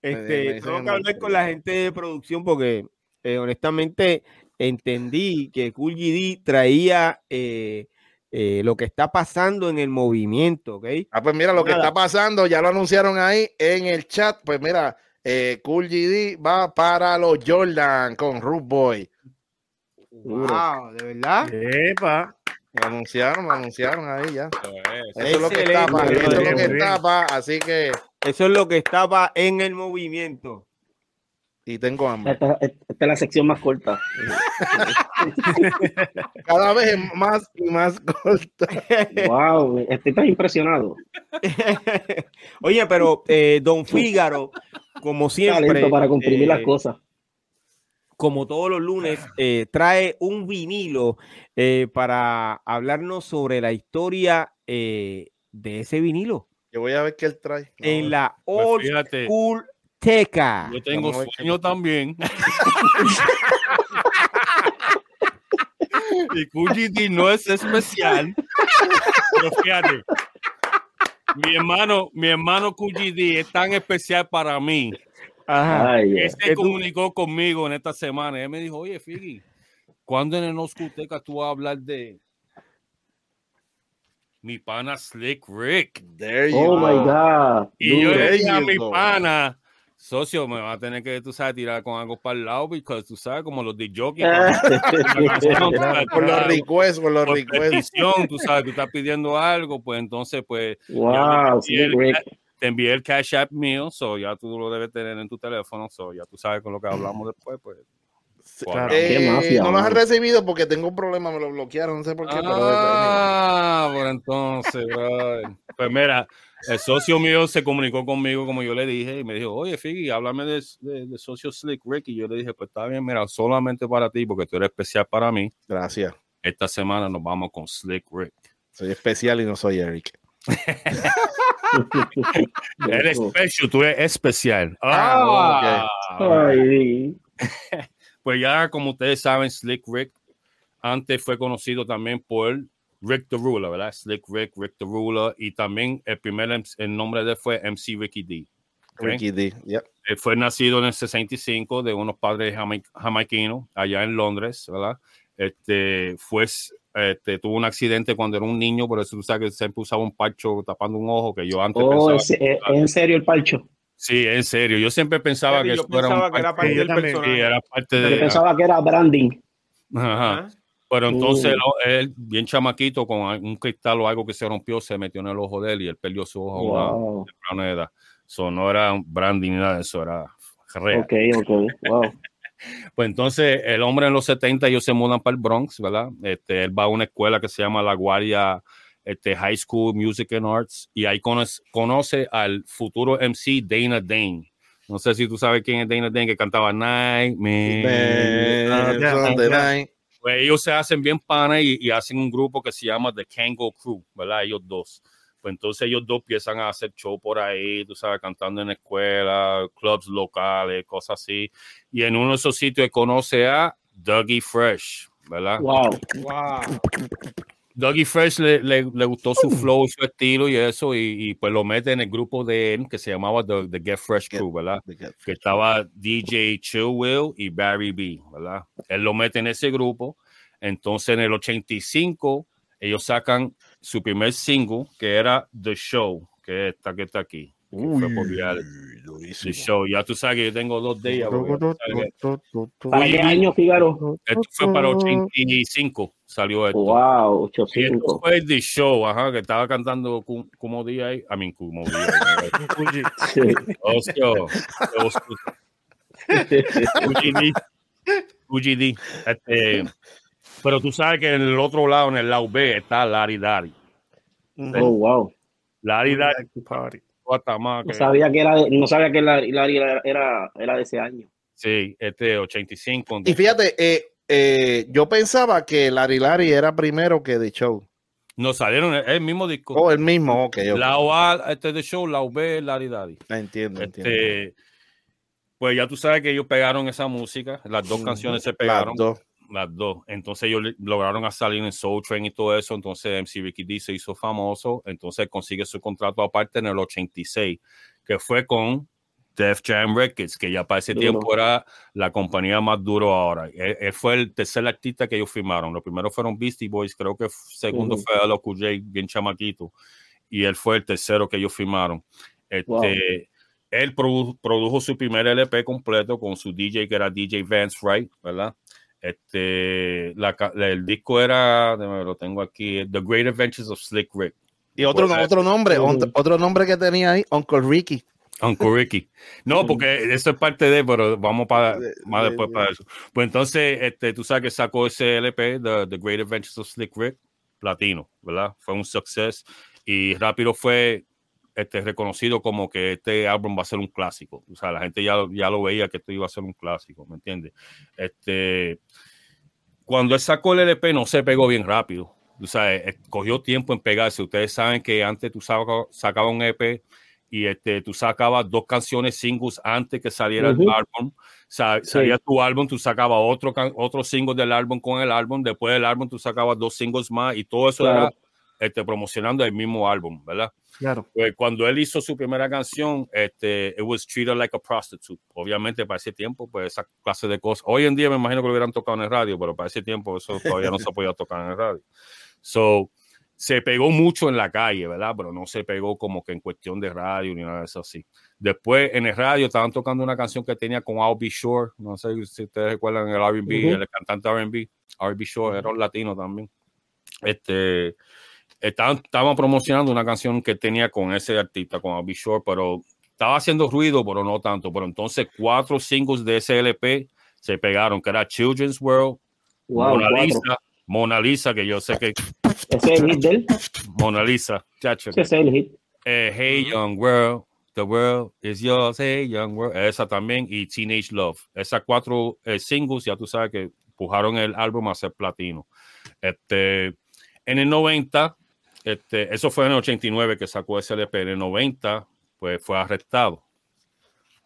Este, tengo que hablar con la gente de producción porque eh, honestamente entendí que Cool GD traía eh, eh, lo que está pasando en el movimiento, ¿ok? Ah, pues mira, lo que está pasando, ya lo anunciaron ahí en el chat, pues mira, eh, cool GD va para los Jordan con Root Boy. Wow, de verdad. Epa. Lo anunciaron, lo anunciaron ahí ya. Eso es lo que estaba, eso es lo que estaba, así que. Eso es lo que estaba en el movimiento. Y tengo hambre. Esta, esta es la sección más corta. Cada vez más y más corta. Wow, estoy tan impresionado. Oye, pero eh, Don Fígaro como siempre. para comprimir las eh, cosas. Como todos los lunes, eh, trae un vinilo eh, para hablarnos sobre la historia de ese vinilo. Yo voy a ver qué él trae. En la pues Old School Teca. Yo tengo sueño también. y QGD no es especial. Pero fíjate, mi hermano, mi hermano QGD es tan especial para mí. Ajá. Él se comunicó conmigo en esta semana. Él me dijo, oye, Figi, ¿cuándo en el Oscuteca tú vas a hablar de mi pana Slick Rick? oh my God. Y yo le dije a mi pana, socio, me va a tener que, tú sabes, tirar con algo para el lado, porque tú sabes, como los de jockey. por los requests, por los requests. Tú sabes, tú estás pidiendo algo, pues entonces, pues. Wow, te envié el Cash App mío, so ya tú lo debes tener en tu teléfono, so ya tú sabes con lo que hablamos después, pues. Eh, no me has recibido porque tengo un problema, me lo bloquearon, no sé por qué. Ah, por entonces, pues mira, el socio mío se comunicó conmigo, como yo le dije, y me dijo, oye, Figgy, háblame de, de, socio Slick Rick. Y yo le dije, pues está bien, mira, solamente para ti, porque tú eres especial para mí. Gracias. Esta semana nos vamos con Slick Rick. Soy especial y no soy Eric. eres especial, tú eres especial. Ah, ah pues ya, como ustedes saben, Slick Rick antes fue conocido también por Rick the Ruler, ¿verdad? Slick Rick, Rick the Ruler, y también el primer el nombre de él fue MC Ricky D. Ricky D, yep. Él fue nacido en el 65 de unos padres jamaiquinos allá en Londres, ¿verdad? Este, fue, este, tuvo un accidente cuando era un niño, por eso tú sabes que siempre usaba un parcho tapando un ojo, que yo antes oh, pensaba... ¿es, ¿En serio el parcho? Sí, en serio. Yo siempre pensaba que eso era, un era parte del personaje. era parte de, yo pensaba que era branding. Ajá. Pero entonces uh. él, bien chamaquito, con un cristal o algo que se rompió, se metió en el ojo de él y él perdió su ojo wow. a una edad. Eso no era branding ni nada de eso, era real. Ok, ok, wow. pues entonces el hombre en los 70 ellos se mudan para el Bronx, ¿verdad? Este, él va a una escuela que se llama La Guardia este, High School Music and Arts y ahí conoce, conoce al futuro MC Dana Dane. No sé si tú sabes quién es Dana Dane que cantaba Night, Man, pues ellos se hacen bien panas y, hacen un grupo que se llama The Kango Crew, ¿verdad? Ellos dos. Pues entonces ellos dos empiezan a hacer show por ahí, tú sabes, cantando en escuela, clubs locales, cosas así. Y en uno de esos sitios conoce a Dougie Fresh, ¿verdad? Wow. Wow. Dougie Fresh le, le, le gustó su flow, su estilo y eso, y, y, pues lo mete en el grupo de él que se llamaba The, The Get Fresh Crew, ¿verdad? Que estaba DJ Chill Will y Barry B, ¿verdad? Él lo mete en ese grupo. Entonces en el 85 ellos sacan su primer single que era The Show, que es esta que está aquí. Uy, The Show. Ya tú sabes que yo tengo dos días. ¿Para qué año, Figaro? Esto fue para 85, salió esto. Wow, Y esto 85. fue The Show, ajá, que estaba cantando como día ahí. A mí, como día. Sí. Hostia. UGD. UGD. Este, pero tú sabes que en el otro lado, en el lado B, está Larry Daddy. Oh, wow. Larry Daddy hasta más No que- sabía que era, de- no sabía que la, la- era, era, era de ese año. Sí, este 85. Y fíjate, eh, eh, yo pensaba que Larry Larry era primero que The Show. No salieron el, el mismo disco. Oh, el mismo, ok. ok. La A, este de show, la B, Larry Daddy. Entiendo, entiendo. Este, pues ya tú sabes que ellos pegaron esa música, las dos canciones se Las pegaron, dos. las dos. Entonces ellos lograron a salir en Soul Train y todo eso. Entonces MC Ricky D se hizo famoso. Entonces consigue su contrato aparte en el 86, que fue con Def Jam Records, que ya para ese Duro. tiempo era la compañía más duro ahora. Él, él fue el tercer artista que ellos firmaron. Los primeros fueron Beastie Boys, creo que segundo Ujú. fue Aloe J, bien chamaquito. Y él fue el tercero que ellos firmaron. Este, Wow. Él produ- produjo su primer LP completo con su DJ, que era DJ Vance Wright, ¿verdad? Este, la el disco era, lo tengo aquí, The Great Adventures of Slick Rick. Y otro, Pues, otro nombre, Ujú. otro, otro nombre que tenía ahí, Uncle Ricky. Uncle Ricky. No, porque eso es parte de, pero vamos para más de- después para eso. Pues entonces, este, tú sabes que sacó ese LP, The, The Great Adventures of Slick Rick, platino, ¿verdad? Fue un success y rápido fue este, reconocido como que este álbum va a ser un clásico. O sea, la gente ya, lo- ya lo veía que esto iba a ser un clásico, ¿me entiendes? Este, cuando él sacó el LP no se pegó bien rápido. O sea, eh, cogió tiempo en pegarse. Ustedes saben que antes tú saca- sacabas un EP y este, tú sacabas dos canciones singles antes que saliera el Ujú. álbum. Sa- Sí. Salía tu álbum, tú sacabas otro, otro single del álbum con el álbum. Después del álbum, tú sacabas dos singles más y todo eso Claro. era este, promocionando el mismo álbum, ¿verdad? Claro. Pues cuando él hizo su primera canción, este, it was treated like a prostitute. Obviamente para ese tiempo, pues esa clase de cosas. Hoy en día me imagino que lo hubieran tocado en el radio, pero para ese tiempo eso todavía no se podía tocar en el radio. So, se pegó mucho en la calle, ¿verdad? Pero no se pegó como que en cuestión de radio ni nada de eso así. Después en el radio estaban tocando una canción que tenía con Be Sure. No sé si ustedes recuerdan el R&B, el cantante R&B. R&B Sure era un latino también. Este, estaban, estaban promocionando una canción que tenía con ese artista, con Be Sure, pero estaba haciendo ruido, pero no tanto. Pero entonces cuatro singles de ese LP se pegaron, que era Children's World, Wow, Mona. Lisa, Mona Lisa, que yo sé que Ese es el hit de él. Mona Lisa, chacho, Ese es el hit. eh, Hey Young World, The World is Yours, Hey Young World, esa también, y Teenage Love. Esas cuatro eh, singles, ya tú sabes que empujaron el álbum a ser platino. Este, en el 90, este, eso fue en el 89 que sacó ese LP, en el 90, pues fue arrestado.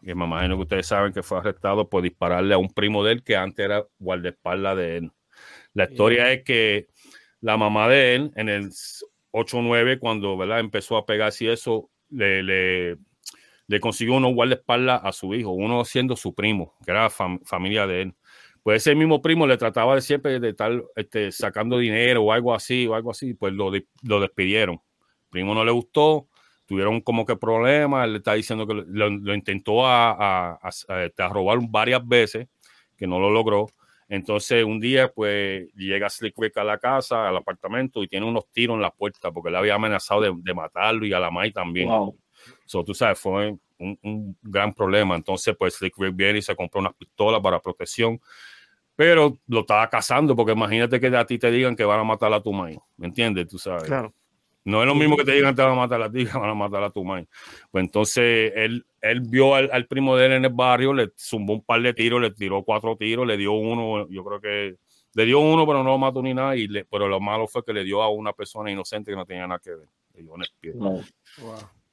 Y me imagino que ustedes saben que fue arrestado por dispararle a un primo de él que antes era guardaespaldas de él. La historia es que la mamá de él, en el 8-9, cuando ¿verdad? empezó a pegarse y eso, le, le, consiguió unos guardaespaldas a su hijo, uno siendo su primo, que era fam- familia de él. Pues ese mismo primo le trataba de siempre de estar este, sacando dinero o algo así, o algo así, pues lo, lo despidieron. Primo no le gustó, tuvieron como que problemas, él le está diciendo que lo, intentó a- a- este, a robar varias veces, que no lo logró. Entonces un día pues llega Slick Rick a la casa, al apartamento y tiene unos tiros en la puerta porque le había amenazado de, de matarlo y a la Mai también. Wow. So, tú sabes, fue un, un gran problema. Entonces pues Slick Rick viene y se compró unas pistolas para protección, pero lo estaba cazando porque imagínate que a ti te digan que van a matar a tu Mai, ¿me entiendes? Tú sabes. Claro. No es lo mismo que te digan que te van a matar a ti, que van a matar a tu madre. Pues entonces él, él vio al, al primo de él en el barrio, le zumbó un par de tiros, le tiró cuatro tiros, le dio uno, yo creo que le dio uno, pero no lo mató ni nada. Y le- pero lo malo fue que le dio a una persona inocente que no tenía nada que ver. Le dio en el pie. Wow.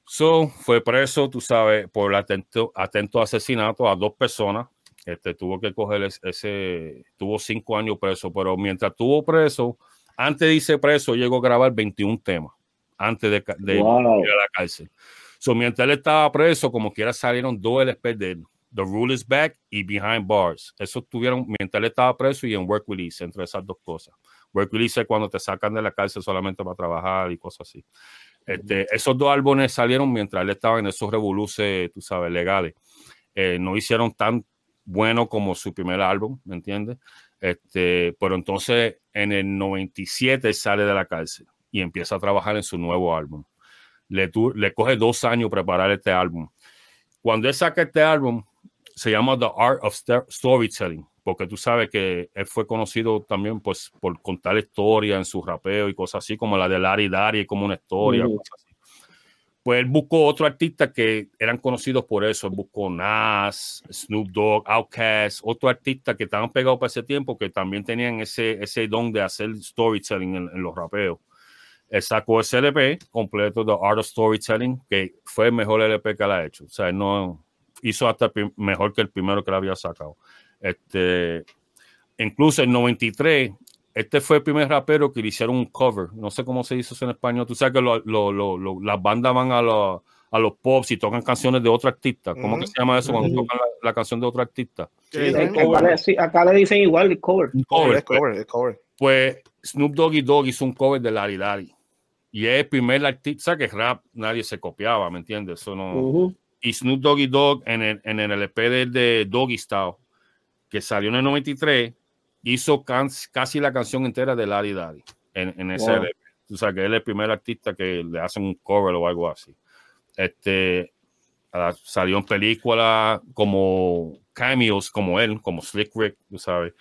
So, fue preso, tú sabes, por atento, atento asesinato a dos personas. Este, tuvo que coger ese, tuvo cinco años preso, pero mientras tuvo preso, antes de irse preso, llegó a grabar 21 temas, antes de, ir a la cárcel. So, mientras él estaba preso, como quiera salieron dos LP de The Rule is Back y Behind Bars. Eso tuvieron mientras él estaba preso y en Work Release, entre esas dos cosas. Work Release es cuando te sacan de la cárcel solamente para trabajar y cosas así. Este, esos dos álbumes salieron mientras él estaba en esos revoluces, tú sabes, legales. Eh, no hicieron tan bueno como su primer álbum, ¿me entiendes? Este, pero entonces en el 97 sale de la cárcel y empieza a trabajar en su nuevo álbum. Le, le coge dos años preparar este álbum. Cuando él saca este álbum, se llama The Art of Storytelling, porque tú sabes que él fue conocido también pues, por contar historias en su rapeo y cosas así, como la de Larry Dari, como una historia, Pues él buscó otro artista que eran conocidos por eso. Él buscó Nas, Snoop Dogg, Outkast, otro artista que estaban pegados para ese tiempo que también tenían ese, ese don de hacer storytelling en, los rapeos. Él sacó ese LP completo, The Art of Storytelling, que fue el mejor LP que él ha hecho. O sea, no, hizo hasta mejor que el primero que le había sacado. Este, incluso en 93, este fue el primer rapero que le hicieron un cover. No sé cómo se dice eso en español. Tú sabes que las bandas van a, a los pops y tocan canciones de otro artista. ¿Cómo que se llama eso cuando tocan la, canción de otro artista? acá, le dicen igual el cover. cover, pues, cover, Pues Snoop Doggy Dogg hizo un cover de Larry Larry. Y es el primer artista que rap nadie se copiaba, ¿me entiendes? Eso no y Snoop Doggy Dogg en el, en el LP de, Doggy Style, que salió en el 93, hizo casi la canción entera de Larry Daddy en, en ese LP. O sea, que él es el primer artista que le hacen un cover o algo así. Este, salió en películas como cameos como él, como Slick Rick, tú sabes.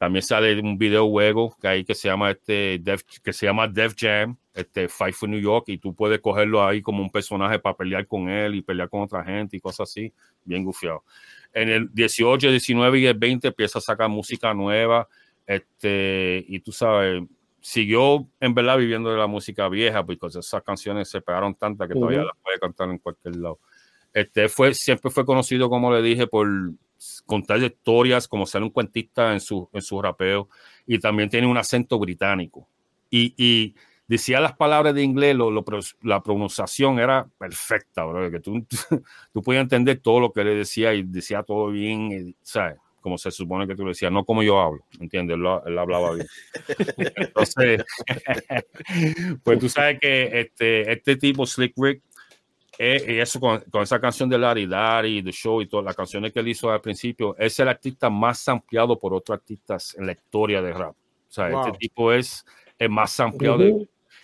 También sale un videojuego que hay que se llama este que se llama Def Jam, este Fight for New York y tú puedes cogerlo ahí como un personaje para pelear con él y pelear con otra gente y cosas así, bien gufiado. En el 18, 19 y el 20 empieza a sacar música nueva, este y tú sabes, siguió en verdad viviendo de la música vieja porque esas canciones se pegaron tantas que todavía las puede cantar en cualquier lado. Este fue siempre fue conocido como le dije por contar historias, como ser un cuentista en su, en su rapeo, y también tiene un acento británico. Y, y decía las palabras de inglés, lo, la pronunciación era perfecta, bro, que tú, tú podías entender todo lo que le decía y decía todo bien, ¿sabes? Como se supone que tú le decías, no como yo hablo, ¿entiendes? Él, él hablaba bien. Entonces, pues tú sabes que este, este tipo, Slick Rick, y eso con, esa canción de Larry Larry, The Show y todas las canciones que él hizo al principio, es el artista más ampliado por otros artistas en la historia de rap. O sea, este tipo es el más ampliado.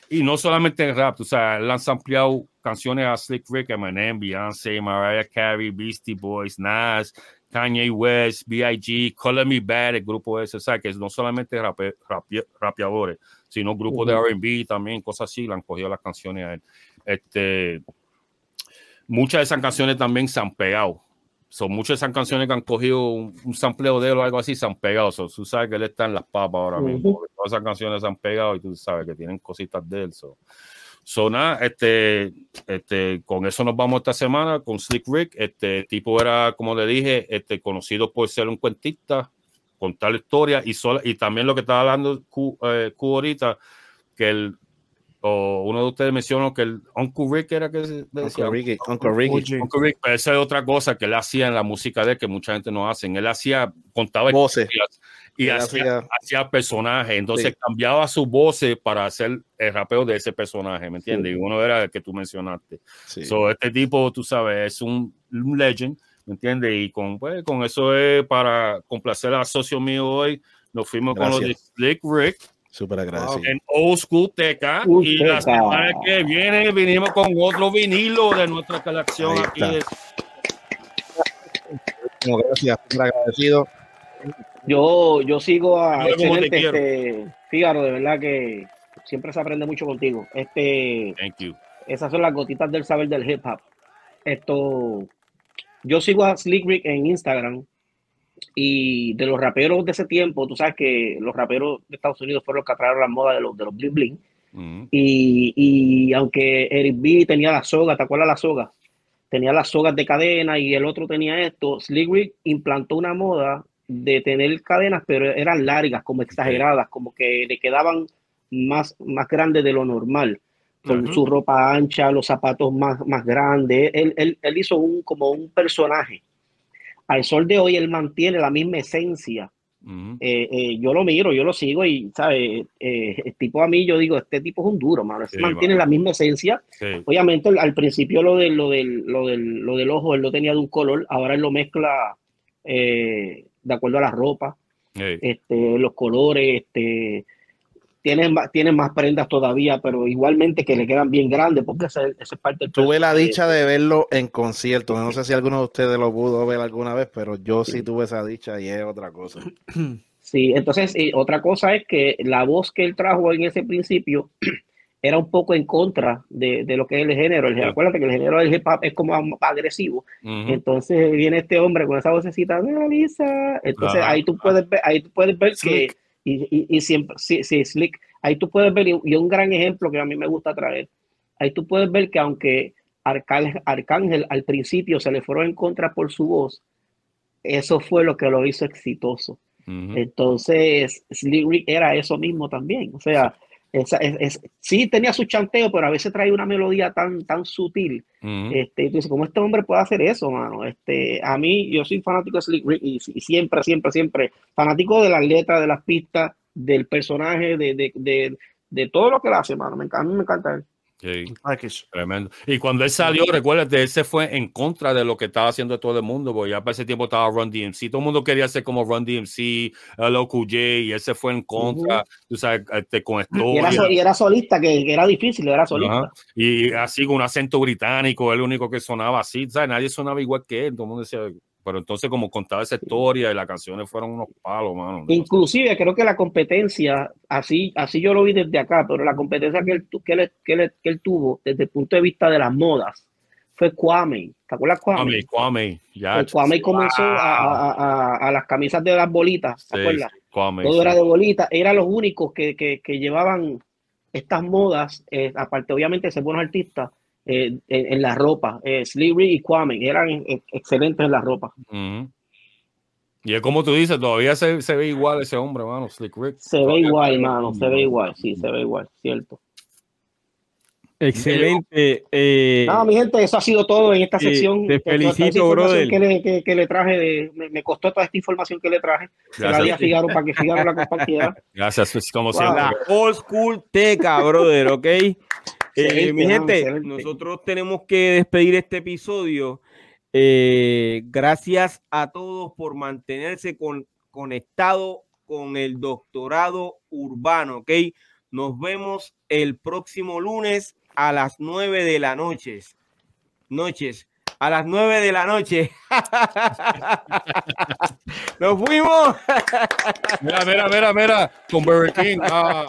y no solamente en rap, o sea, él han ampliado canciones a Slick Rick, Eminem, Beyoncé, Mariah Carey, Beastie Boys, Nas, Kanye West, B.I.G., Color Me Bad, el grupo ese, o sea, que no solamente rap, rapeadores, sino grupos de R&B también, cosas así, le han cogido las canciones a él. Este, muchas de esas canciones también se han pegado. Son muchas de esas canciones que han cogido un, sampleo de él o algo así, se han pegado. tú sabes que él está en las papas ahora mismo. Todas esas canciones se han pegado y tú sabes que tienen cositas de él. So. nada, este, este, con eso nos vamos esta semana con Slick Rick. Este tipo era, como le dije, este, conocido por ser un cuentista, contar la historia y, y también lo que estaba hablando Q, eh, Q ahorita, que el, uno de ustedes mencionó que el Uncle Rick era que decía. Uncle Ricky, Uncle Ricky. Uncle Rick, pero esa es otra cosa que él hacía en la música de él que mucha gente no hace. Él hacía, contaba voces y hacía, hacía, personajes. Entonces cambiaba su voz para hacer el rapeo de ese personaje, ¿me entiendes? Y uno era el que tú mencionaste. So, este tipo, tú sabes, es un, legend, ¿me entiendes? Y con, pues, con eso es para complacer a socio mío hoy. Nos fuimos con los de Slick Rick Súper agradecido. En Old School Teca. y la semana que viene vinimos con otro vinilo de nuestra colección aquí. gracias, súper agradecido. Yo, yo sigo a excelente, este, Fígaro, de verdad que siempre se aprende mucho contigo. Este, Thank you. Esas son las gotitas del saber del hip hop. Esto, yo sigo a Slick Rick en Instagram y de los raperos de ese tiempo, tú sabes que los raperos de Estados Unidos fueron los que atrajeron la moda de los, de los bling bling. y, y, aunque Eric B tenía la soga, ¿te acuerdas la soga? tenía las sogas de cadena y el otro tenía esto. Slick Rick implantó una moda de tener cadenas, pero eran largas, como exageradas, como que le quedaban más, más grandes de lo normal, con su ropa ancha, los zapatos más, más grandes. Él, él, él, hizo un, como un personaje. Al sol de hoy, él mantiene la misma esencia. Eh, eh, yo lo miro, yo lo sigo y, ¿sabes? Eh, tipo a mí, yo digo, este tipo es un duro, mano. mantiene la misma esencia. Obviamente, al principio lo, de, lo, del, lo, del, lo del ojo, él lo tenía de un color, ahora él lo mezcla de acuerdo a la ropa, este, los colores, este, tienen, tienen más prendas todavía, pero igualmente que le quedan bien grandes, porque esa, es parte del Tuve la dicha de verlo en concierto. No sé si alguno de ustedes lo pudo ver alguna vez, pero yo sí, tuve esa dicha y es otra cosa. Sí, entonces otra cosa es que la voz que él trajo en ese principio era un poco en contra de, de lo que es el género. El, Acuérdate que el género del hip hop es como agresivo. Entonces viene este hombre con esa vocecita, Lisa. Entonces ahí tú puedes ver, ahí tú puedes ver que, y, y, y, siempre, sí, sí, Slick, ahí tú puedes ver, y un gran ejemplo que a mí me gusta traer, ahí tú puedes ver que aunque Arcángel, Arcángel al principio se le fueron en contra por su voz, eso fue lo que lo hizo exitoso. Entonces, Slick Rick era eso mismo también. O sea, es, sí tenía su chanteo, pero a veces trae una melodía tan, tan sutil. este, dices, ¿cómo este hombre puede hacer eso, mano? Este, a mí, yo soy fanático de Slick Rick y, siempre, siempre, siempre fanático de las letras, de las pistas, del personaje, de, de, de, de todo lo que él hace, mano. Me, a mí me encanta él. Sí, tremendo. Y cuando él salió, recuérdate, él se fue en contra de lo que estaba haciendo todo el mundo, porque ya para ese tiempo estaba Run DMC, todo el mundo quería ser como Run DMC, LOQJ, y él se fue en contra, tú sabes, este, con esto Y y era solista, que, era difícil, era solista. Y así con un acento británico, el único que sonaba así, ¿sabes? Nadie sonaba igual que él, todo el mundo decía, pero entonces como contaba esa historia y las canciones fueron unos palos, mano. Inclusive creo que la competencia, así, así yo lo vi desde acá, pero la competencia que él, que que él, tuvo desde el punto de vista de las modas fue Kwame. ¿Te acuerdas Kwame? Kwame, ya. Kwame comenzó a, a, las camisas de las bolitas, ¿te acuerdas? Todo era de bolitas, eran los únicos que, que, que llevaban estas modas, eh, aparte obviamente de ser buenos artistas, eh, en, la ropa. Eh, y Kwame eran excelentes en la ropa. Y es como tú dices, todavía se, se, ve igual ese hombre, mano, Slick Rick. Se ve igual, mano, se ve igual, sí, se ve igual, cierto. Excelente. Eh, no, mi gente, eso ha sido todo en esta sección. Te felicito, brother. Que le, que, le traje, de, me, costó toda esta información que le traje. Se la di a Figaro para que Figaro la compartiera. Gracias, como siempre. Old School Teca, brother, ¿ok? Eh, mi gente, nosotros tenemos que despedir este episodio. Eh, gracias a todos por mantenerse con, conectado con el doctorado urbano, ¿ok? Nos vemos el próximo lunes a las nueve de la noche. Noches a las 9 de la noche. ¡Nos fuimos! mira, mira, mira, mira, con Burger King. Ah.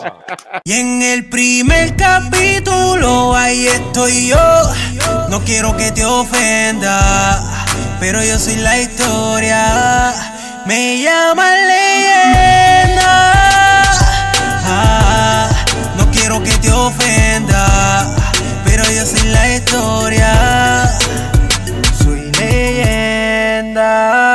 Y en el primer capítulo, ahí estoy yo. No quiero que te ofenda, pero yo soy la historia. Me llama leyenda. historia. Soy leyenda.